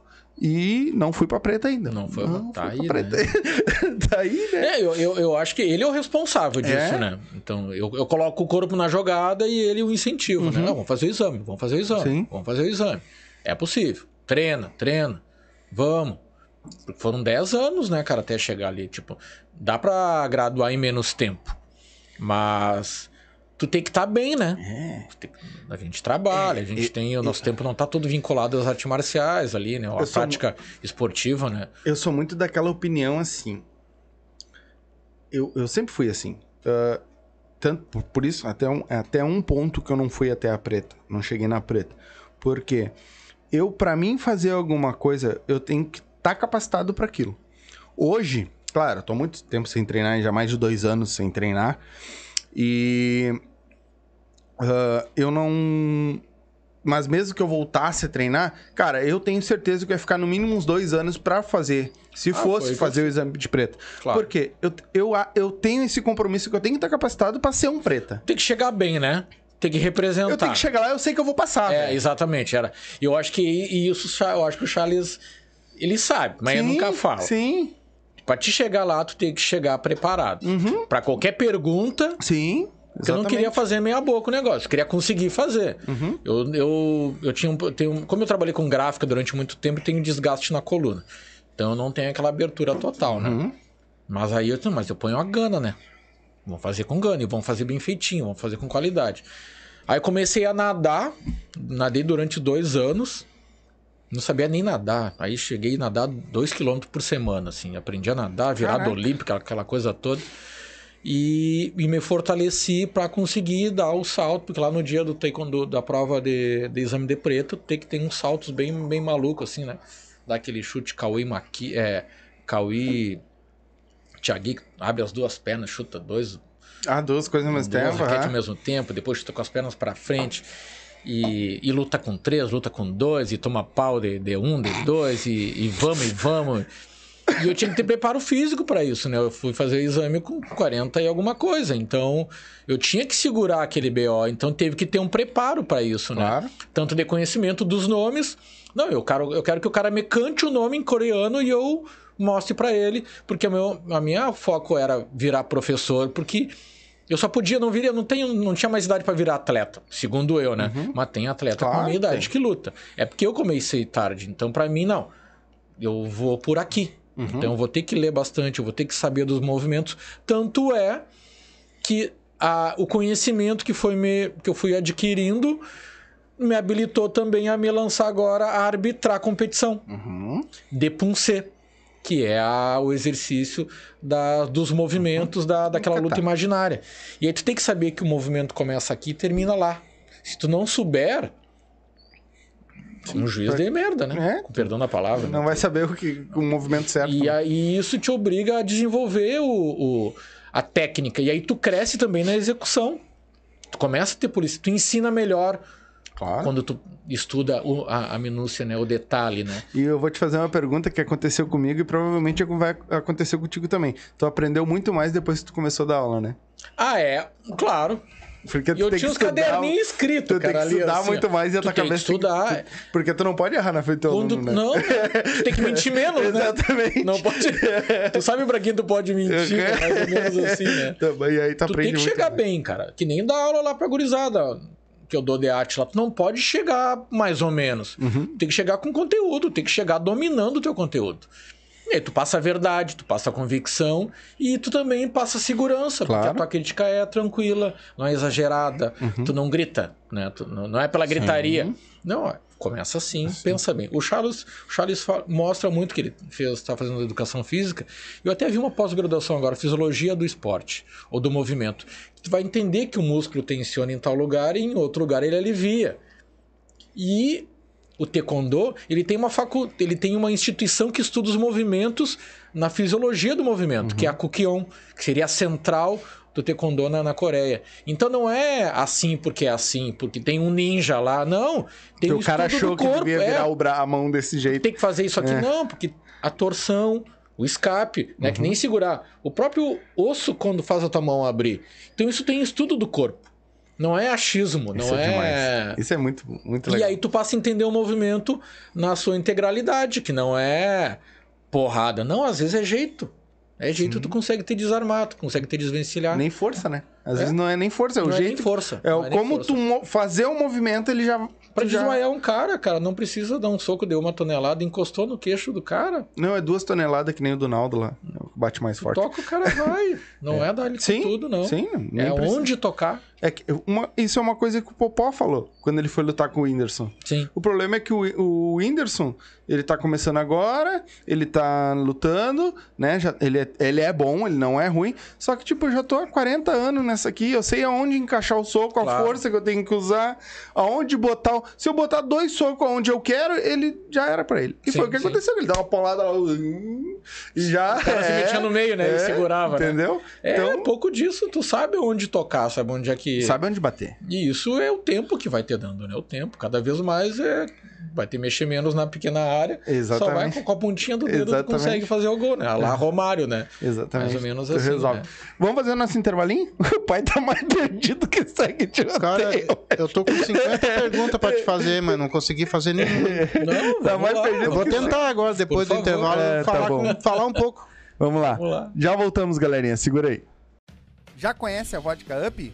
e não fui pra preta ainda. Não foi- tá fui aí, pra preta. tá aí, né? É, eu, eu, eu acho que ele é o responsável disso, É? né? Então, eu, eu coloco o corpo na jogada e ele o incentivo, né? Não, vamos fazer o exame, vamos fazer o exame, Uhum. Sim. vamos fazer o exame. É possível. Treina, treina. Vamos. Foram 10 anos, né, cara, até chegar ali. Tipo, dá pra graduar em menos tempo. Mas tu tem que estar bem, né? É. A gente trabalha, a gente tem. O nosso tempo não tá todo vinculado às artes marciais ali, né? A prática esportiva, né? Eu sou muito daquela opinião assim. Eu, eu sempre fui assim. Ah, tanto por- isso, até um, até um ponto que eu não fui até a preta. Não cheguei na preta. Porque eu, pra mim fazer alguma coisa, eu tenho que estar capacitado para aquilo. Hoje, claro, eu tô muito tempo sem treinar, já mais de dois anos sem treinar. E ah, eu não. Mas mesmo que eu voltasse a treinar, cara, eu tenho certeza que ia ficar no mínimo uns dois anos pra fazer. Se Ah, fosse foi, fazer o exame de preta. Claro. Porque eu, eu, eu tenho esse compromisso que eu tenho que estar capacitado pra ser um preta. Tem que chegar bem, né? Tem que representar. Eu tenho que chegar lá, eu sei que eu vou passar. É, velho. exatamente. Era. E eu acho que e isso, eu acho que o Charles ele sabe, mas eu Sim, nunca falo. Sim, Pra te chegar lá, tu tem que chegar preparado. Uhum. Pra qualquer pergunta, sim. porque eu não queria fazer meia boca o negócio, eu queria conseguir fazer. Uhum. Eu, eu, eu tinha um, eu tenho, como eu trabalhei com gráfica durante muito tempo, eu tenho desgaste na coluna. Então eu não tenho aquela abertura total, né? Uhum. Mas aí eu, mas eu ponho a gana, né? Vamos fazer com Gunny, vamos fazer bem feitinho, vamos fazer com qualidade. Aí comecei a nadar, nadei durante dois anos, não sabia nem nadar. Aí cheguei a nadar dois quilômetros por semana, assim. Aprendi a nadar, virada olímpica, aquela coisa toda. E, e me fortaleci para conseguir dar o salto, porque lá no dia do taekwondo, da prova de, de exame de preto, tem que ter uns saltos bem, bem malucos, assim, né? Dar aquele chute Cauê Maqui, é, Cauê Thiagui, abre as duas pernas, chuta dois, Ah, duas coisas ao mesmo duas tempo. aham. ao mesmo tempo, depois chuta com as pernas para frente. E, e luta com três, luta com dois, e toma pau de, de um, de dois, e, e vamos, e vamos. E eu tinha que ter preparo físico para isso, né? Eu fui fazer exame com 40 e alguma coisa. Então, eu tinha que segurar aquele BO. Então, teve que ter um preparo para isso, né? Claro. Tanto de conhecimento dos nomes. Não, eu quero, eu quero que o cara me cante o nome em coreano e eu mostre para ele. Porque o meu, a minha foco era virar professor, porque eu só podia, não viria, não tenho, não tinha mais idade para virar atleta, segundo eu, né? Mas tem atleta com Claro a minha idade tem. que luta. É porque eu comecei tarde, então para mim não. Eu vou por aqui. Então eu vou ter que ler bastante, eu vou ter que saber dos movimentos. Tanto é que a, o conhecimento que, foi me, que eu fui adquirindo me habilitou também a me lançar agora a arbitrar competição Uhum. de punce, que é a- o exercício da- dos movimentos da, daquela luta tá. imaginária. E aí tu tem que saber que o movimento começa aqui e termina lá. Se tu não souber, um juiz de merda, né? É. Com perdão da palavra. né? Não vai saber o, que, o movimento certo. E aí isso te obriga a desenvolver o, o- a técnica. E aí tu cresce também na execução. Tu começa a ter por isso. Tu ensina melhor Claro. quando tu estuda o- a, a minúcia, né? O detalhe, né? E eu vou te fazer uma pergunta que aconteceu comigo e provavelmente vai acontecer contigo também. Tu aprendeu muito mais depois que tu começou a dar aula, né? Ah, é. Claro. Porque E eu tem tinha que os estudar, caderninhos escritos, Tu tem que ali, estudar assim, muito mais e a Tu tua cabeça tem que- estudar. tu- Porque tu não pode errar na frente do teu Quando... aluno, né? Não, tu tem que mentir menos, né? Exatamente. Não pode... Tu sabe pra quem tu pode mentir, né? mais ou menos assim, né? E aí tu, Tu aprende tem que chegar né? bem, cara. Que nem dar aula lá pra gurizada que eu dou de arte lá. Tu não pode chegar mais ou menos. Uhum. Tem que chegar com conteúdo, tem que chegar dominando o teu conteúdo. E aí tu passa a verdade, tu passa a convicção e tu também passa a segurança, porque Claro. a tua crítica é tranquila, não é exagerada, Uhum. tu não grita, né? Tu não, não é pela gritaria. Não, ó, começa assim, pensa bem. O Charles, o Charles mostra muito que ele está fazendo educação física. Eu até vi uma pós-graduação agora, fisiologia do esporte ou do movimento. Tu vai entender que o músculo tensiona em tal lugar e em outro lugar ele alivia. E o taekwondo, ele tem uma facu... ele tem uma instituição que estuda os movimentos na fisiologia do movimento, que é a Kukyon, que seria a central do taekwondo na, na Coreia. Então não é assim porque é assim, porque tem um ninja lá, não. Tem um o cara achou que devia é, virar bra- a mão desse jeito. tem que fazer isso aqui. É. Não, porque a torção, o escape, né? Que nem segurar. O próprio osso, quando faz a tua mão abrir. Então, isso tem estudo do corpo. Não é achismo, não Isso é, é. demais. Isso é muito, muito E legal. aí tu passa a entender o movimento na sua integralidade, que não é porrada. Não, às vezes é jeito. É jeito, tu consegue te desarmar, tu consegue te desvencilhar. Nem força, né? Às É. vezes não é nem força, é o não é nem jeito. força. É, nem como força. tu fazer o movimento, ele já. Pra já... desmaiar um cara, cara, não precisa dar um soco de uma tonelada, encostou no queixo do cara, Não, é duas toneladas que nem o do Naldo lá. Bate mais forte. toca o cara vai. Não é, dar ele Sim, tudo, não. Sim, é precisa. onde tocar. É que uma- isso é uma coisa que o Popó falou quando ele foi lutar com o Whindersson. Sim. O problema é que o, o Whindersson, ele tá começando agora, ele tá lutando, né? Já, ele, é, ele é bom, ele não é ruim. Só que, tipo, eu já tô há 40 anos nessa aqui, eu sei aonde encaixar o soco, a Claro. força que eu tenho que usar, aonde botar. o- Se eu botar dois socos aonde eu quero, ele já era pra ele. E Sim, foi o que sim. aconteceu, ele dá uma polada lá e já. O cara se metia no meio, né? Ele segurava, né? Entendeu? É, Então, pouco disso, tu sabe onde tocar, sabe onde é que. sabe onde bater. E isso é o tempo que vai ter dando, né? O tempo. Cada vez mais é. Vai ter mexer menos na pequena área. Só vai Exatamente. com, a pontinha do dedo Exatamente. consegue fazer o gol, né? A lá Romário, né? Exatamente. Mais ou menos assim, resolve. né? Vamos fazer o nosso intervalinho? O pai tá mais perdido que segue tiroteio. Cara, eu tô com 50 perguntas pra te fazer, mas não consegui fazer nenhuma. Não, Tá mais lá. perdido Eu vou tentar agora, depois Por do favor. intervalo, É, tá falar, bom. com- falar um pouco. Vamos lá. Vamos lá. Já voltamos, galerinha. Segura aí. Já conhece a Vodka Up?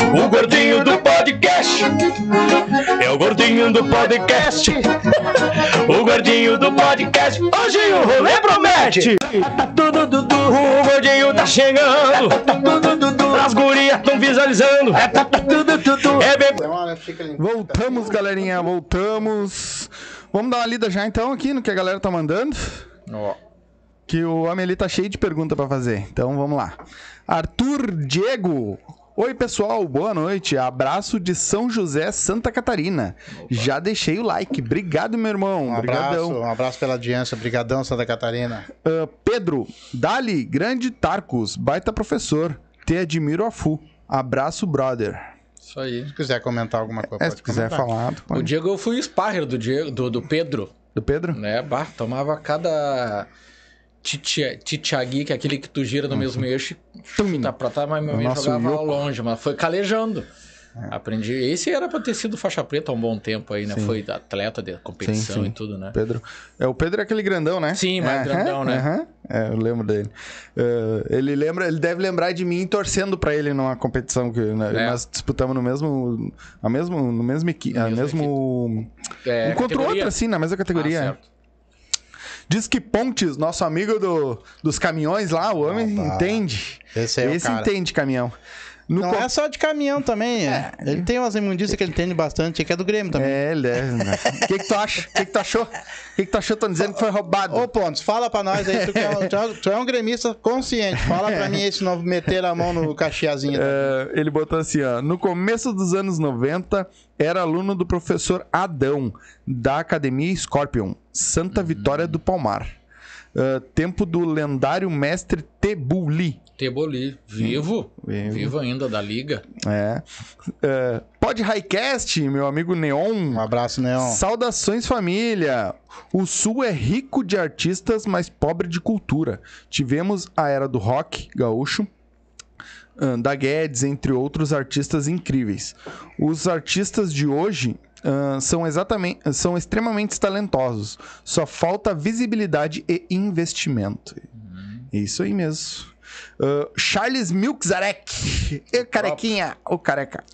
O gordinho do podcast. É o gordinho do podcast. O gordinho do podcast. Hoje o rolê promete. Tá. O gordinho tá chegando. As gurias tão visualizando. É bebê. Voltamos, galerinha, voltamos. Vamos dar uma lida já então aqui no que a galera tá mandando. Ó. Que o homem ali tá cheio de pergunta pra fazer. Então vamos lá. Arthur Diego. Oi, pessoal, boa noite. Abraço de São José, Santa Catarina. Já deixei o like. Obrigado, meu irmão. Um Obrigadão. abraço, um abraço pela audiência. Obrigadão, Santa Catarina. Ah, Pedro, Dali, grande Tarcos, baita professor. Te admiro a fu. Abraço, brother. Isso aí. Se quiser comentar alguma coisa, É, pode se quiser comentar. falar, O. Diego, eu fui sparrer do, Diego, do, do Pedro, do Pedro? né? Bah, tomava cada titiagui, que é aquele que tu gira no mesmo eixo, tá pra trás, mas meu O amigo jogava Yoko. longe, mas foi calejando. Aprendi. Esse era pra ter sido faixa preta há um bom tempo aí, né? Sim. Foi atleta de competição Sim, sim. e tudo, né? Pedro. É, o Pedro é aquele grandão, né? Sim, mais Aham, grandão, né? É, eu lembro dele. É, ele lembra, ele deve lembrar de mim torcendo pra ele numa competição que né, É. nós disputamos no mesmo, a mesmo, no mesmo equipe, a Mesma mesmo É, um contra o outro assim, na mesma categoria. Ah, é. certo. Diz que Pontes, nosso amigo do, dos caminhões lá, o homem Ah, tá. entende. Esse é o Esse entende caminhão. No Não co- é só de caminhão também. É. Ele tem umas imundícias que ele entende bastante, que é do Grêmio também. É, ele é. né? O que, que tu acha? O que, que tu achou? O que, que tu achou? Estão dizendo que foi roubado. Ô, Pontes, fala pra nós aí, tu, é um, tu é tu é um gremista consciente. Fala pra mim aí se não meter a mão no caxiazinho. É, ele botou assim, ó. No começo dos anos 90, era aluno do professor Adão, da Academia Scorpion, Santa Vitória do Palmar. É, tempo do lendário mestre Tebuli. Teboli, vivo, Vivo. vivo ainda da liga. É. É, Pod Highcast, meu amigo Neon. Um abraço, Neon. Saudações, família! O Sul é rico de artistas, mas pobre de cultura. Tivemos a era do rock gaúcho, ahn, da Guedes, entre outros artistas incríveis. Os artistas de hoje ahn, são exatamente são extremamente talentosos. Só falta visibilidade e investimento. Isso aí mesmo. Ah, Charles Milczarek. E carequinha, o careca.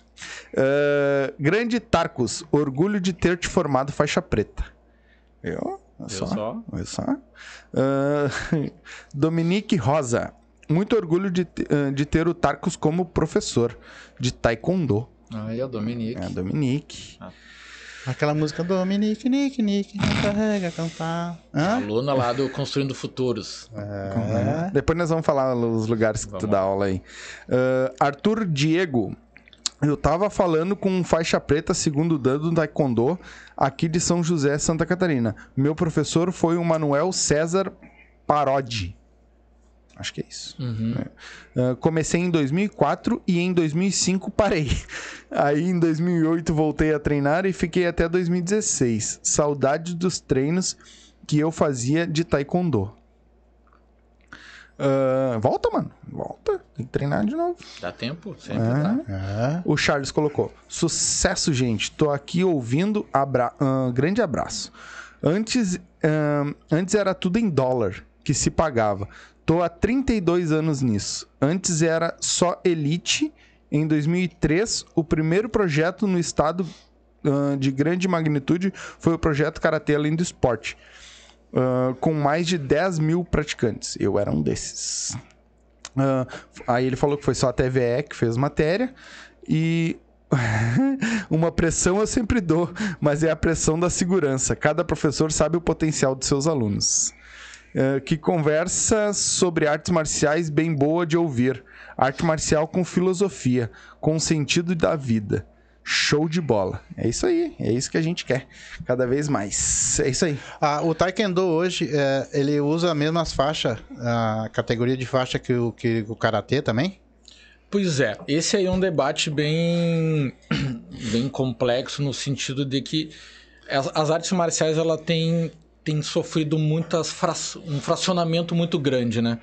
Ah, grande Tarcos, orgulho de ter te formado faixa preta. Eu? Olha Viu só? Olha só. Ah, Dominique Rosa. Muito orgulho de, ah, de ter o Tarcos como professor de taekwondo. Aí, o Dominique. É, Dominique. Aquela música Dominique, Nick, Nick, não carrega cantar. Hã? Aluna lá do Construindo Futuros. É. Depois nós vamos falar os lugares que tu Vamos dá lá. aula aí. Ah, Arthur Diego. Eu tava falando com um faixa preta segundo dan do Taekwondo aqui de São José, Santa Catarina. Meu professor foi o Manuel César Parodi. Acho que é isso. Uhum. Ah, comecei em 2004 e em 2005 parei. Aí em 2008 voltei a treinar e fiquei até 2016. Saudade dos treinos que eu fazia de taekwondo. Ah, volta, mano. Volta. Tem que treinar de novo. Dá tempo? Sempre É. dá. É. O Charles colocou: Sucesso, gente. Tô aqui ouvindo. Abra... ah, grande abraço. Antes, antes era tudo em dólar que se pagava. Tô há 32 anos nisso. Antes era só Elite. Em 2003, o primeiro projeto no estado ah, de grande magnitude foi o projeto Karatê Além do Esporte. ah, com mais de 10 mil praticantes. Eu era um desses. Ah, aí ele falou que foi só a TVE que fez matéria. E uma pressão eu sempre dou, mas é a pressão da segurança. Cada professor sabe o potencial dos seus alunos. Ah, que conversa sobre artes marciais bem boa de ouvir. Arte marcial com filosofia, com sentido da vida. Show de bola. É isso aí. É isso que a gente quer. Cada vez mais. É isso aí. Ah, o Taekwondo hoje, é, ele usa as mesmas faixas, a categoria de faixa que o, que o Karatê também? Pois é, esse aí é um debate bem bem complexo no sentido de que as, as artes marciais ela tem, tem sofrido muitas um fracionamento muito grande, né?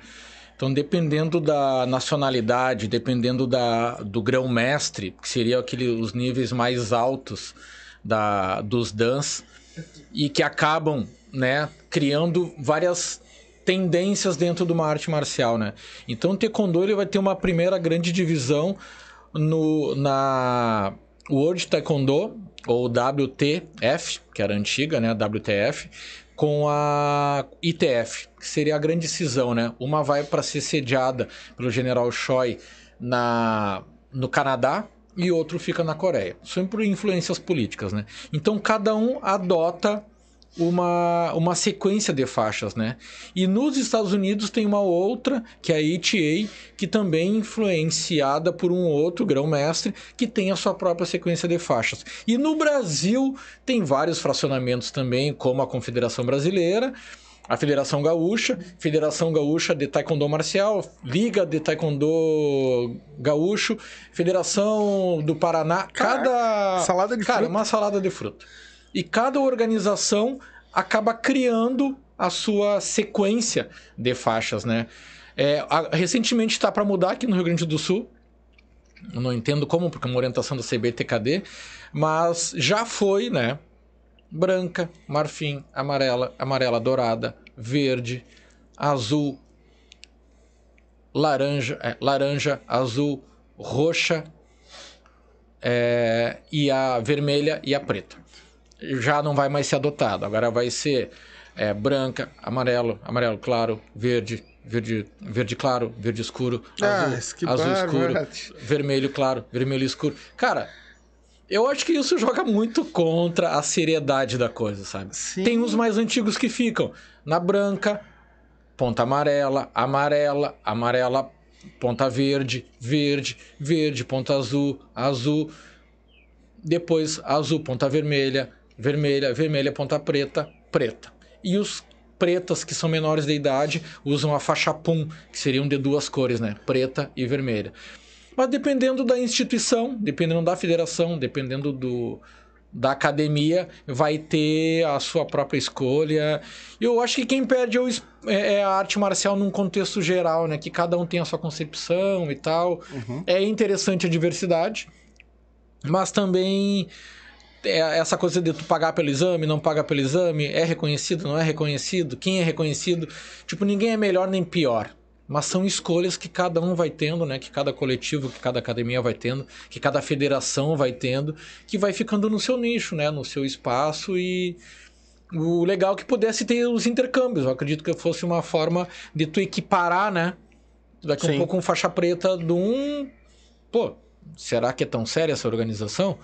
Então, dependendo da nacionalidade, dependendo da, do grão-mestre, que seria aquele, os níveis mais altos da, dos dans, e que acabam né, criando várias tendências dentro de uma arte marcial, né? Então, o Taekwondo ele vai ter uma primeira grande divisão no, na World Taekwondo, ou WTF, que era antiga, né? WTF, com a ITF, que seria a grande cisão, né? Uma vai para ser sediada pelo general Choi na, no Canadá e outro fica na Coreia. Sempre por influências políticas, né? Então cada um adota uma, uma sequência de faixas, né? E nos Estados Unidos tem uma outra, que é a ETA, que também é influenciada por um outro grão-mestre, que tem a sua própria sequência de faixas. E no Brasil tem vários fracionamentos também, como a Confederação Brasileira, a Federação Gaúcha, Federação Gaúcha de Taekwondo Marcial, Liga de Taekwondo Gaúcho, Federação do Paraná, cada salada de cara, fruta. uma salada de fruta. E cada organização acaba criando a sua sequência de faixas, né? É, a- recentemente está para mudar aqui no Rio Grande do Sul. Eu não entendo como, porque é uma orientação do CBTKD, mas já foi, né? Branca, marfim, amarela, amarela dourada, verde, azul, laranja, é, laranja, azul, roxa é, e a vermelha e a preta. Já não vai mais ser adotado. Agora vai ser é, branca, amarelo, amarelo claro, verde, verde, verde claro, verde escuro, Ah, azul, azul escuro, vermelho claro, vermelho escuro. Cara, eu acho que isso joga muito contra a seriedade da coisa, sabe? Sim. Tem os mais antigos que ficam na branca, ponta amarela, amarela, amarela, ponta verde, verde, verde, ponta azul, azul. Depois azul, ponta vermelha, vermelha, vermelha, ponta preta, preta. E os pretas que são menores de idade usam a faixa pum, que seriam de duas cores, né? Preta e vermelha. Mas dependendo da instituição, dependendo da federação, dependendo do, da academia, vai ter a sua própria escolha. Eu acho que quem perde é, é- é a arte marcial num contexto geral, né? Que cada um tem a sua concepção e tal. É interessante a diversidade, mas também é essa coisa de tu pagar pelo exame, não pagar pelo exame, é reconhecido, não é reconhecido, quem é reconhecido. Tipo, ninguém é melhor nem pior. Mas são escolhas que cada um vai tendo, né? Que cada coletivo, que cada academia vai tendo, que cada federação vai tendo, que vai ficando no seu nicho, né? No seu espaço e o legal é que pudesse ter os intercâmbios. Eu acredito que fosse uma forma de tu equiparar, né? Daqui Sim. um pouco um faixa preta do um. Pô, será que é tão séria essa organização?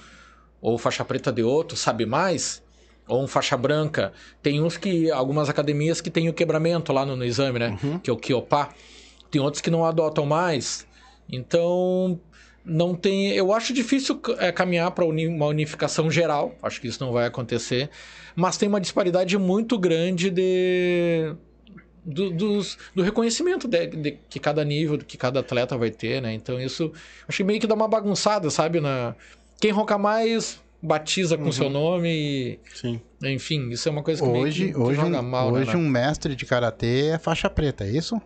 Ou faixa preta de outro, sabe mais? Ou um faixa branca. Tem uns que. Algumas academias que tem o quebramento lá no, no exame, né? Que é o Kiopá. Tem outros que não adotam mais. Então. Não tem. Eu acho difícil é, caminhar para uma unificação geral. Acho que isso não vai acontecer. Mas tem uma disparidade muito grande de. Do, dos- do reconhecimento de, de que cada nível, que cada atleta vai ter, né? Então isso acho que meio que dá uma bagunçada, sabe? Na, quem ronca mais batiza com seu nome e, Sim. enfim, isso é uma coisa que meio Hoje, que, que hoje, joga um, mal, né, hoje né? um mestre de karatê é faixa preta, é isso?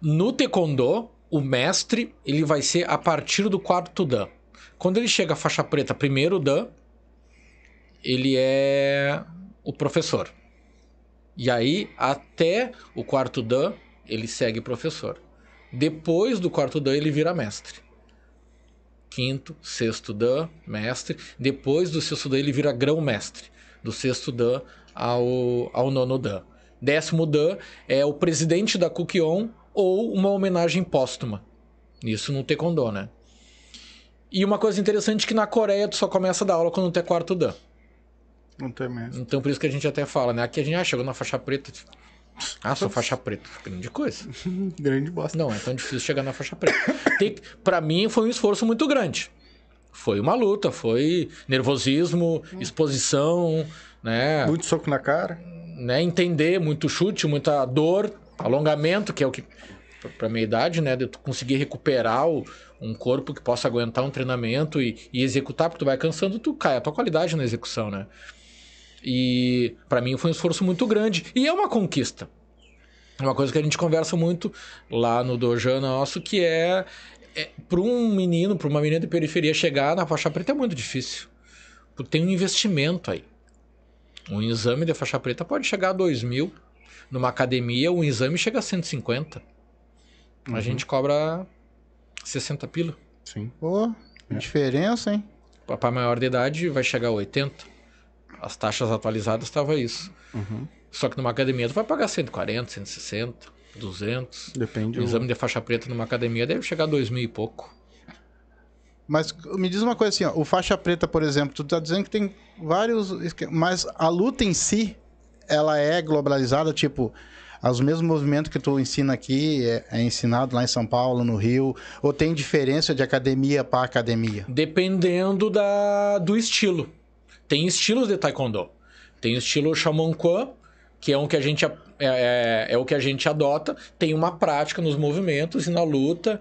No taekwondo, o mestre, ele vai ser a partir do quarto dan. Quando ele chega à faixa preta, primeiro dan, ele é o professor. E aí, até o quarto dan, ele segue professor. Depois do quarto dan, ele vira mestre. Quinto, sexto dan, mestre. Depois do sexto dan, ele vira grão-mestre. Do sexto dan ao, ao nono dan. Décimo dan é o presidente da Kukion ou uma homenagem póstuma. Isso no Taekwondo, né? E uma coisa interessante é que na Coreia tu só começa a dar aula quando tu é quarto dan. Não tem mesmo. Então por isso que a gente até fala, né? Aqui a gente ah, chegou na faixa preta. Ah, sou faixa preta. Grande coisa. Grande bosta. Não, é tão difícil chegar na faixa preta. Tem, pra mim foi um esforço muito grande. Foi uma luta, foi nervosismo, exposição, né? Muito soco na cara. né? Entender muito chute, muita dor, alongamento, que é o que pra- pra minha idade, né? De tu conseguir recuperar o- um corpo que possa aguentar um treinamento e, e executar, porque tu vai cansando, tu cai a tua qualidade na execução, né? E pra mim foi um esforço muito grande. E é uma conquista. É Uma coisa que a gente conversa muito lá no Dojo nosso, que é, é para um menino, para uma menina de periferia chegar na faixa preta é muito difícil. Porque tem um investimento aí. Um exame de faixa preta pode chegar a 2 mil. Numa academia, um exame chega a 150. A gente cobra 60 pila. Sim. Pô, diferença, hein? Para maior de idade vai chegar a 80. As taxas atualizadas estavam isso. Só que numa academia tu vai pagar 140, 160, 200. Depende. O do- exame de faixa preta numa academia deve chegar a 2 mil e pouco. Mas me diz uma coisa assim, ó, o faixa preta, por exemplo, tu tá dizendo que tem vários, mas a luta em si, ela é globalizada, tipo, os mesmos movimentos que tu ensina aqui é, é ensinado lá em São Paulo, no Rio, ou tem diferença de academia para academia? Dependendo da, do estilo. Tem estilos de taekwondo. Tem o estilo Shaman Kwan, que é um que a gente é, é, é o que a gente adota. Tem uma prática nos movimentos e na luta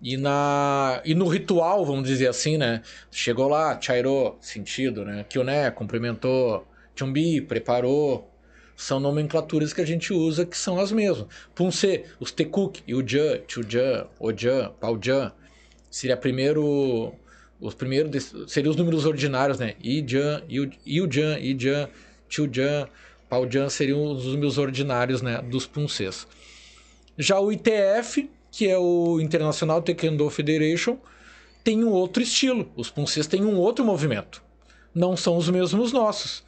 e na e no ritual, vamos dizer assim, né? Chegou lá, chairou, sentido, né? Kyoné, cumprimentou, chumbi, preparou. São nomenclaturas que a gente usa que são as mesmas. Punse, os tekuk, yujan, chujan, ojan, paujan. Seria primeiro os primeiros seriam os números ordinários, né? Ijan, Yu- Yujan, Ijan, Chujan, Paujan seriam os números ordinários, né, dos punsês. Já o ITF, que é o International Taekwondo Federation, tem um outro estilo. Os punsês têm um outro movimento. Não são os mesmos nossos.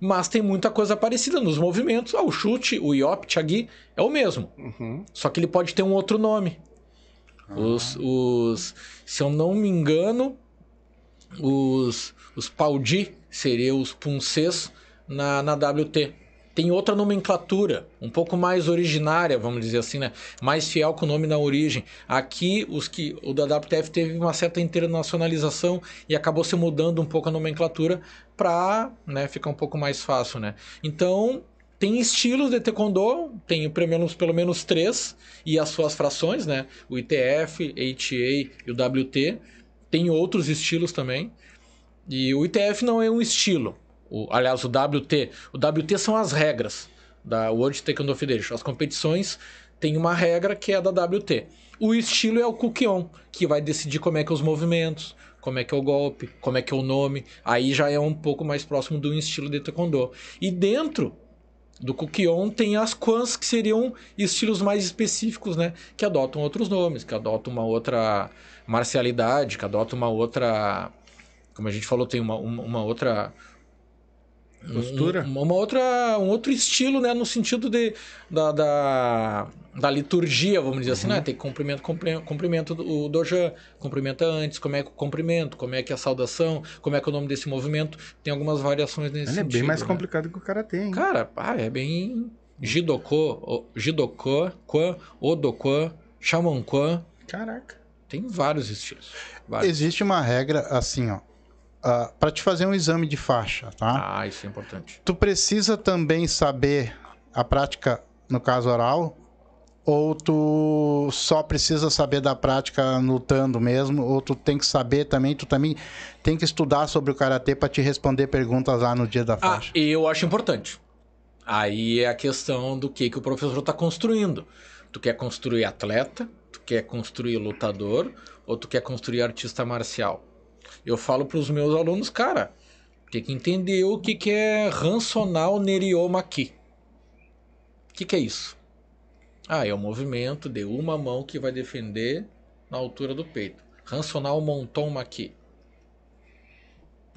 Mas tem muita coisa parecida nos movimentos. Ah, o chute, o iop, chagi, é o mesmo. Só que ele pode ter um outro nome. Os, os, se eu não me engano, os, os Paudi seriam os Punsês na, na WT. Tem outra nomenclatura, um pouco mais originária, vamos dizer assim, né? Mais fiel com o nome na origem. Aqui, os que o da WTF teve uma certa internacionalização e acabou se mudando um pouco a nomenclatura para né, ficar um pouco mais fácil, né? Então, tem estilos de taekwondo, tem pelo menos, pelo menos três, e as suas frações, né? O ITF, HA e o WT. Tem outros estilos também. E o ITF não é um estilo. O, aliás, o WT. O WT são as regras da World Taekwondo Federation. As competições têm uma regra que é da WT. O estilo é o Kukion, que vai decidir como é que é os movimentos, como é que é o golpe, como é que é o nome. Aí já é um pouco mais próximo do estilo de Taekwondo. E dentro do Kukion tem as Kwans, que seriam estilos mais específicos, né? Que adotam outros nomes, que adotam uma outra marcialidade, que adotam uma outra. Como a gente falou, tem uma, uma, uma outra. Um- Postura? Uma, uma outra, um outro estilo, né? No sentido de, da, da, da liturgia, vamos dizer assim, né? Tem cumprimento, cumpri- cumprimento do o dojan, cumprimenta antes, como é que o cumprimento, como é que é a saudação, como é que é o nome desse movimento. Tem algumas variações nesse Ele é sentido. bem mais né? complicado que o karatê, hein? Cara, ah, é bem. Jidoko, Jidoko, Kwan, Odokwan, Shaman Kwan. Caraca. Tem vários estilos. Vários. Existe uma regra assim, ó. Para te fazer um exame de faixa, tá? Ah, isso é importante. Tu precisa também saber a prática, no caso oral, ou tu só precisa saber da prática lutando mesmo, ou tu tem que saber também, tu também tem que estudar sobre o karatê para te responder perguntas lá no dia da Ah, faixa. eu acho importante. Aí é a questão do que, que o professor está construindo. Tu quer construir atleta, tu quer construir lutador, ou tu quer construir artista marcial? Eu falo para os meus alunos, cara, tem que entender o que, que é Ransonal Neriomaki. O que, que é isso? Ah, é o movimento de uma mão que vai defender na altura do peito. Ransonal Monton Maki.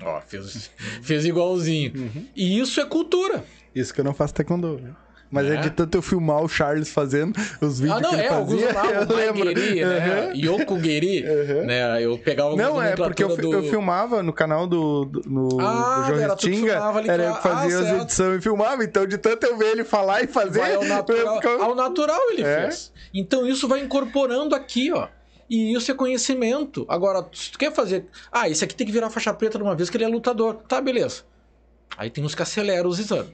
Ó, fez, fez igualzinho. E isso é cultura. Isso que eu não faço taekwondo. Mas é. É? de tanto eu filmar o Charles fazendo os vídeos Ah, não, que ele é, fazia, usavam eu lembro. Maigeri, né? Uhum. Yokugeri, né? Eu pegava Não, é porque eu, nomenclaturas eu filmava no canal do, do no, Ah, do João era ali era eu fazia Ah, as edições e filmava, então de tanto eu ver ele falar e fazer, Vai ao natural, eu ao natural ele É. fez. Então isso vai incorporando aqui, ó. E isso é conhecimento. Agora, se tu quer fazer. Ah, esse aqui tem que virar faixa preta de uma vez que ele é lutador. Tá, beleza. Aí tem uns que aceleram os exames.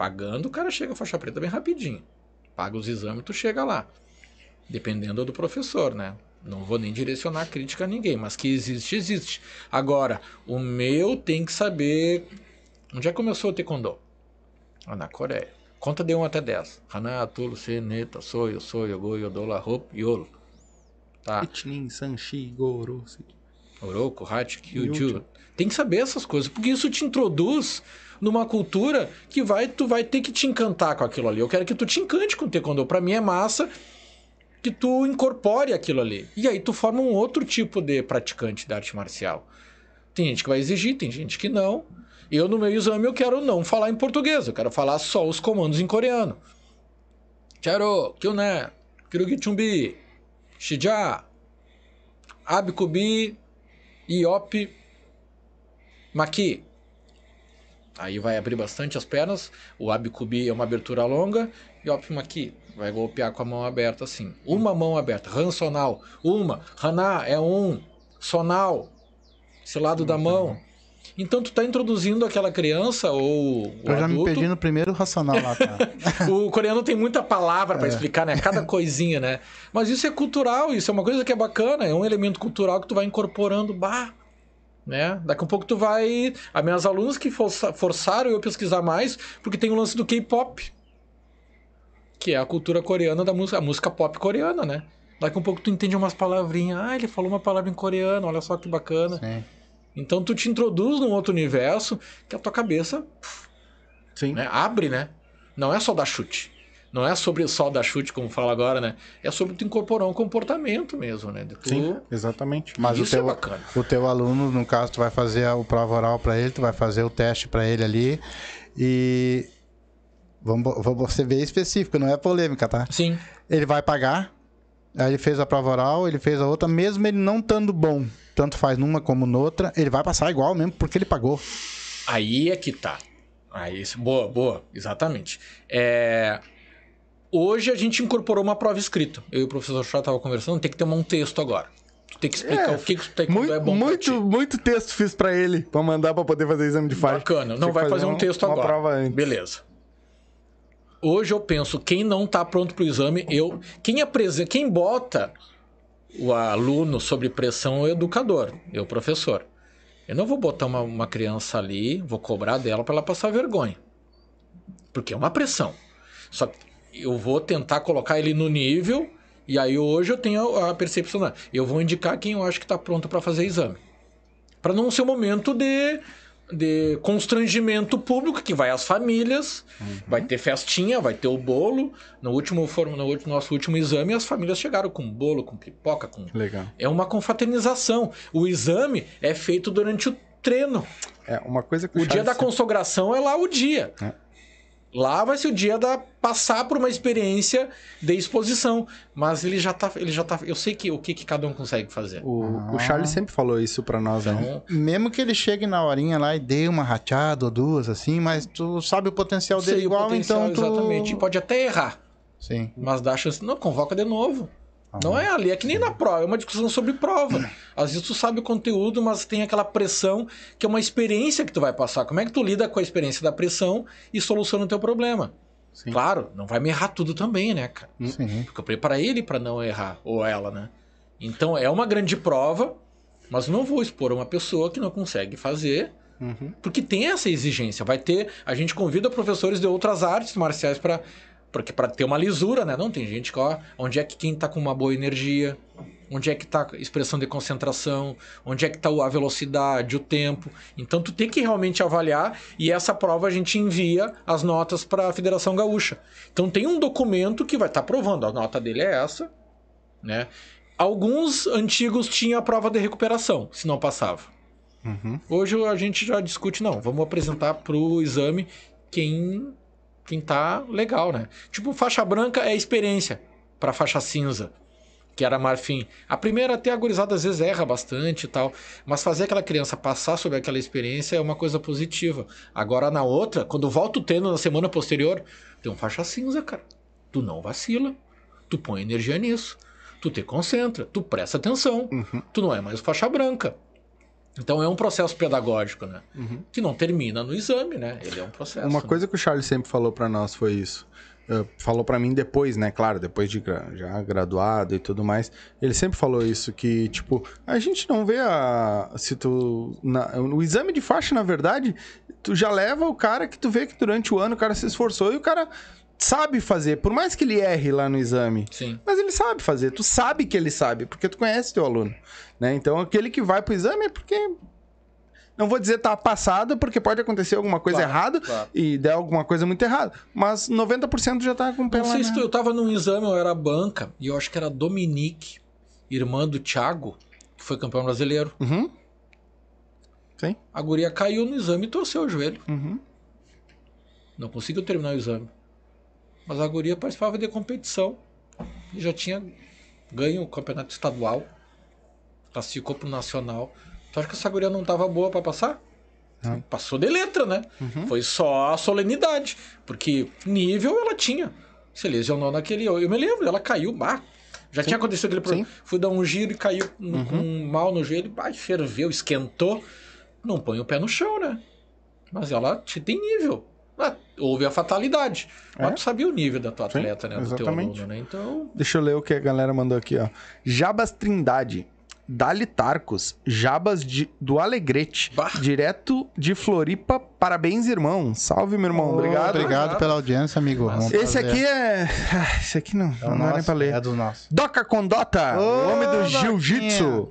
Pagando, o cara chega a faixa preta bem rapidinho. Paga os exames, tu chega lá. Dependendo do professor, né? Não vou nem direcionar crítica a ninguém, mas que existe, existe. Agora, o meu tem que saber onde é que começou o taekwondo. Ah, na Coreia. Conta de 1 até 10. Hana, Tulo, Se, Neta, Soyo, Soyo, Go, Yodola, Hop, Yolo. Tá. Ichnin, Sanshi, Goro. Oroku, Hachi, Kyuju. Tem que saber essas coisas, porque isso te introduz numa cultura que vai, tu vai ter que te encantar com aquilo ali. Eu quero que tu te encante com o taekwondo. Pra mim é massa que tu incorpore aquilo ali. E aí tu forma um outro tipo de praticante da arte marcial. Tem gente que vai exigir, tem gente que não. Eu, no meu exame, eu quero não falar em português, eu quero falar só os comandos em coreano. Charo, Kyune, Kirugi Chumbi, Shija, Abikubi, Iop, Maki. Aí vai abrir bastante as pernas. O Abikubi é uma abertura longa. Iop Maki vai golpear com a mão aberta assim. Uma mão aberta. Han sonal. Uma. Haná é um. Sonal. Esse lado da mão. Então tu tá introduzindo aquela criança ou o Eu já me adulto. perdi no primeiro racional lá, tá? O coreano tem muita palavra pra explicar, né? Cada coisinha, né? Mas isso é cultural, isso é uma coisa que é bacana, é um elemento cultural que tu vai incorporando, bah, né? Daqui a pouco tu vai... As minhas alunas que força- forçaram eu pesquisar mais, porque tem o lance do K-pop, que é a cultura coreana da música, a música pop coreana, né? Daqui a pouco tu entende umas palavrinhas, ah, ele falou uma palavra em coreano, olha só que bacana. Sim. Então tu te introduz num outro universo que a tua cabeça Sim. né? Abre, né? Não é só dar chute. Não é sobre só dar chute, como fala agora, né? É sobre tu incorporar um comportamento mesmo, né? Tu... Sim, exatamente. Mas Isso o teu, é bacana. o teu aluno, no caso, tu vai fazer o prova oral para ele, tu vai fazer o teste para ele ali e vamos, vamos ser bem específico, não é polêmica, tá? Sim. Ele vai pagar, aí ele fez a prova oral, ele fez a outra, mesmo ele não estando bom, tanto faz numa como noutra, ele vai passar igual mesmo porque ele pagou. Aí é que tá. Aí, boa, boa, exatamente. É, Hoje a gente incorporou uma prova escrita. Eu e o professor Chá tava conversando, tem que ter um texto agora. Tu tem que explicar É, o que, que o taekwondo Muito, é bom muito, muito texto fiz pra ele, pra mandar pra poder fazer exame de faixa. Bacana. Não vai que fazer um uma- texto uma agora. prova antes. Beleza. Hoje eu penso, quem não tá pronto pro exame, eu. Quem apresen- quem bota o aluno sob pressão é o educador, eu, professor. Eu não vou botar uma, uma criança ali, vou cobrar dela para ela passar vergonha. Porque é uma pressão. Só que eu vou tentar colocar ele no nível, e aí hoje eu tenho a percepção. né? Eu vou indicar quem eu acho que está pronto para fazer exame. Para não ser um momento de, de constrangimento público, que vai às famílias, vai ter festinha, vai ter o bolo. No último, foram- no último- nosso último exame, as famílias chegaram com bolo, com pipoca, com Legal. é uma confraternização. O exame é feito durante o treino. É, uma coisa que O dia da consagração é lá o dia. É. Lá vai ser o dia da passar por uma experiência de exposição, mas ele já tá, ele já tá, eu sei que o que, que cada um consegue fazer. O, Ah. o Charles sempre falou isso pra nós, né? Então, Mesmo que ele chegue na horinha lá e dê uma rateada ou duas, assim, mas tu sabe o potencial dele sei o igual, potencial, então tu... exatamente. E pode até errar, Sim. mas dá chance, não convoca de novo. Não é ali, é que nem na prova, é uma discussão sobre prova. Às vezes tu sabe o conteúdo, mas tem aquela pressão que é uma experiência que tu vai passar. Como é que tu lida com a experiência da pressão e soluciona o teu problema? Sim. Claro, não vai me errar tudo também, né, cara? Sim. Porque eu preparei ele para não errar, ou ela, né? Então é uma grande prova, mas não vou expor uma pessoa que não consegue fazer, Uhum. porque tem essa exigência. Vai ter, a gente convida professores de outras artes marciais para porque para ter uma lisura, né? Não tem gente que, ó, onde é que quem tá com uma boa energia, onde é que tá a expressão de concentração, onde é que tá a velocidade, o tempo. Então tu tem que realmente avaliar e essa prova a gente envia as notas para a Federação Gaúcha. Então tem um documento que vai estar provando, a nota dele é essa, né? Alguns antigos tinham a prova de recuperação, se não passava. Uhum. Hoje a gente já discute, não, vamos apresentar pro exame quem quem tá legal, né? Tipo, faixa branca é experiência para faixa cinza, que era marfim. A primeira até a gurizada às vezes erra bastante e tal, mas fazer aquela criança passar sobre aquela experiência é uma coisa positiva. Agora na outra, quando volta o treino na semana posterior, tem um faixa cinza, cara. Tu não vacila. Tu põe energia nisso. Tu te concentra, tu presta atenção. Uhum. Tu não é mais faixa branca. Então é um processo pedagógico, né? Uhum. Que não termina no exame, né? Ele é um processo. Uma né? coisa que o Charles sempre falou pra nós foi isso. eh, falou pra mim depois, né? Claro, depois de já graduado e tudo mais. Ele sempre falou isso, que, tipo, a gente não vê a. Se tu. na- o exame de faixa, na verdade, tu já leva o cara que tu vê que durante o ano o cara se esforçou e o cara sabe fazer. Por mais que ele erre lá no exame. Sim. Mas ele sabe fazer, tu sabe que ele sabe, porque tu conhece teu aluno, né? Então aquele que vai pro exame é porque não vou dizer tá passado, porque pode acontecer alguma coisa Claro, errada claro. e der alguma coisa muito errada, mas 90% já tá com o pé Não sei se tu, eu tava num exame, eu era banca, e eu acho que era Dominique, irmã do Thiago, que foi campeão brasileiro. Uhum. Sim. A guria caiu no exame e torceu o joelho. Uhum. Não conseguiu terminar o exame. Mas a guria participava de competição. E já tinha ganho o campeonato estadual. Classificou pro nacional. Tu acha que essa guria não tava boa pra passar? Não. Passou de letra, né? Uhum. Foi só a solenidade. Porque nível ela tinha. Se lesionou naquele. Eu me lembro, ela caiu. Bah, já tinha acontecido aquele problema. Sim. Uhum. Fui dar um giro e caiu no- com um mal no joelho. Bah, ferveu, esquentou. Não põe o pé no chão, né? Mas ela te- tem nível. Ah, houve a fatalidade. É. Mas tu sabia o nível da tua Sim, atleta, né? Do teu exatamente. aluno, né? Então. Deixa eu ler o que a galera mandou aqui, ó. Jabas Trindade. Dali Tarcos, Jabas de- do Alegrete, Bah. direto de Floripa. Parabéns, irmão. Salve, meu irmão. Obrigado. Obrigado pela audiência, amigo. Um Esse prazer. aqui é. Ah, Esse aqui não, É não dá nem pra ler. É do nosso. Doca Condota, Ô, o homem do jiu-jitsu.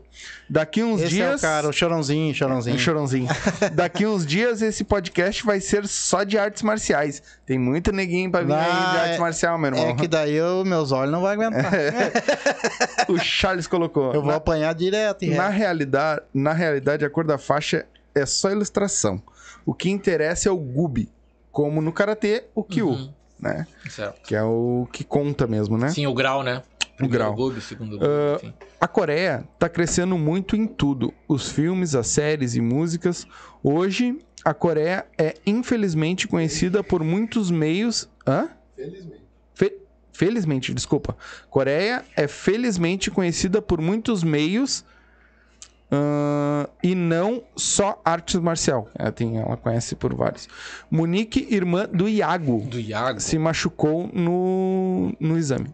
Daqui uns Esse dias. é o cara, o chorãozinho, chorãozinho. Um chorãozinho. Daqui uns dias esse podcast vai ser só de artes marciais. Tem muito neguinho pra vir aí de artes é- marcial, meu irmão. É que daí eu, meus olhos não vão aguentar. O Charles colocou. Eu vou Na- apanhar direto. Na reto. realidade, na realidade, a cor da faixa é só ilustração. O que interessa é o gubi, como no karatê, o kyu, Uhum. né? Certo. Que é o que conta mesmo, né? Sim, o grau, né? Primeiro grau. Gub, segundo Gub, Ah, enfim. A Coreia tá crescendo muito em tudo. Os filmes, as séries e músicas. Hoje, a Coreia é infelizmente conhecida por muitos meios. Hã? Felizmente. Fe- Felizmente, desculpa. Coreia é felizmente conhecida por muitos meios ahn, e não só artes marcial. Ela, tem, ela conhece por vários. Monique, irmã do Iago, Do Iago. se machucou no, no exame.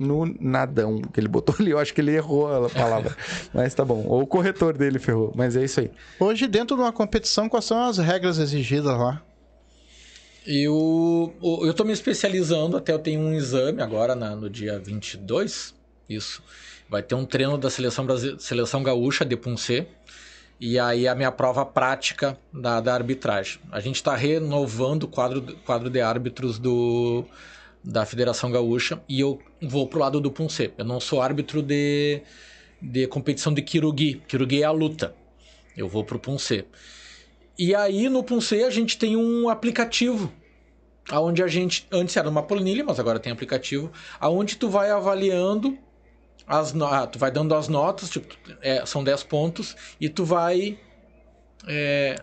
No nadão que ele botou ali. Eu acho que ele errou a palavra. mas tá bom. Ou o corretor dele ferrou. Mas é isso aí. Hoje, dentro de uma competição, quais são as regras exigidas lá? Eu, o- eu tô me especializando, até eu tenho um exame agora na- no dia 22, isso. Vai ter um treino da seleção, Brasi- seleção gaúcha de Punce. E aí a minha prova prática da, da arbitragem. A gente está renovando o quadro, quadro de árbitros do, da Federação Gaúcha e eu vou pro lado do Punce. Eu não sou árbitro de, de competição de Kirugi. Kirugi é a luta. Eu vou pro Punce. E aí no Punce a gente tem um aplicativo aonde a gente antes era uma planilha, mas agora tem aplicativo, aonde tu vai avaliando as ah, tu vai dando as notas, tipo, é, são 10 pontos e tu vai é,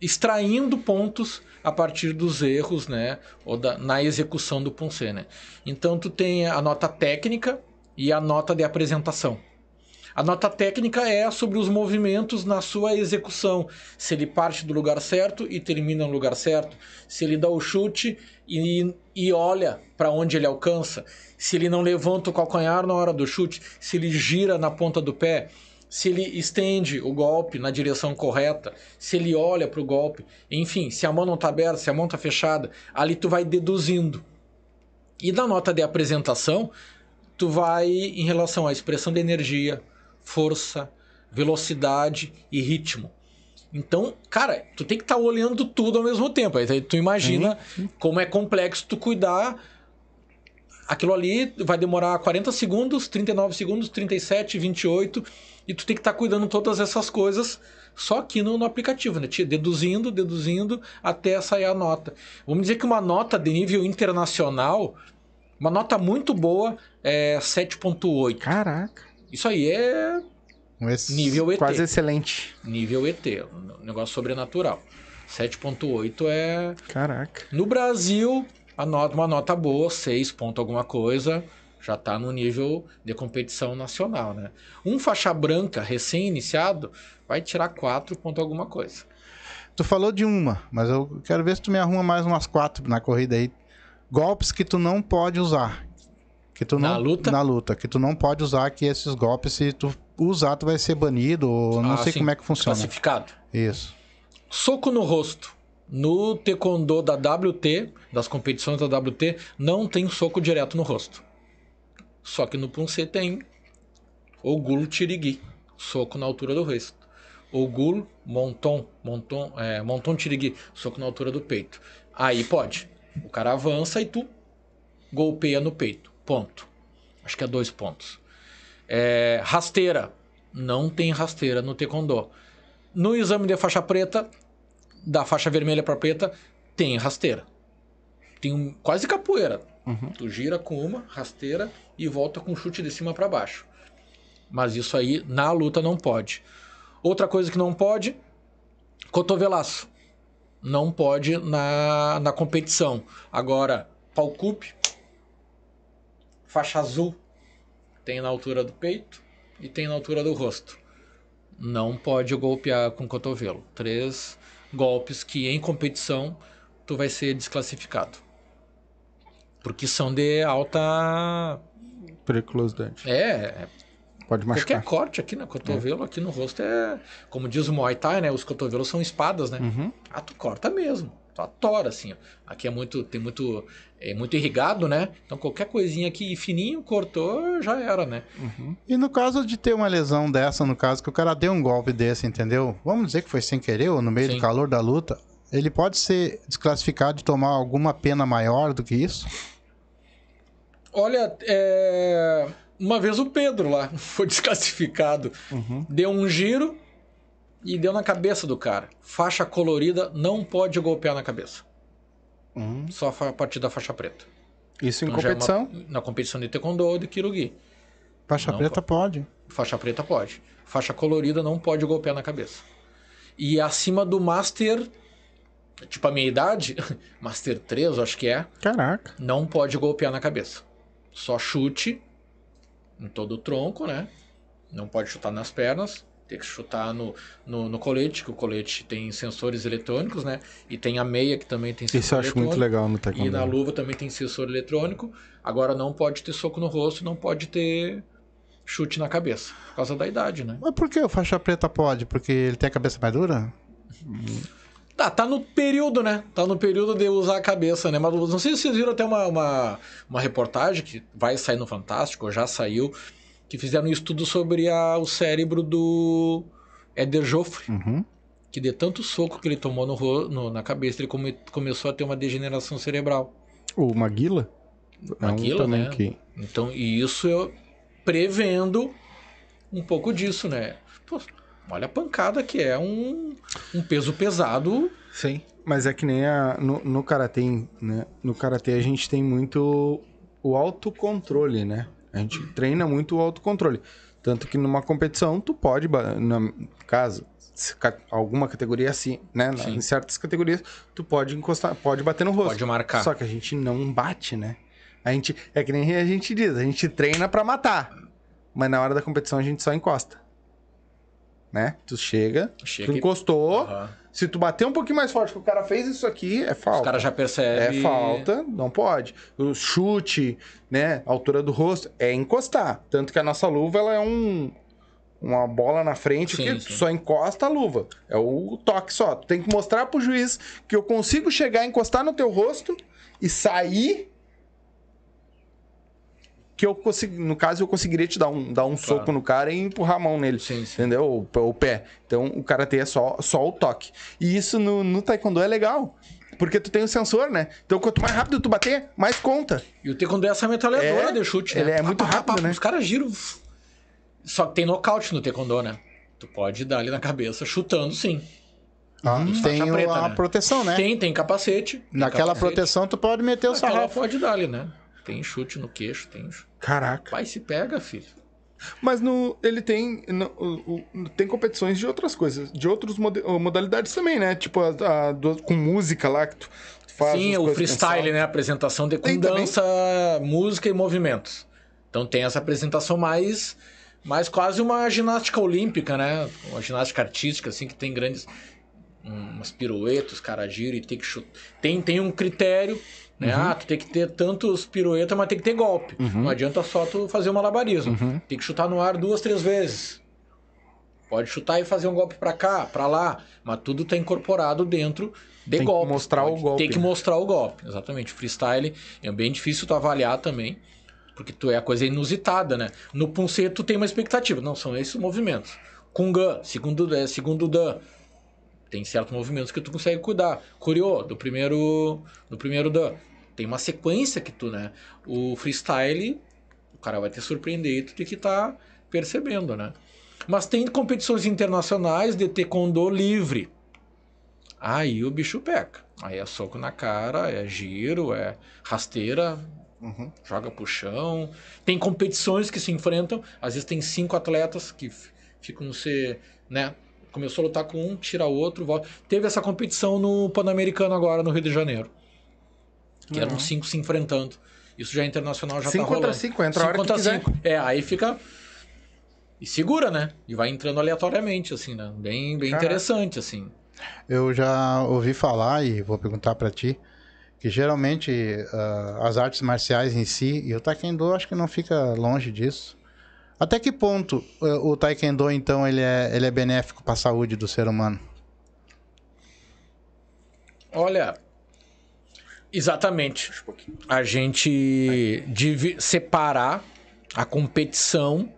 extraindo pontos a partir dos erros, né, ou da, na execução do Punce, né? Então tu tem a nota técnica e a nota de apresentação. A nota técnica é sobre os movimentos na sua execução. Se ele parte do lugar certo e termina no lugar certo. Se ele dá o chute e, e olha para onde ele alcança. Se ele não levanta o calcanhar na hora do chute. Se ele gira na ponta do pé. Se ele estende o golpe na direção correta. Se ele olha para o golpe. Enfim, se a mão não está aberta, se a mão está fechada. Ali tu vai deduzindo. E na nota de apresentação, tu vai em relação à expressão de energia, força, velocidade e ritmo. Então, cara, tu tem que estar olhando tudo ao mesmo tempo. Aí tu imagina como é complexo tu cuidar. Aquilo ali vai demorar 40 segundos, 39 segundos, 37, 28. E tu tem que estar cuidando todas essas coisas só aqui no, no aplicativo, né? Te- Deduzindo, deduzindo até sair a nota. Vamos dizer que uma nota de nível internacional, uma nota muito boa é 7.8. Caraca. Isso aí é Esse- nível ET. Quase excelente. Nível ET, um negócio sobrenatural. 7.8 é. Caraca. No Brasil, a nota, uma nota boa, 6 ponto alguma coisa, já tá no nível de competição nacional, né? Um faixa branca recém-iniciado vai tirar 4 ponto alguma coisa. Tu falou de uma, mas eu quero ver se tu me arruma mais umas quatro na corrida aí. golpes que tu não pode usar. Que tu Na não, luta? Na luta. Que tu não pode usar que esses golpes, se tu usar, tu vai ser banido. Ou não Ah, sei sim, como é que funciona. Classificado. Isso. Soco no rosto. No taekwondo da WT, das competições da WT, não tem soco direto no rosto. Só que no Punce tem o gulo tirigui, soco na altura do rosto. O gulo, monton, monton, é, monton tirigui, soco na altura do peito. Aí pode. O cara avança e tu golpeia no peito. Ponto. Acho que é dois pontos. É, rasteira. Não tem rasteira no taekwondo. No exame de faixa preta, da faixa vermelha para preta, tem rasteira. Tem um, quase capoeira. Tu gira com uma rasteira e volta com chute de cima para baixo. Mas isso aí na luta não pode. Outra coisa que não pode, cotovelaço. Não pode na, na competição. Agora, palcupe, faixa azul, tem na altura do peito e tem na altura do rosto. Não pode golpear com cotovelo. Três golpes que em competição tu vai ser desclassificado. Porque são de alta. Periculosidade. É, Pode machucar. qualquer corte aqui no cotovelo, aqui no rosto é. Como diz o Muay Thai, né? Os cotovelos são espadas, né? Uhum. Ah, tu corta mesmo. Tu atora, assim, ó. Aqui é muito. Tem muito. É muito irrigado, né? Então qualquer coisinha aqui fininho, cortou, já era, né? E no caso de ter uma lesão dessa, no caso que o cara deu um golpe desse, entendeu? Vamos dizer que foi sem querer ou no meio Sim. do calor da luta. Ele pode ser desclassificado e tomar alguma pena maior do que isso? Olha, é, uma vez o Pedro lá foi desclassificado. Deu um giro e deu na cabeça do cara. Faixa colorida não pode golpear na cabeça. Uhum. Só a partir da faixa preta. Isso em Então já é uma- competição. na competição de taekwondo ou de kirugi. Faixa Não, preta pode. Faixa preta pode. Faixa colorida não pode golpear na cabeça. E acima do Master, tipo a minha idade, Master 3, eu acho que é, Caraca. não pode golpear na cabeça. Só chute em todo o tronco, né? Não pode chutar nas pernas. Tem que chutar no, no, no colete, que o colete tem sensores eletrônicos, né? E tem a meia, que também tem sensor Isso eu acho muito legal no E taekwondo. na luva também tem sensor eletrônico. Agora não pode ter soco no rosto, não pode ter chute na cabeça. Por causa da idade, né? Mas por que o faixa preta pode? Porque ele tem a cabeça mais dura? Tá, tá no período, né? Tá no período de usar a cabeça, né? Mas não sei se vocês viram até uma, uma, uma reportagem que vai sair no Fantástico, ou já saiu, que fizeram um estudo sobre a, o cérebro do Éder Joffre, Uhum. que de tanto soco que ele tomou no, no- na cabeça, ele come- começou a ter uma degeneração cerebral. O Maguila? É um Maguila, né? que... Então, e isso eu prevendo um pouco disso, né? Pô, olha a pancada que é um, um peso pesado. Sim. Mas é que nem a, no, no karatê, né? No karatê a gente tem muito o autocontrole, né? A gente treina muito o autocontrole. Tanto que numa competição, tu pode, na, caso, alguma categoria assim, né? Sim. Em certas categorias, tu pode encostar, pode bater no rosto. Pode marcar. Só que a gente não bate, né? A gente, é que nem a gente diz, a gente treina pra matar. Mas na hora da competição a gente só encosta. Né? Tu chega, Chega tu encostou, Aham. se tu bater um pouquinho mais forte que o cara fez isso aqui, é falta. Os caras já percebem. É falta, não pode. O chute, né, a altura do rosto, é encostar. Tanto que a nossa luva, ela é um... Uma bola na frente Sim, que sim. só encosta a luva. É o toque só. Tu tem que mostrar pro juiz que eu consigo chegar, encostar no teu rosto e sair que eu consigo, no caso, eu conseguiria te dar um, dar um soco no cara e empurrar a mão nele. Sim, sim. Entendeu? O, pé- o pé. Então, o karatê é só, só o toque. E isso no, no taekwondo é legal. Porque tu tem o sensor, né? Então, quanto mais rápido tu bater, mais conta. E o taekwondo é essa metralhadora É, de chute, ele né? é muito rápido, né? Os caras giram. Só que tem nocaute no taekwondo, né? Tu pode dar ali na cabeça chutando, sim. Ah, tem preta, a né? proteção, né? Tem, tem capacete. tem Naquela capacete. proteção tu pode meter o Naquela sarrafo. pode dar ali, né? Tem chute no queixo, tem. Caraca. Pai se pega, filho. Mas no, ele tem. no- o- tem competições de outras coisas, de outras modalidades também, né? Tipo, a, a do- com música lá que tu, faz. Sim, o freestyle, né? A apresentação de, com Tem também? dança, música e movimentos. Então tem essa apresentação mais, mais quase uma ginástica olímpica, né? Uma ginástica artística, assim, que tem grandes. um- umas piruetas, cara gira e tem que chutar. Tem, tem um critério, né? Uhum. Ah, tu tem que ter tantos piruetas, mas tem que ter golpe. Não adianta só tu fazer um malabarismo. Uhum. Tem que chutar no ar duas, três vezes. Pode chutar e fazer um golpe pra cá, pra lá, mas tudo tá incorporado dentro de Tem que golpe. mostrar o golpe, Tem que né? mostrar o golpe, exatamente. Freestyle é bem difícil tu avaliar também, porque tu é a coisa inusitada, né? No Punset tu tem uma expectativa, não, são esses movimentos. Kungan, segundo, é, segundo Dan, tem certos movimentos que tu consegue cuidar. Curio, do primeiro, do primeiro Dan. Tem uma sequência que tu, né? O freestyle, o cara vai te surpreender e tu tem que estar percebendo, né? Mas tem competições internacionais de taekwondo livre. Aí o bicho pega. Aí é soco na cara, é giro, é rasteira, joga pro chão. Tem competições que se enfrentam. Às vezes tem cinco atletas que ficam se, né? Começou a lutar com um, tira o outro, volta. Teve essa competição no Pan-Americano agora no Rio de Janeiro. Que eram cinco se enfrentando. Isso já é internacional, já Cinco tá rolando. contra cinco, entra a hora que contra quiser. cinco. É, aí fica e segura, né? E vai entrando aleatoriamente, assim, né? Bem, bem Caraca. interessante, assim. Eu já ouvi falar e vou perguntar pra ti que geralmente ah, as artes marciais em si e o taekwondo acho que não fica longe disso. Até que ponto eh, o taekwondo então ele é, ele é benéfico para a saúde do ser humano? Olha, exatamente. A gente deve separar a competição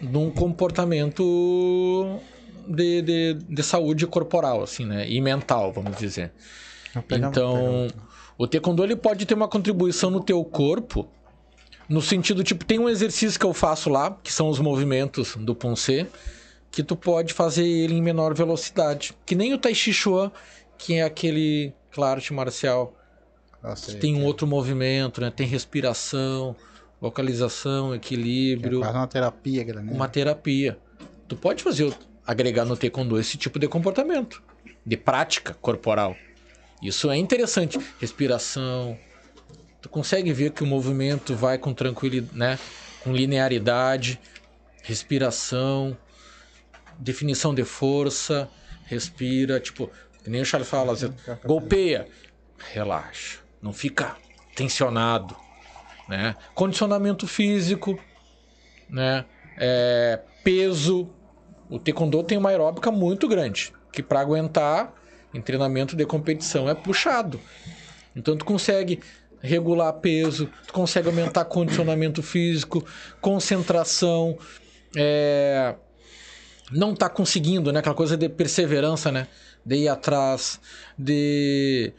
de um comportamento de, de, de saúde corporal, assim, né? E mental, vamos dizer. Então, o taekwondo ele pode ter uma contribuição no teu corpo, no sentido, tipo, tem um exercício que eu faço lá, que são os movimentos do Ponce, que tu pode fazer ele em menor velocidade. Que nem o Tai Chi Chuan, que é aquele, aquela arte marcial Nossa, tem um outro movimento, né? Tem respiração, localização, é equilíbrio, quase uma terapia, grande. uma terapia. Tu pode fazer agregar no taekwondo esse tipo de comportamento, de prática corporal. Isso é interessante. Respiração. Tu consegue ver que o movimento vai com tranquilidade, né? Com linearidade, respiração, definição de força, respira, tipo, nem o Charles fala, assim, golpeia, relaxa, não fica tensionado, né? Condicionamento físico, né? É, peso. O taekwondo tem uma aeróbica muito grande, que para aguentar em treinamento de competição é puxado. Então tu consegue regular peso, tu consegue aumentar condicionamento físico, concentração, é, não tá conseguindo, né? Aquela coisa de perseverança, né? De ir atrás, de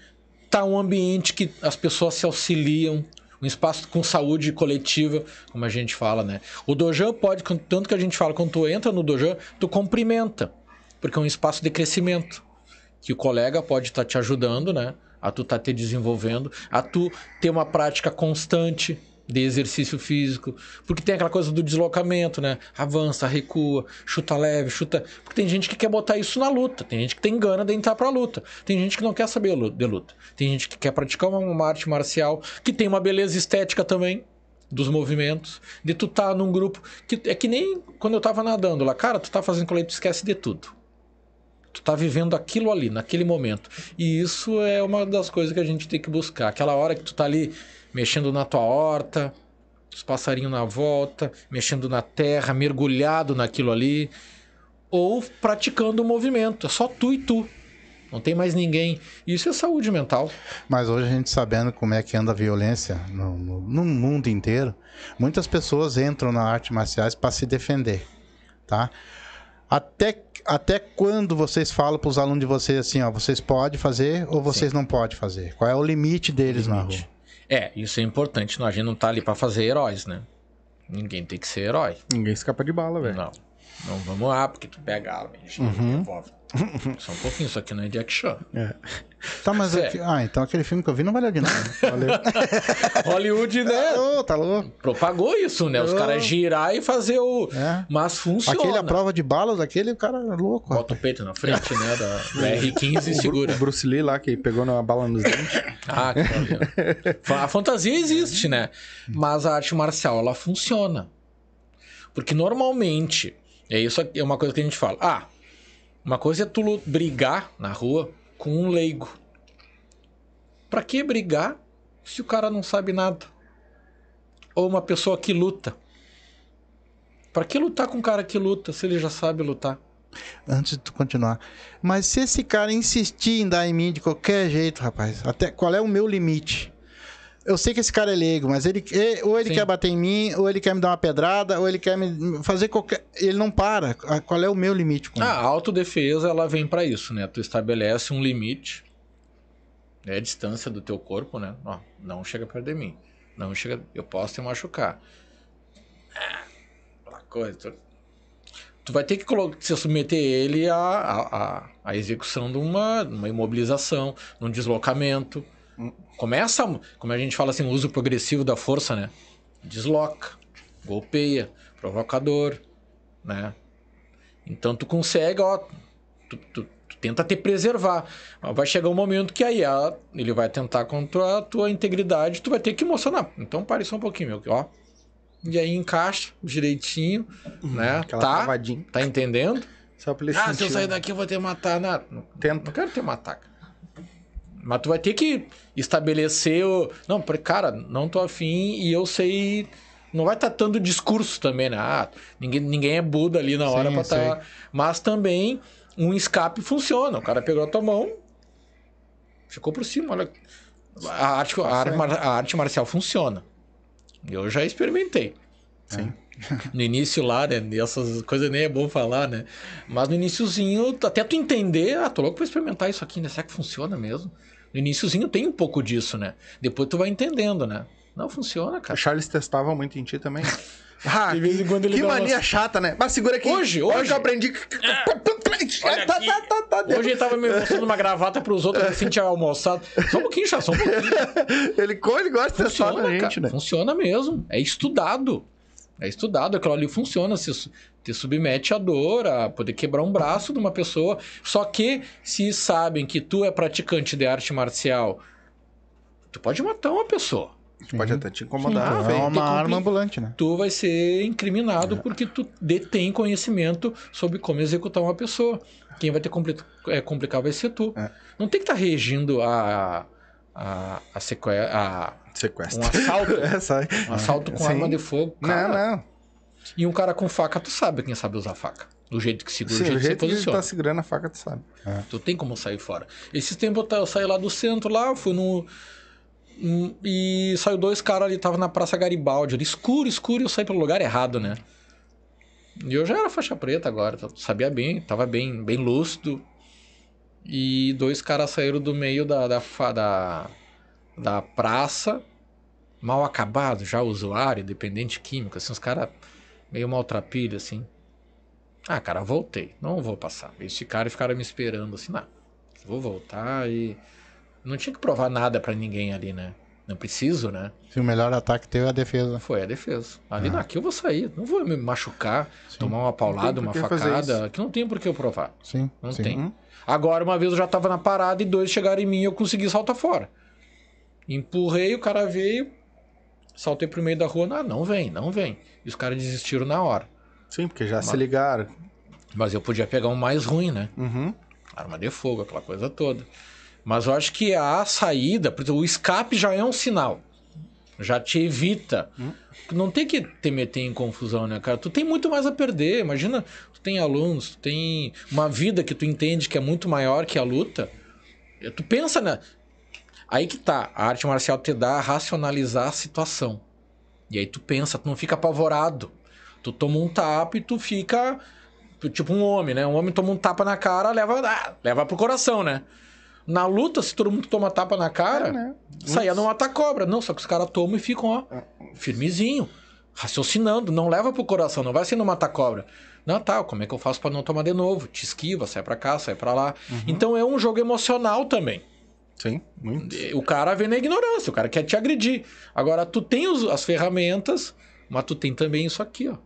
tá um ambiente que as pessoas se auxiliam, um espaço com saúde coletiva, como a gente fala, né? O dojan pode, tanto que a gente fala, quando tu entra no dojan, tu cumprimenta, porque é um espaço de crescimento, que o colega pode estar te ajudando, né? A tu tá te desenvolvendo, a tu ter uma prática constante de exercício físico, porque tem aquela coisa do deslocamento, né? Avança, recua, chuta leve, chuta. Porque tem gente que quer botar isso na luta, tem gente que tem gana de entrar pra luta, tem gente que não quer saber de luta, tem gente que quer praticar uma, uma arte marcial, que tem uma beleza estética também dos movimentos, de tu tá num grupo que é que nem quando eu tava nadando lá, cara, tu tá fazendo colete, tu esquece de tudo. Tu tá vivendo aquilo ali, naquele momento. E isso é uma das coisas que a gente tem que buscar. Aquela hora que tu tá ali mexendo na tua horta, os passarinhos na volta, mexendo na terra, mergulhado naquilo ali, ou praticando o movimento. É só tu e tu. Não tem mais ninguém. Isso é saúde mental. Mas hoje a gente sabendo como é que anda a violência no, no- no mundo inteiro, muitas pessoas entram na arte marciais para se defender, tá? Até, até quando vocês falam para os alunos de vocês assim, ó, vocês podem fazer ou vocês não podem fazer? Qual é o limite deles na rua? É, isso é importante. Não, a gente não tá ali pra fazer heróis, né? Ninguém tem que ser herói. Ninguém escapa de bala, velho. Não. Não vamos lá, porque tu pega a arma e gira, revólver. Só um pouquinho, isso aqui não é Jack Chan. Tá, mas É. aqui- ah, então aquele filme que eu vi não valeu de nada. Hollywood, né? Ô, tá louco. Propagou isso, né? Os Oh. caras girar e fazer o. É. Mas funciona. Aquele a prova de balas, aquele cara é louco. Bota o peito na frente, né? Da, da R15 e segura. O Bruce Lee lá, que pegou uma bala nos dentes. Ah, que. Fa- A fantasia existe, né? Mas a arte marcial, ela funciona. Porque normalmente, é isso é uma coisa que a gente fala. Ah, Uma coisa é tu brigar na rua com um leigo. Pra que brigar se o cara não sabe nada? Ou uma pessoa que luta. Pra que lutar com um cara que luta se ele já sabe lutar? Antes de tu continuar. Mas se esse cara insistir em dar em mim de qualquer jeito, rapaz, até qual é o meu limite? Eu sei que esse cara é leigo, mas ele ou ele Sim. quer bater em mim, ou ele quer me dar uma pedrada, ou ele quer me fazer qualquer. Ele não para. Ah, Qual é o meu limite com A ele? autodefesa, ela vem pra isso, né? Tu estabelece um limite, é a distância do teu corpo, né? Ó, não chega perto de mim. Não chega, eu posso te machucar. Ah, aquela coisa. Tu, tu vai ter que se submeter ele à, à, à- à execução de uma, uma imobilização, num deslocamento. Começa, como a gente fala assim, o uso progressivo da força, né? Desloca, golpeia, provocador, né? Então tu consegue, ó, tu, tu- tu tenta te preservar. Mas vai chegar um momento que aí a- ele vai tentar contra a tua integridade, tu vai ter que emocionar. Então pare só um pouquinho, meu, ó. E aí encaixa direitinho, né? Aquela Tá? travadinha. Tá entendendo? Só pra ele Ah, se eu sair né? daqui eu vou te matar. Não, não, Tenta. não quero te matar, cara. Mas tu vai ter que estabelecer o. Não, porque, cara, não tô afim e eu sei. Não vai estar dando discurso também, né? Ah, ninguém, ninguém é Buda ali na hora pra estar. Mas também um escape funciona. O cara pegou a tua mão, ficou por cima. Olha. A arte, a arte, a arte marcial funciona. Eu já experimentei. Sim. No início lá, né? Essas coisas nem é bom falar, né? Mas no iníciozinho, até tu entender, ah, tô louco pra experimentar isso aqui, né? Será que funciona mesmo? No iníciozinho tem um pouco disso, né? Depois tu vai entendendo, né? Não funciona, O cara. Charles testava muito em ti também. Ah, De vez em quando ele que mania chata, né? Mas segura aqui. Hoje, o hoje. que eu aprendi. Tá, aqui. tá, tá, tá. Hoje ele tava me mostrando uma gravata pros outros assim, tinha almoçado. Só um pouquinho, já, só um pouquinho. Ele, ele gosta de testar Funciona, na gente, cara. né? Funciona mesmo. É estudado. É estudado. Aquilo ali funciona. Se te submete à dor, a poder quebrar um braço de uma pessoa. Só que se sabem que tu é praticante de arte marcial, tu pode matar uma pessoa. Pode até te incomodar. Sim. é uma arma ambulante, né? Tu vai ser incriminado porque tu detém conhecimento sobre como executar uma pessoa. Quem vai ter compli é, complicar vai ser tu. É. Não tem que estar regindo a, a, a, seque- a Sequestro. um assalto. É, sai. Um assalto com Sim. arma de fogo. Cara, Não, não. E um cara com faca, tu sabe quem sabe usar faca. Do jeito que segura, Sim, do jeito, o jeito que você ele posiciona. tá segurando a faca, tu sabe. Tu tem como sair fora. Esses tempos eu saí lá do centro, lá, fui no. hum, E saiu dois caras ali, tava na Praça Garibaldi, ali, escuro, escuro, e eu saí pelo lugar errado, né? E eu já era faixa preta agora, tá- sabia bem, tava bem, bem lúcido. E dois caras saíram do meio da, da, da, da praça, mal acabado, já usuário, dependente químico, assim, os caras meio maltrapilho, assim. Ah, cara, voltei. Não vou passar. Eles ficaram e ficaram me esperando assim, não. Vou voltar e. Não tinha que provar nada pra ninguém ali, né? Não preciso, né? Se o melhor ataque teu é a defesa. Foi a defesa. Ali aqui eu vou sair. Não vou me machucar, tomar uma paulada, uma facada. Que não tem por que eu provar. Sim, Não sim. tem. Uhum. Agora, uma vez eu já tava na parada e dois chegaram em mim e eu consegui saltar fora. Empurrei, o cara veio, saltei pro meio da rua. Não, não vem, não vem. E os caras desistiram na hora. Sim, porque já se ligaram. Mas eu podia pegar um mais ruim, né? Uhum. Arma de fogo, aquela coisa toda. Mas eu acho que a saída, o escape já é um sinal. Já te evita. Não tem que te meter em confusão, né, cara? Tu tem muito mais a perder. Imagina, tu tem alunos, tu tem uma vida que tu entende que é muito maior que a luta. Tu pensa, né? Aí que tá. A arte marcial te dá a racionalizar a situação. E aí tu pensa, tu não fica apavorado. Tu toma um tapa e tu fica Tipo um homem, né? Um homem toma um tapa na cara, leva, ah, leva pro coração, né? Na luta, se todo mundo toma tapa na cara, É, né? saia não mata cobra. Não, só que os caras tomam e ficam, ó, firmezinho, raciocinando. Não leva pro coração, não vai ser no mata cobra. Não, tá, como é que eu faço pra não tomar de novo? Te esquiva, sai pra cá, sai pra lá. Então é um jogo emocional também. Sim, muito. O cara vem na ignorância, o cara quer te agredir. Agora, tu tem os- as ferramentas, mas tu tem também isso aqui, ó.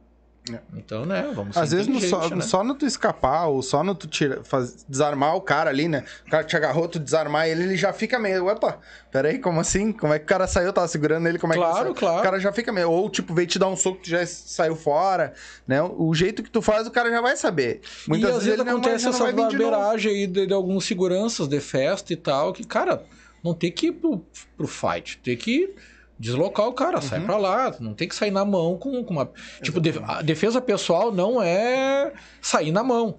Então, né, vamos Às vezes no só, né? só no tu escapar, ou só no tu tira, faz- desarmar o cara ali, né? O cara te agarrou, tu desarmar ele, ele já fica meio. Opa, peraí, como assim? Como é que o cara saiu? Eu tava segurando ele, como é que Claro, ele saiu? claro. O cara já fica meio. Ou tipo, veio te dar um soco, tu já saiu fora, né? O jeito que tu faz, o cara já vai saber. Muitas e às vezes ele não vai- acontece não essa barbeiragem aí de, de alguns seguranças de festa e tal, que, cara, não tem que ir pro, pro fight, tem que deslocar o cara, sai Uhum. pra lá, não tem que sair na mão com, com uma... Tipo, a defesa pessoal não é sair na mão.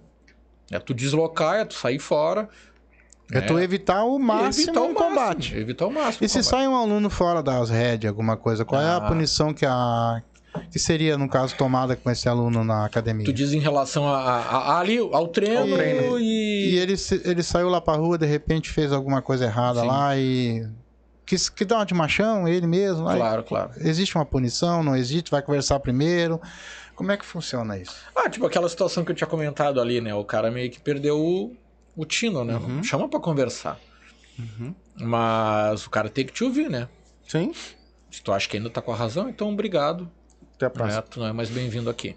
É tu deslocar, é tu sair fora. É tu evitar o máximo evitar o um máximo, combate. Evitar o máximo. E se combate. sai um aluno fora das rédeas, alguma coisa, qual é a Ah. punição que a que seria, no caso, tomada com esse aluno na academia? Tu diz em relação a, a- a- ali, ao treino, Ao treino. e... E ele, ele saiu lá pra rua, de repente fez alguma coisa errada Sim. lá e. Quis, que dá uma de machão, ele mesmo. aí Claro, claro. Existe uma punição, não existe? Vai conversar primeiro? Como é que funciona isso? Ah, tipo aquela situação que eu tinha comentado ali, né? O cara meio que perdeu o, o tino, né? Uhum. Chama pra conversar. Mas o cara tem que te ouvir, né? Sim. Se tu acha que ainda tá com a razão, então obrigado. Até a Né? próxima. Tu não é mais bem-vindo aqui.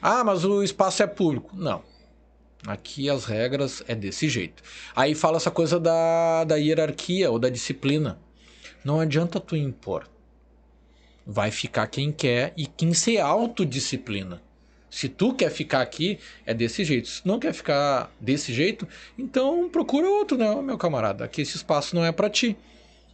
Ah, mas o espaço é público. Não. Aqui as regras é desse jeito. Aí fala essa coisa da, da hierarquia ou da disciplina. Não adianta tu impor. Vai ficar quem quer e quem se autodisciplina. Se tu quer ficar aqui, é desse jeito. Se não quer ficar desse jeito, então procura outro, né, meu camarada? Aqui esse espaço não é pra ti.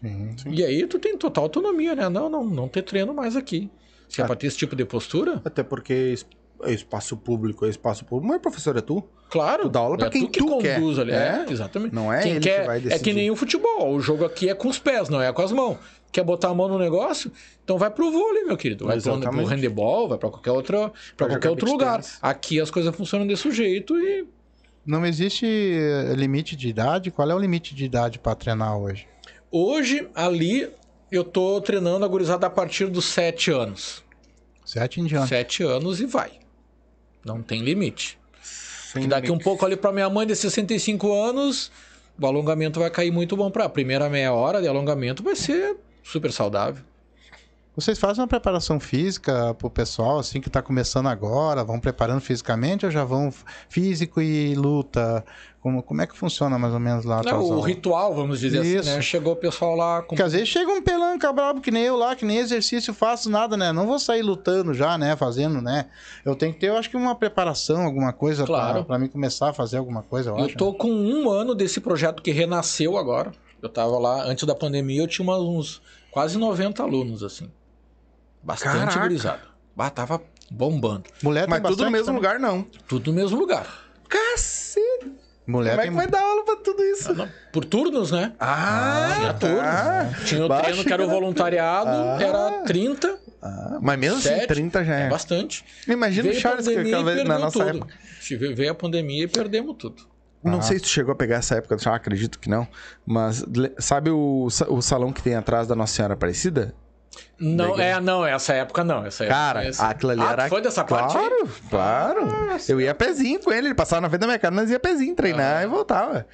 Sim. E aí tu tem total autonomia, né? Não, não, não ter treino mais aqui. Se é Ah. pra ter esse tipo de postura, Até porque é espaço público é espaço público. Mas, professor, é tu? Claro. Tu dá aula pra é quem tu que tu conduz quer. ali. É. É, exatamente. Não é Quem ele que quer, vai É que decidir. nem o futebol. O jogo aqui é com os pés, não é com as mãos. Quer botar a mão no negócio? Então vai pro vôlei, meu querido. Vai pro, Exatamente. pro handebol, vai pra qualquer, outra, pra qualquer outro lugar. tennis. Aqui as coisas funcionam desse jeito e Não existe eh, limite de idade? Qual é o limite de idade pra treinar hoje? hoje ali eu tô treinando a gurizada a partir dos 7 anos. Sete em diante. 7 anos e vai. Não tem limite. Sem Que daqui um pouco ali pra minha mãe de 65 anos, o alongamento vai cair muito bom pra. A primeira meia hora de alongamento vai ser super saudável. Vocês fazem uma preparação física pro pessoal, assim, que tá começando agora? Vão preparando fisicamente ou já vão físico e luta? Como, como é que funciona mais ou menos lá? Não, tuas o ritual, vamos dizer Isso. assim, né? Chegou o pessoal lá com. Porque às vezes chega um pelanca brabo que nem eu lá, que nem exercício faço nada, né? Não vou sair lutando já, né? Fazendo, né? Eu tenho que ter, eu acho que uma preparação, alguma coisa Claro. pra, pra mim começar a fazer alguma coisa, eu, Eu acho. tô com um ano desse projeto que renasceu agora. Eu tava lá, antes da pandemia, eu tinha uns quase 90 alunos, assim. Bastante Caraca. gurizada. Bah, tava bombando. Mulher Mas tudo no mesmo também. lugar, não. Tudo no mesmo lugar. Cacete! Mulher Como é que vai dar aula pra tudo isso? Não, Por turnos, né? Ah, Tinha tá. turnos. Tinha o Baixa treino que era o voluntariado, Ah. era 30, Ah, mas mesmo assim, Sete, 30 já é é. bastante. Imagina o Veio a Charles que pandemia aquela vez na nossa tudo. época. Veio a pandemia e perdemos tudo. Não Ah. sei se tu chegou a pegar essa época, eu acredito que não. Mas sabe o, o salão que tem atrás da Nossa Senhora Aparecida? Não, é, não, essa época não. Essa época, Cara, essa... aquilo ali ah, era. Foi dessa parte? aí? Claro, claro. eu ia pezinho com ele, ele passava na frente da minha cara, nós ia pezinho treinar Ah. e voltava.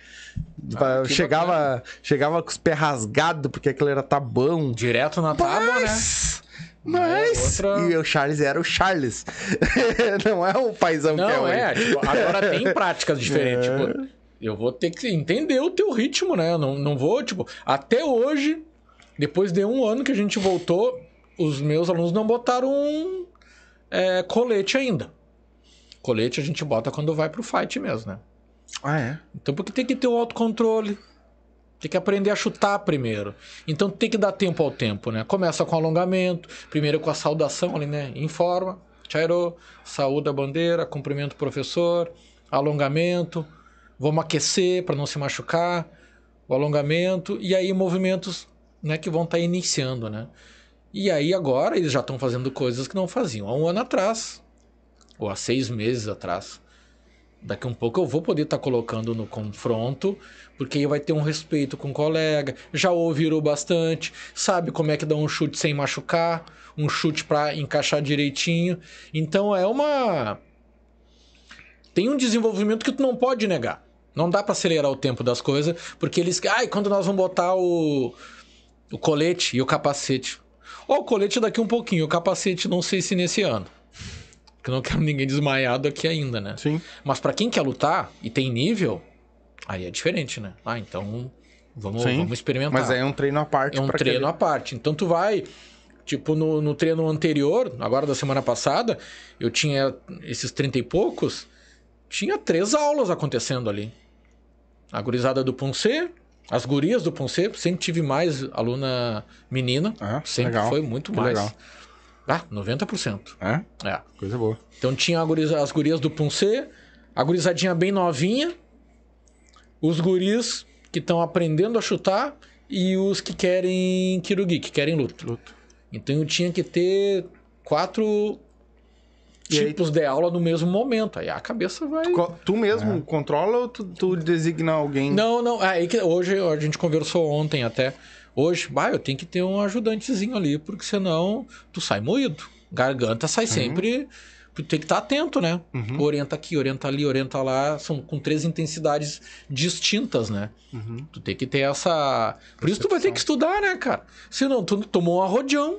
Ah, chegava, chegava com os pés rasgados, porque aquilo era tabão. Direto na tábua, né? Mas, mas... É outra- E o Charles era o Charles. não é o paizão que é Não, hoje. é, tipo, agora tem práticas diferentes. Tipo, eu vou ter que entender o teu ritmo, né? Eu não, não vou, tipo, até hoje, depois de um ano que a gente voltou, os meus alunos não botaram um, é, colete ainda. Colete a gente bota quando vai pro fight mesmo, né? Ah, é? Então, porque tem que ter o autocontrole. Tem que aprender a chutar primeiro. Então, tem que dar tempo ao tempo, né? Começa com alongamento, primeiro com a saudação ali, né? Informa, chairo, saúde a bandeira, cumprimento o professor, alongamento, vamos aquecer para não se machucar, o alongamento, e aí movimentos né, que vão estar iniciando, né? E aí agora eles já estão fazendo coisas que não faziam há um ano atrás, ou há seis meses atrás. Daqui um pouco eu vou poder estar colocando no confronto, porque aí vai ter um respeito com o colega, já ouviram bastante, sabe como é que dá um chute sem machucar, um chute para encaixar direitinho. Então é uma tem um desenvolvimento que tu não pode negar. Não dá para acelerar o tempo das coisas, porque eles, ai, quando nós vamos botar o o colete e o capacete. Ó, o colete daqui um pouquinho, o capacete não sei se nesse ano. Porque eu não quero ninguém desmaiado aqui ainda, né? Sim. Mas pra quem quer lutar e tem nível, aí é diferente, né? Ah, então vamos, Sim. vamos experimentar. Mas é um treino à parte. É um treino aquele- à parte. Então tu vai. Tipo, no, no treino anterior, agora da semana passada, eu tinha esses 30 e poucos, tinha três aulas acontecendo ali. A gurizada do Ponce, as gurias do Ponce, sempre tive mais aluna menina. Ah, sempre legal. foi muito Que mais. legal. Ah, 90%. É? É. Coisa boa. Então tinha guriza- as gurias do Punce, a gurizadinha bem novinha, os guris que estão aprendendo a chutar e os que querem Kirugi, que querem luta. Luta. Então eu tinha que ter quatro E aí- tipos de aula no mesmo momento. Aí a cabeça vai. Co- Tu mesmo controla ou tu, tu designa alguém? Não, não. Aí que hoje a gente conversou ontem até. Hoje, bah, eu tenho que ter um ajudantezinho ali, porque senão tu sai moído. Garganta sai sempre. Tu tem que estar atento, né? Orienta aqui, orienta ali, orienta lá. São com três intensidades distintas, né? Uhum. Tu tem que ter essa. Por isso tu vai ter que estudar, né, cara? Senão tu tomou um arrodeão,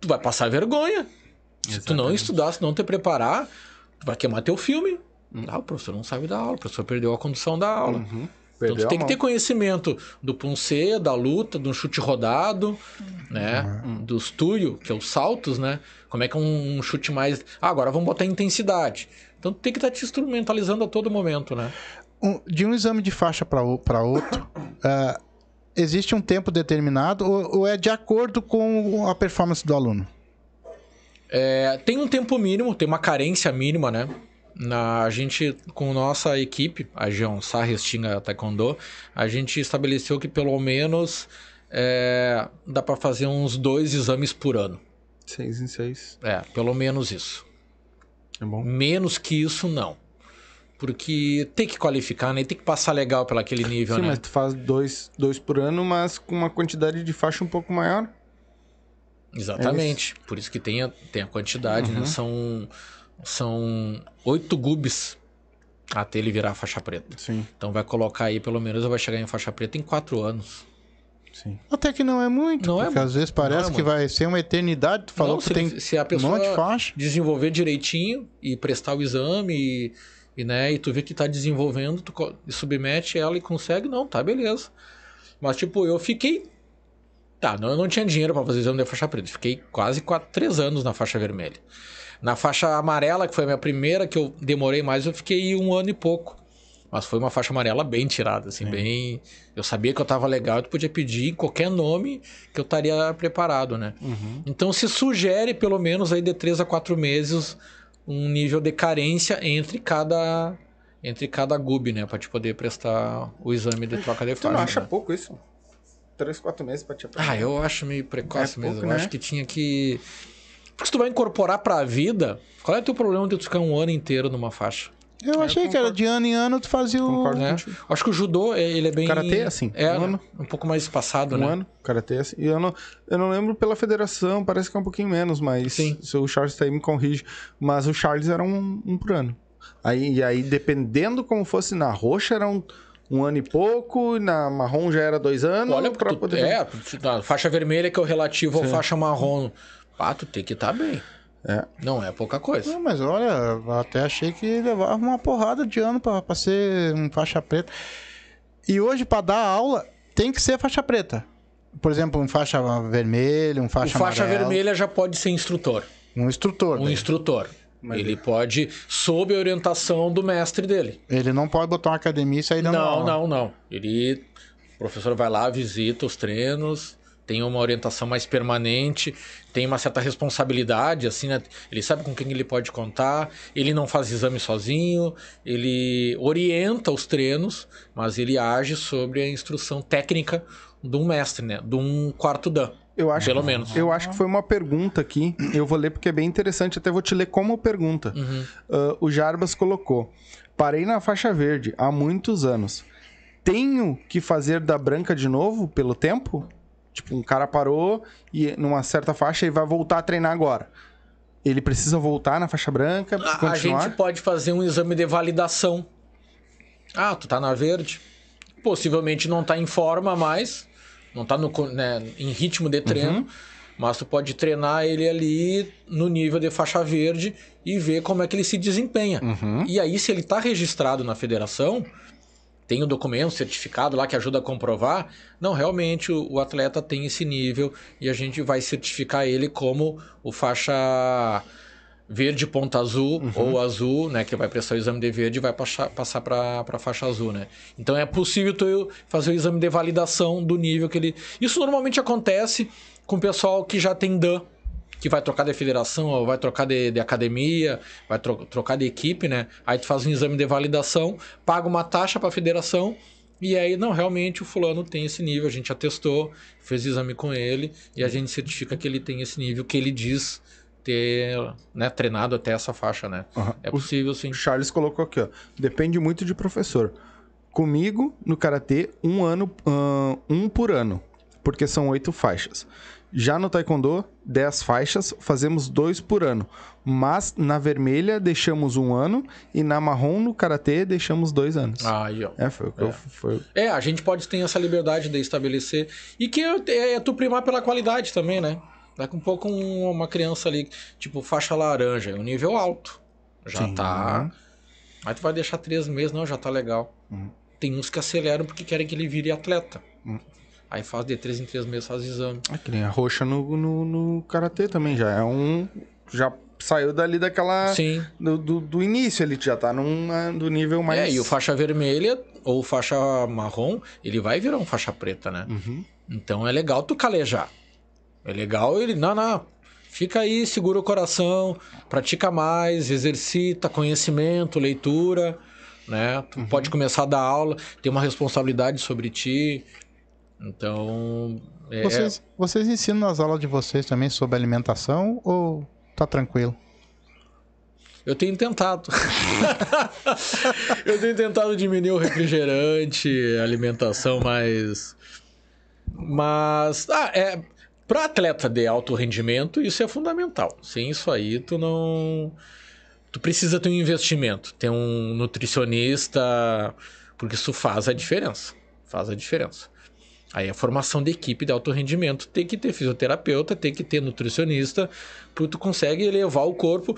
tu vai passar vergonha. Se tu não Exatamente. estudar, se não te preparar, tu vai queimar teu filme. Ah, o professor não sabe dar aula, o professor perdeu a condução da aula. Uhum. Então Perdeu tu tem que ter conhecimento do punce, da luta, do chute rodado, né? Uhum. Dos tuyo, que é os saltos, né? Como é que é um, chute mais. Ah, agora vamos botar intensidade. Então tu tem que estar te instrumentalizando a todo momento, né? Um- de um exame de faixa para outro, ah, existe um tempo determinado ou, ou é de acordo com a performance do aluno? É, tem um tempo mínimo, tem uma carência mínima, né? Na, a gente, com nossa equipe, a Jeonsá Restinga Taekwondo, a gente estabeleceu que pelo menos é, dá para fazer uns dois exames por ano. Seis em seis. É, pelo menos isso. É bom. Menos que isso, não. Porque tem que qualificar, né? Tem que passar legal pelo aquele nível, Sim, né? mas tu faz dois, dois por ano, mas com uma quantidade de faixa um pouco maior. Exatamente. Por isso que tem a, tem a quantidade, Uhum. né? São, são oito gubs até ele virar faixa preta. Sim, Então vai colocar aí, pelo menos, vai chegar em faixa preta em quatro anos. sim. Até que não é muito, Não é porque às vezes parece Não é que muito. vai ser uma eternidade. Tu falou Não, que se, tem ele- se a um pessoa monte de faixa. desenvolver direitinho e prestar o exame e, e, né, e tu vê que tá desenvolvendo, tu submete ela e consegue, não, tá, beleza. Mas, tipo, eu fiquei. Tá, não, eu não tinha dinheiro pra fazer exame de faixa preta. Fiquei quase quatro, três anos na faixa vermelha. Na faixa amarela, que foi a minha primeira, que eu demorei mais, eu fiquei um ano e pouco. Mas foi uma faixa amarela bem tirada, assim, bem. Eu sabia que eu tava legal, tu podia pedir qualquer nome que eu estaria preparado, né? Então se sugere, pelo menos, aí de três a quatro meses, um nível de carência entre cada. Entre cada GUB, né? Pra te poder prestar o exame de troca de Tu faixa. não acha né? pouco isso? Três, quatro meses pra te aprender. Ah, eu acho meio precoce É mesmo. pouco, eu né? acho que tinha que. Porque se tu vai incorporar pra vida, qual é o teu problema de tu ficar um ano inteiro numa faixa? Eu achei que era de ano em ano tu fazia o. Concordo. Né? contigo. Acho que o judô, é- ele é bem. Karatê, assim, É, um ano. um pouco mais espaçado, Um né? ano, karatê. assim. E eu não, eu não lembro pela federação, parece que é um pouquinho menos, mas Sim. se o Charles tá aí me corrige. Mas o Charles era um, um por ano. Aí, e aí, dependendo como fosse na roxa, era um, um ano e pouco, e na marrom já era dois anos. Olha, pra tu, poder. é, na faixa vermelha, que é o relativo à faixa marrom. Pá, tu tem que estar bem. É. Não é pouca coisa. Não, mas olha, até achei que levava uma porrada de ano pra, pra ser um faixa preta. E hoje, pra dar aula, tem que ser faixa preta. Por exemplo, um faixa vermelha, um O faixa faixa amarela, vermelha já pode ser instrutor. Um instrutor. Um daí. instrutor. Ele pode, sob a orientação do mestre dele. Ele não pode botar uma academia e sair dando Não, aula. não, não. Ele, o professor vai lá, visita os treinos, tem uma orientação mais permanente, tem uma certa responsabilidade, assim, né? Ele sabe com quem ele pode contar, ele não faz exame sozinho, ele orienta os treinos, mas ele age sobre a instrução técnica de um mestre, né? De um quarto dan. Eu acho Pelo que, menos. Eu acho que foi uma pergunta aqui. Eu vou ler porque é bem interessante. Até vou te ler como pergunta. Uhum. Ah, o Jarbas colocou: Parei na faixa verde há muitos anos. Tenho que fazer da branca de novo pelo tempo? Tipo, um cara parou e numa certa faixa e vai voltar a treinar agora. Ele precisa voltar na faixa branca, A, a continuar? gente pode fazer um exame de validação. Ah, tu tá na verde. Possivelmente não tá em forma mais, não tá no, né, em ritmo de treino. Mas tu pode treinar ele ali no nível de faixa verde e ver como é que ele se desempenha. E aí, se ele está registrado na federação, tem o documento, certificado lá que ajuda a comprovar. Não, realmente o, o atleta tem esse nível e a gente vai certificar ele como o faixa verde ponta azul ou azul, né, que vai prestar o exame de verde e vai passar, para a faixa azul, né? Então é possível tu fazer o exame de validação do nível que ele. Isso normalmente acontece com o pessoal que já tem DAN, que vai trocar de federação, ou vai trocar de, de academia, vai tro- trocar de equipe, né? Aí tu faz um exame de validação, paga uma taxa para a federação e aí, não, realmente o fulano tem esse nível, a gente atestou, fez exame com ele e a gente certifica que ele tem esse nível que ele diz ter né, treinado até essa faixa, né? Aham. É possível, sim. O Charles colocou aqui, ó. Depende muito de professor. Comigo, no Karatê, um ano, ahn, um por ano, porque são oito faixas. Já no Taekwondo, dez faixas, fazemos dois por ano. Mas na vermelha deixamos um ano e na marrom, no Karatê, deixamos dois anos. Aí, ó. É, foi o que eu... Foi... É, a gente pode ter essa liberdade de estabelecer. E que é, é tu primar pela qualidade também, né? Daqui um pouco um- uma criança ali, tipo faixa laranja, é um nível alto. Já Sim. tá. Aí tu vai deixar três meses, não, já tá legal. Uhum. Tem uns que aceleram porque querem que ele vire atleta. Uhum. Aí faz de três em três meses, faz exame. É que nem a roxa no, no, no Karatê também, já é um... Já saiu dali daquela... Sim. Do, do, do início, ele já tá num, ah, do nível mais... É, e o faixa vermelha ou faixa marrom, ele vai virar um faixa preta, né? Uhum. Então é legal tu calejar. É legal ele. Não, não. Fica aí, segura o coração, pratica mais, exercita conhecimento, leitura, né? Tu Uhum. pode começar a dar aula, tem uma responsabilidade sobre ti. Então. É, Vocês, vocês ensinam nas aulas de vocês também sobre alimentação ou tá tranquilo? Eu tenho tentado. eu tenho tentado diminuir o refrigerante, a alimentação mais. Mas. Ah, é. Para atleta de alto rendimento, isso é fundamental. Sem isso aí, tu não. Tu precisa ter um investimento, ter um nutricionista, porque isso faz a diferença. Faz a diferença. Aí a formação de equipe de alto rendimento tem que ter fisioterapeuta, tem que ter nutricionista, porque tu consegue elevar o corpo.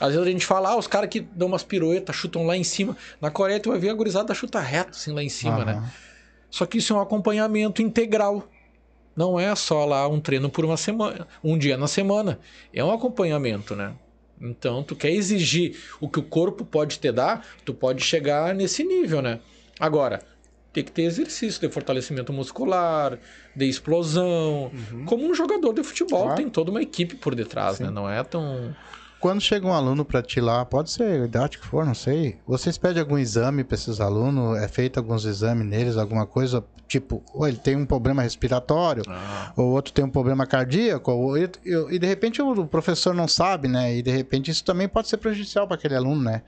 Às vezes a gente fala, ah, os caras que dão umas piruetas, chutam lá em cima. Na Coreia tu vai ver a gurizada chuta reto assim lá em cima, né? Aham. Só que isso é um acompanhamento integral. Não é só lá um treino por uma semana, um dia na semana. É um acompanhamento, né? Então, tu quer exigir o que o corpo pode te dar, tu pode chegar nesse nível, né? Agora, tem que ter exercício de fortalecimento muscular, de explosão. Como um jogador de futebol, Claro. tem toda uma equipe por detrás, né? Não é tão. Quando chega um aluno pra ti lá, pode ser a idade que for, não sei. Vocês pedem algum exame pra esses alunos? É feito alguns exames neles, alguma coisa? Tipo, ou ele tem um problema respiratório, Ah, ou outro tem um problema cardíaco, ou, e, e de repente o professor não sabe, né? E de repente isso também pode ser prejudicial para aquele aluno, né?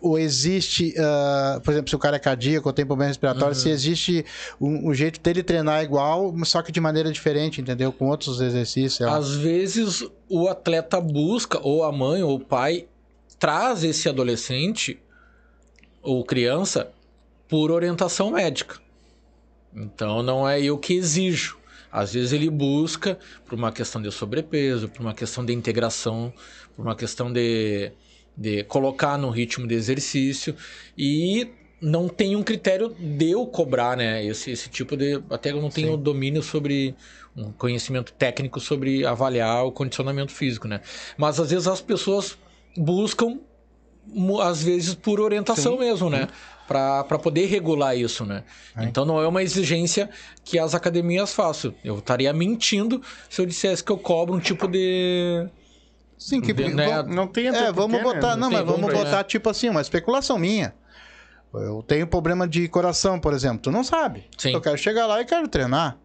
Ou, existe, ah, por exemplo, se o cara é cardíaco ou tem problema respiratório, se existe um, um jeito dele treinar igual, só que de maneira diferente, entendeu? Com outros exercícios. Às vezes o atleta busca, ou a mãe ou o pai, traz esse adolescente ou criança por orientação médica. Então não é eu que exijo. Às vezes ele busca por uma questão de sobrepeso, por uma questão de integração, por uma questão de, de colocar no ritmo de exercício e não tem um critério de eu cobrar, né? Esse, esse tipo de. Até eu não tenho domínio sobre um conhecimento técnico sobre avaliar o condicionamento físico, né? Mas às vezes as pessoas buscam, às vezes por orientação mesmo, né? Para poder regular isso, né? Então não é uma exigência que as academias façam. Eu estaria mentindo se eu dissesse que eu cobro um tipo de. Sim, que de- né? Não tem É, vamos porquê, botar, né? não, tem mas vamos como, né? botar tipo assim, uma especulação minha. Eu tenho problema de coração, por exemplo, tu não sabe. Sim. Eu quero chegar lá e quero treinar,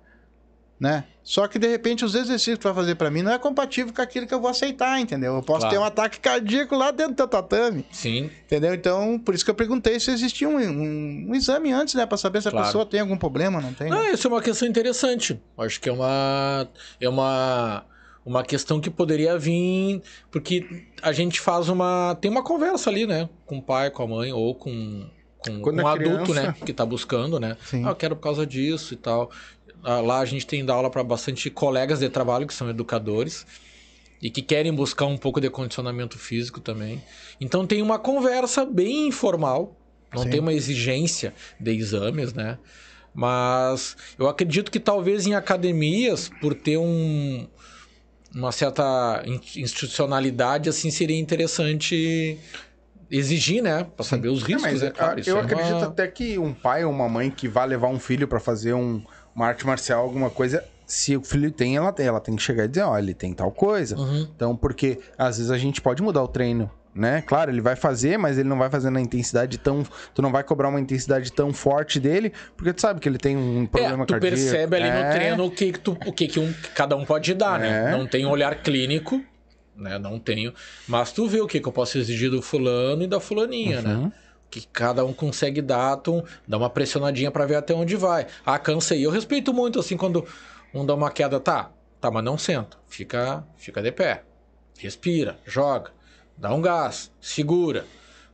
né? Só que de repente os exercícios que tu vai fazer pra mim não é compatível com aquilo que eu vou aceitar, entendeu? Eu posso Claro. ter um ataque cardíaco lá dentro do teu tatame, Sim, entendeu? Então, por isso que eu perguntei se existia um, um- um exame antes, né, Pra saber se a Claro. pessoa tem algum problema, não tem. Não, né? isso é uma questão interessante. Acho que é uma é uma uma questão que poderia vir porque a gente faz uma tem uma conversa ali, né, com o pai, com a mãe ou com com Quando um adulto, criança. né, que tá buscando, né? Sim. Ah, eu quero por causa disso e tal. ah, lá a gente tem dado aula para bastante colegas de trabalho que são educadores e que querem buscar um pouco de condicionamento físico também. Então tem uma conversa bem informal, não Sim. tem uma exigência de exames, né? Mas eu acredito que talvez em academias, por ter um, uma certa in- institucionalidade, assim, seria interessante exigir, né? Para saber os É, riscos, mas é claro. eu é acredito uma- até que um pai ou uma mãe que vai levar um filho pra fazer um, uma arte marcial, alguma coisa, se o filho tem, ela tem. Ela tem que chegar e dizer, ó, ele tem tal coisa. Uhum. Então, porque às vezes a gente pode mudar o treino, né? Claro, ele vai fazer, mas ele não vai fazer na intensidade tão. Tu não vai cobrar uma intensidade tão forte dele, porque tu sabe que ele tem um problema É, tu cardíaco. percebe ali É. no treino o que, que tu, o que, que um, cada um pode dar, né? É. Não tem um olhar clínico, né? Não tenho. Mas tu vê o que, que eu posso exigir do fulano e da fulaninha, Uhum. né? Que cada um consegue dar, tu dá uma pressionadinha pra ver até onde vai. Ah, cansei. Eu respeito muito, assim, quando um dá uma queda, tá, tá, mas não senta. Fica, fica de pé. Respira, joga, dá um gás, segura.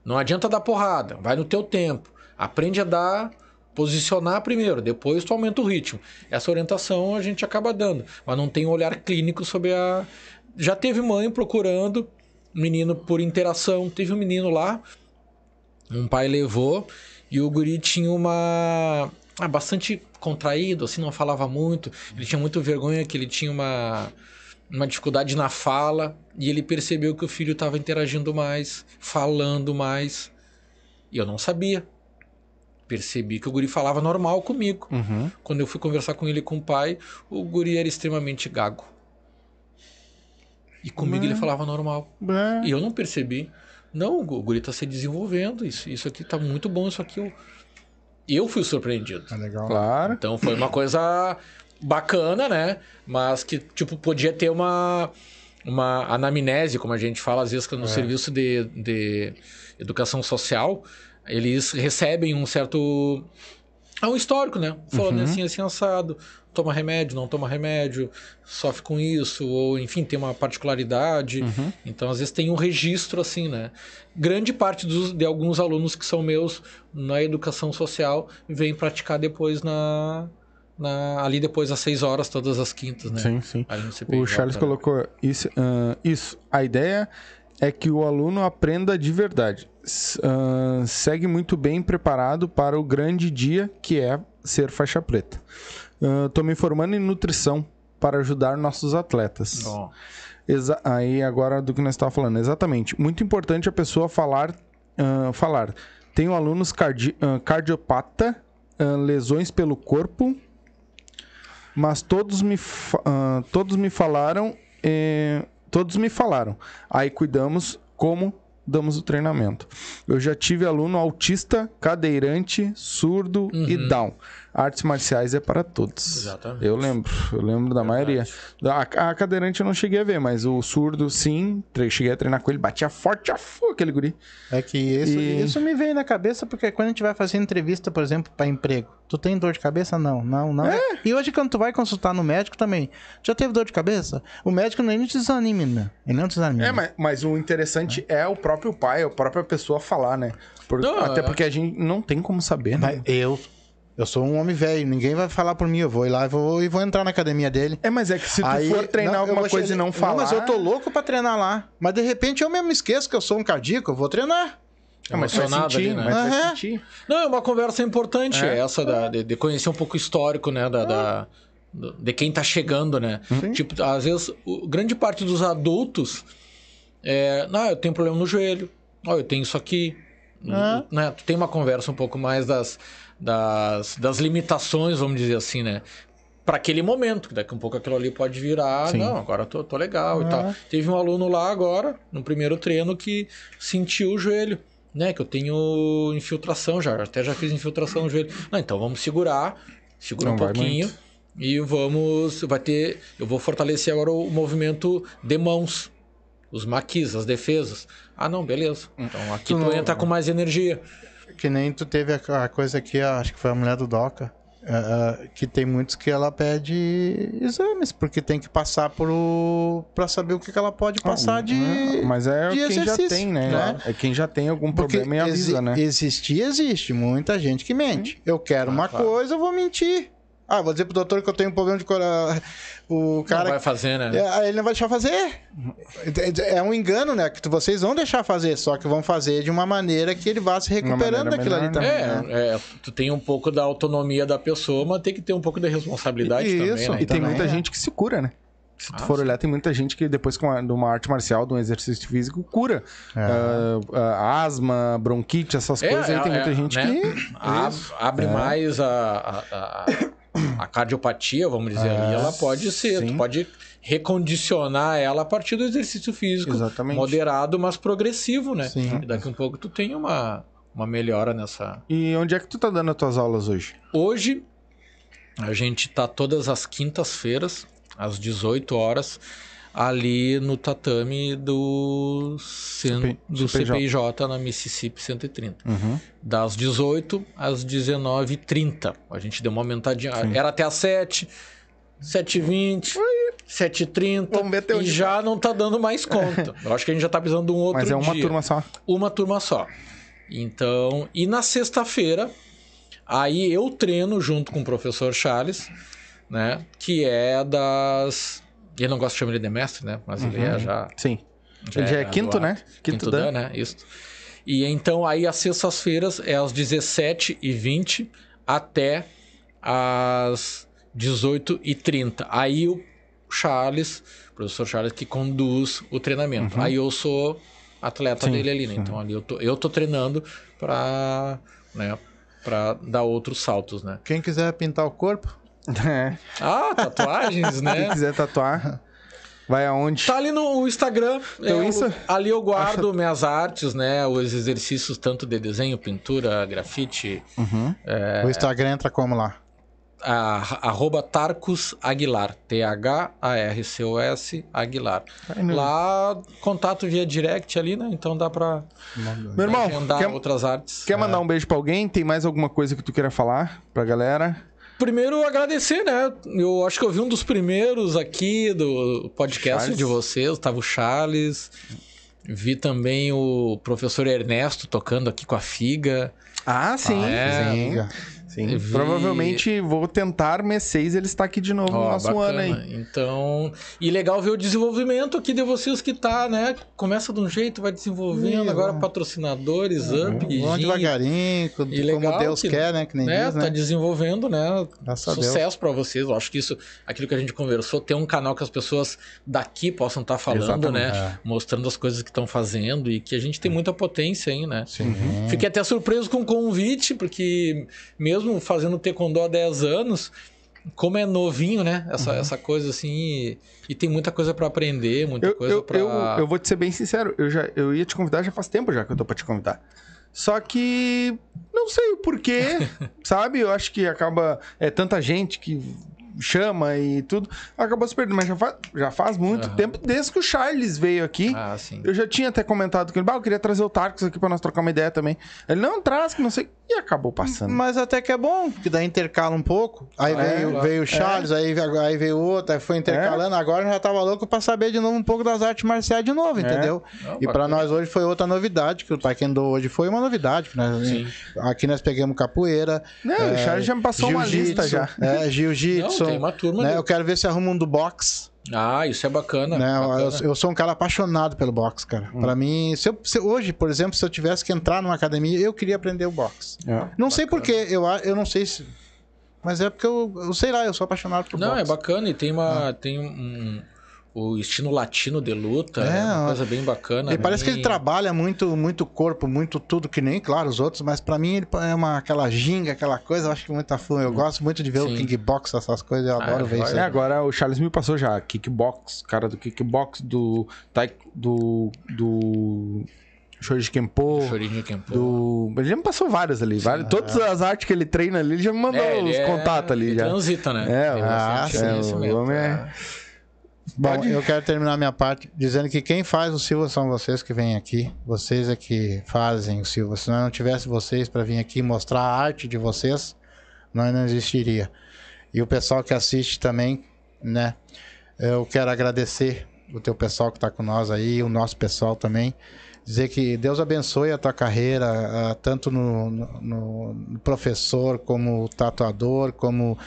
Não adianta dar porrada, vai no teu tempo. Aprende a dar, posicionar primeiro, depois tu aumenta o ritmo. Essa orientação a gente acaba dando, mas não tem um olhar clínico sobre a. Já teve mãe procurando menino por interação, teve um menino lá, um pai levou e o guri tinha uma ah, bastante contraído, assim, não falava muito. Ele tinha muito vergonha que ele tinha uma uma dificuldade na fala e ele percebeu que o filho estava interagindo mais, falando mais. E eu não sabia. Percebi que o guri falava normal comigo. Uhum. Quando eu fui conversar com ele e com o pai, o guri era extremamente gago. E comigo ele falava normal. E eu não percebi. Não, o guri tá se desenvolvendo. Isso, isso aqui tá muito bom. Isso aqui eu, eu fui surpreendido. É legal. Claro. Então foi uma coisa bacana, né? Mas que, tipo, podia ter uma, uma anamnese, como a gente fala às vezes no serviço de, de educação social, eles recebem um certo. É um histórico, né? Falando assim, assim, assado. Toma remédio, não toma remédio, sofre com isso, ou enfim, tem uma particularidade. Então, às vezes, tem um registro assim, né? Grande parte dos, de alguns alunos que são meus na educação social vem praticar depois na, na- ali depois às 6 horas, todas as quintas, né? Sim, sim. O Charles né? colocou isso, ah, isso. A ideia é que o aluno aprenda de verdade. Ah, segue muito bem preparado para o grande dia que é ser faixa preta. Estou me formando em nutrição para ajudar nossos atletas. Ó, Exa- aí agora do que nós estávamos falando, exatamente. Muito importante a pessoa falar, ah, falar. Tenho alunos cardi ah, cardiopata, ah, lesões pelo corpo, mas todos me, ah, todos me falaram, eh, todos me falaram. Aí cuidamos como damos o treinamento. Eu já tive aluno autista, cadeirante, surdo e down. Artes marciais é para todos. Exatamente. Eu lembro, eu lembro da maioria. A, a cadeirante eu não cheguei a ver, mas o surdo, sim, cheguei a treinar com ele, batia forte a fu, aquele guri. É que isso, E- isso me veio na cabeça porque quando a gente vai fazer entrevista, por exemplo, para emprego, tu tem dor de cabeça? Não, não, não. E hoje quando tu vai consultar no médico também, já teve dor de cabeça? O médico nem te desanima, né? Ele não te desanima. É, mas, mas o interessante é o próprio pai, a própria pessoa falar, né? Por- Não, até é- porque a gente não tem como saber, né? Eu, eu sou um homem velho, ninguém vai falar por mim, eu vou ir lá e vou, e vou entrar na academia dele. É, mas é que se tu Aí- for treinar não, alguma coisa chegar- e não falar... mas eu tô louco pra treinar lá. Mas de repente eu mesmo esqueço que eu sou um cardíaco, eu vou treinar. É, emocionado sentir, ali, né? mas sentir. Não, é uma conversa importante É. essa da- de, de conhecer um pouco o histórico, né? Da, da- do- de quem tá chegando, né? Tipo, às vezes, o- grande parte dos adultos é. Não, eu tenho problema no joelho. Ó, eu tenho isso aqui. Ah. Né? Tu tem uma conversa um pouco mais das, das, das limitações, vamos dizer assim, né? Para aquele momento, que daqui a um pouco aquilo ali pode virar, Sim. não, agora tô, tô legal e Ah. tal. Teve um aluno lá agora, no primeiro treino, que sentiu o joelho, né? Que eu tenho infiltração já, até já fiz infiltração no joelho. Não, então vamos segurar, segura Não um pouquinho e vamos, vai ter, eu vou fortalecer agora o movimento de mãos, os maquis, as defesas. Ah, não, beleza. Então aqui Tu tu, não- entra com mais energia. Que nem tu teve a, a coisa aqui, acho que foi a mulher do Doca, é, que tem muitos que ela pede exames, porque tem que passar pro, pra saber o que, que ela pode passar de. É, Mas é quem já tem, né? né? É quem já tem algum Porque problema e avisa, né? existir, existe. Muita gente que mente. Eu quero uma claro. coisa, eu vou mentir. Ah, vou dizer pro doutor que eu tenho um problema de coração. O Não cara. vai fazer, né? É, aí ele não vai deixar fazer. É um engano, né? Que vocês vão deixar fazer, só que vão fazer de uma maneira que ele vá se recuperando daquilo ali melhor, também. né? né? É, é, tu tem um pouco da autonomia da pessoa, mas tem que ter um pouco da responsabilidade Isso, também, né? E tem Também muita é. gente que se cura, né? Se tu Ah, for olhar, tem muita gente que depois com uma, de uma arte marcial, de um exercício físico, cura. É. Ah, ah, asma, bronquite, essas coisas aí. Tem muita gente né? que. A- abre É. mais a, a, a, a cardiopatia, vamos dizer ali. Ela pode ser, sim. tu pode recondicionar ela a partir do exercício físico. Exatamente. Moderado, mas progressivo, né? Sim. E daqui a um pouco tu tem uma, uma melhora nessa. E onde é que tu tá dando as tuas aulas hoje? Hoje, a gente tá todas as quintas-feiras, às 18 horas, ali no tatame do, CP- do CPJ. CPIJ na Mississippi 130. Uhum. Das 18 às 19h30. A gente deu uma aumentadinha. Era até às 7, 7h20, 7h30. Vamos ver até E já não tá dando mais conta. Eu acho que a gente já tá precisando de um outro Mas é uma dia turma só. uma turma só. Então, e na sexta-feira, aí eu treino junto com o professor Charles, né? Que é das. Ele não gosta de chamar ele de mestre, né? Mas ele é já. Sim. Ele já é quinto, graduado. né? Quinto, Quinto dan. dan, né? Isso. E então, aí as sextas-feiras é às 17h20 até às 18h30. Aí o Charles, o professor Charles, que conduz o treinamento. Aí eu sou atleta Sim, dele ali, né? Então ali eu tô, eu tô treinando pra, né, pra dar outros saltos, né? Quem quiser pintar o corpo, É. Ah, tatuagens, Quem né? quiser tatuar, vai aonde? Tá ali no Instagram. Teu é, Insta? o- ali eu guardo minhas artes, né? Os exercícios tanto de desenho, pintura, grafite. Uhum. É. o Instagram entra como lá? A, arroba Tarcus Aguilar. T-H-A-R-C-O-S Aguilar. No- Lá, contato via direct ali, né? Então dá pra Meu irmão, agendar quer, outras artes. quer mandar um beijo pra alguém? Tem mais alguma coisa que tu queira falar pra galera? Primeiro, agradecer, né? Eu acho que eu vi um dos primeiros aqui do podcast Charles. de vocês, tava o Charles. Vi também o professor Ernesto tocando aqui com a Figa. Ah, sim. é? sim. Sim. Vi- Provavelmente vou tentar mês 6 ele está aqui de novo no Ó, nosso bacana. ano aí. Então, e legal ver o desenvolvimento aqui de vocês que tá, né? Começa de um jeito, vai desenvolvendo, Ih, agora patrocinadores, up, Vamos gin, devagarinho, como E legal Deus que- quer, né? Que nem né? diz, Tá né? desenvolvendo, né? Graças. Sucesso pra vocês. Eu acho que isso, aquilo que a gente conversou, ter um canal que as pessoas daqui possam estar falando, Exatamente. né? Mostrando as coisas que estão fazendo e que a gente tem muita potência aí, né? Sim. Fiquei até surpreso com o convite, porque mesmo fazendo taekwondo há 10 anos, como é novinho, né? Essa, essa coisa assim, e, e tem muita coisa pra aprender, muita Eu, coisa eu, pra... eu, eu vou te ser bem sincero, eu, já, eu ia te convidar já faz tempo já que eu tô pra te convidar. Só que não sei o porquê, sabe? Eu acho que acaba. É tanta gente que chama e tudo, acabou se perdendo. Mas já faz, já faz muito Aham. tempo, desde que o Charles veio aqui. Ah, sim. Eu já tinha até comentado com ele, bah, eu queria trazer o Tarcos aqui pra nós trocar uma ideia também. Ele, não, traz, que não sei. E acabou passando. Mas até que é bom, porque daí intercala um pouco. Aí É, veio, veio o Charles, aí, aí veio outro, aí foi intercalando. Agora eu já tava louco pra saber de novo um pouco das artes marciais de novo, É. entendeu? Não, E pra bacana. nós hoje foi outra novidade, que o Taekwondo hoje foi uma novidade. nós- Sim. Aqui nós pegamos capoeira. Não, o é, Charles já me passou uma lista já. É, jiu-jitsu. Não, tem uma turma né? Eu quero ver se arruma um do boxe. Ah, isso é bacana. Né? bacana. Eu, eu sou um cara apaixonado pelo boxe, cara. Hum. Pra mim, se eu- se- hoje, por exemplo, se eu tivesse que entrar numa academia, eu queria aprender o boxe. É. Não sei porquê, eu, eu não sei se. Mas é porque eu, eu sei lá, eu sou apaixonado por Não, boxe. é bacana e tem uma tem um o estilo latino de luta, é, É, uma coisa bem bacana. E parece que bem- ele trabalha muito, muito corpo, muito tudo, que nem, claro, os outros, mas pra mim ele é uma, aquela ginga, aquela coisa, eu acho que muita fã. Eu gosto muito de ver Sim. o Kingbox, essas coisas, eu Ah, adoro ver vai. isso. É, agora o Charles me passou já. Kickbox, cara do kickbox, do. Tai, do. do. Chorinho Kempo. Do. Ele já me passou várias ali. várias- Todas as artes que ele treina ali, ele já me mandou É, os é- contatos ali ele já. Transita, né? É, Tem ah, é, conhecimento, o homem é- é. Bom, Pode- eu quero terminar minha parte dizendo que quem faz o Silva são vocês que vêm aqui. Vocês é que fazem o Silva. Se nós não tivesse vocês para vir aqui mostrar a arte de vocês, nós não existiria. E o pessoal que assiste também, né? Eu quero agradecer o teu pessoal que está com nós aí, o nosso pessoal também. dizer que Deus abençoe a tua carreira, ah, tanto no, no- no professor, como tatuador, como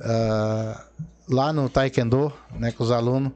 ah, lá no Taekwondo, né, com os alunos.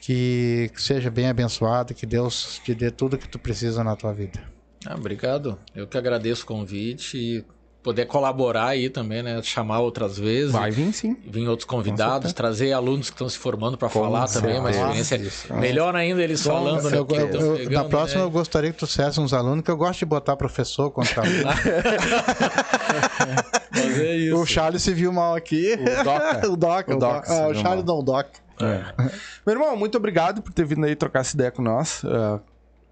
Que, que seja bem abençoado, que Deus te dê tudo que tu precisa na tua vida. Ah, obrigado. Eu que agradeço o convite e poder colaborar aí também, né? Chamar outras vezes. Vai vir sim. Vir outros convidados, trazer alunos que estão se formando para falar também, uma certeza. experiência melhor ainda eles falando, né? Eu- eu- pegando, na próxima né? eu gostaria que tu trouxesse uns alunos, que eu gosto de botar professor contra aluno. Mas é isso. o Charles se viu mal aqui. O Doca. o Doca. O O, Doca Ah, o Charles mal. não, o Doca. Meu irmão, muito obrigado por ter vindo aí trocar essa ideia com nós. Ah,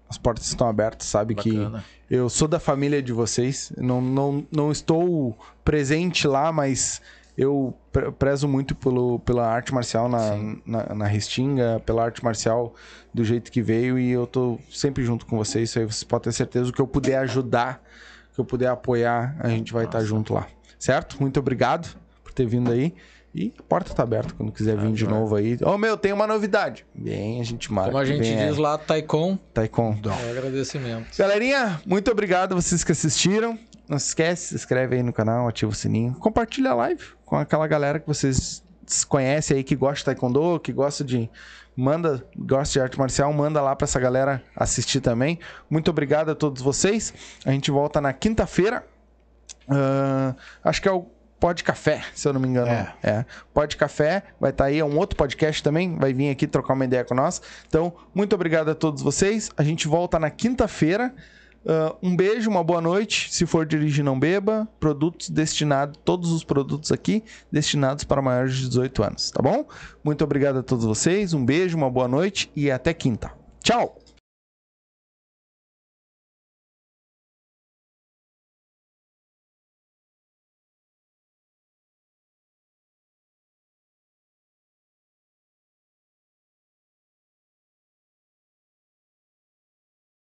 as portas estão abertas, sabe Bacana. que eu sou da família de vocês. Não, não, não estou presente lá, mas eu pre- prezo muito pelo, pela arte marcial na, na, na Restinga, pela arte marcial do jeito que veio e eu tô sempre junto com vocês. Isso aí vocês podem ter certeza. O que eu puder ajudar, que eu puder apoiar, a gente vai estar junto lá. Certo? Muito obrigado por ter vindo aí. E a porta tá aberta quando quiser vir de novo aí. Ô meu, tem uma novidade. Bem, a gente marca. Como a gente Vem, diz é, lá, Taikon, Taekwondo. é agradecimento. Galerinha, muito obrigado vocês que assistiram. Não se esquece, se inscreve aí no canal, ativa o sininho. Compartilha a live com aquela galera que vocês conhecem aí que gosta de taekwondo, que gosta de manda, gosta de arte marcial, manda lá pra essa galera assistir também. Muito obrigado a todos vocês. A gente volta na quinta-feira. Ah, acho que é o Pod Café, se eu não me engano. É. É. Pod Café vai estar aí, é um outro podcast também, vai vir aqui trocar uma ideia com nós. Então, muito obrigado a todos vocês. A gente volta na quinta-feira. Ah, um beijo, uma boa noite. Se for dirigir, não beba. Produtos destinados, todos os produtos aqui, destinados para maiores de 18 anos, tá bom? Muito obrigado a todos vocês. Um beijo, uma boa noite e até quinta. Tchau!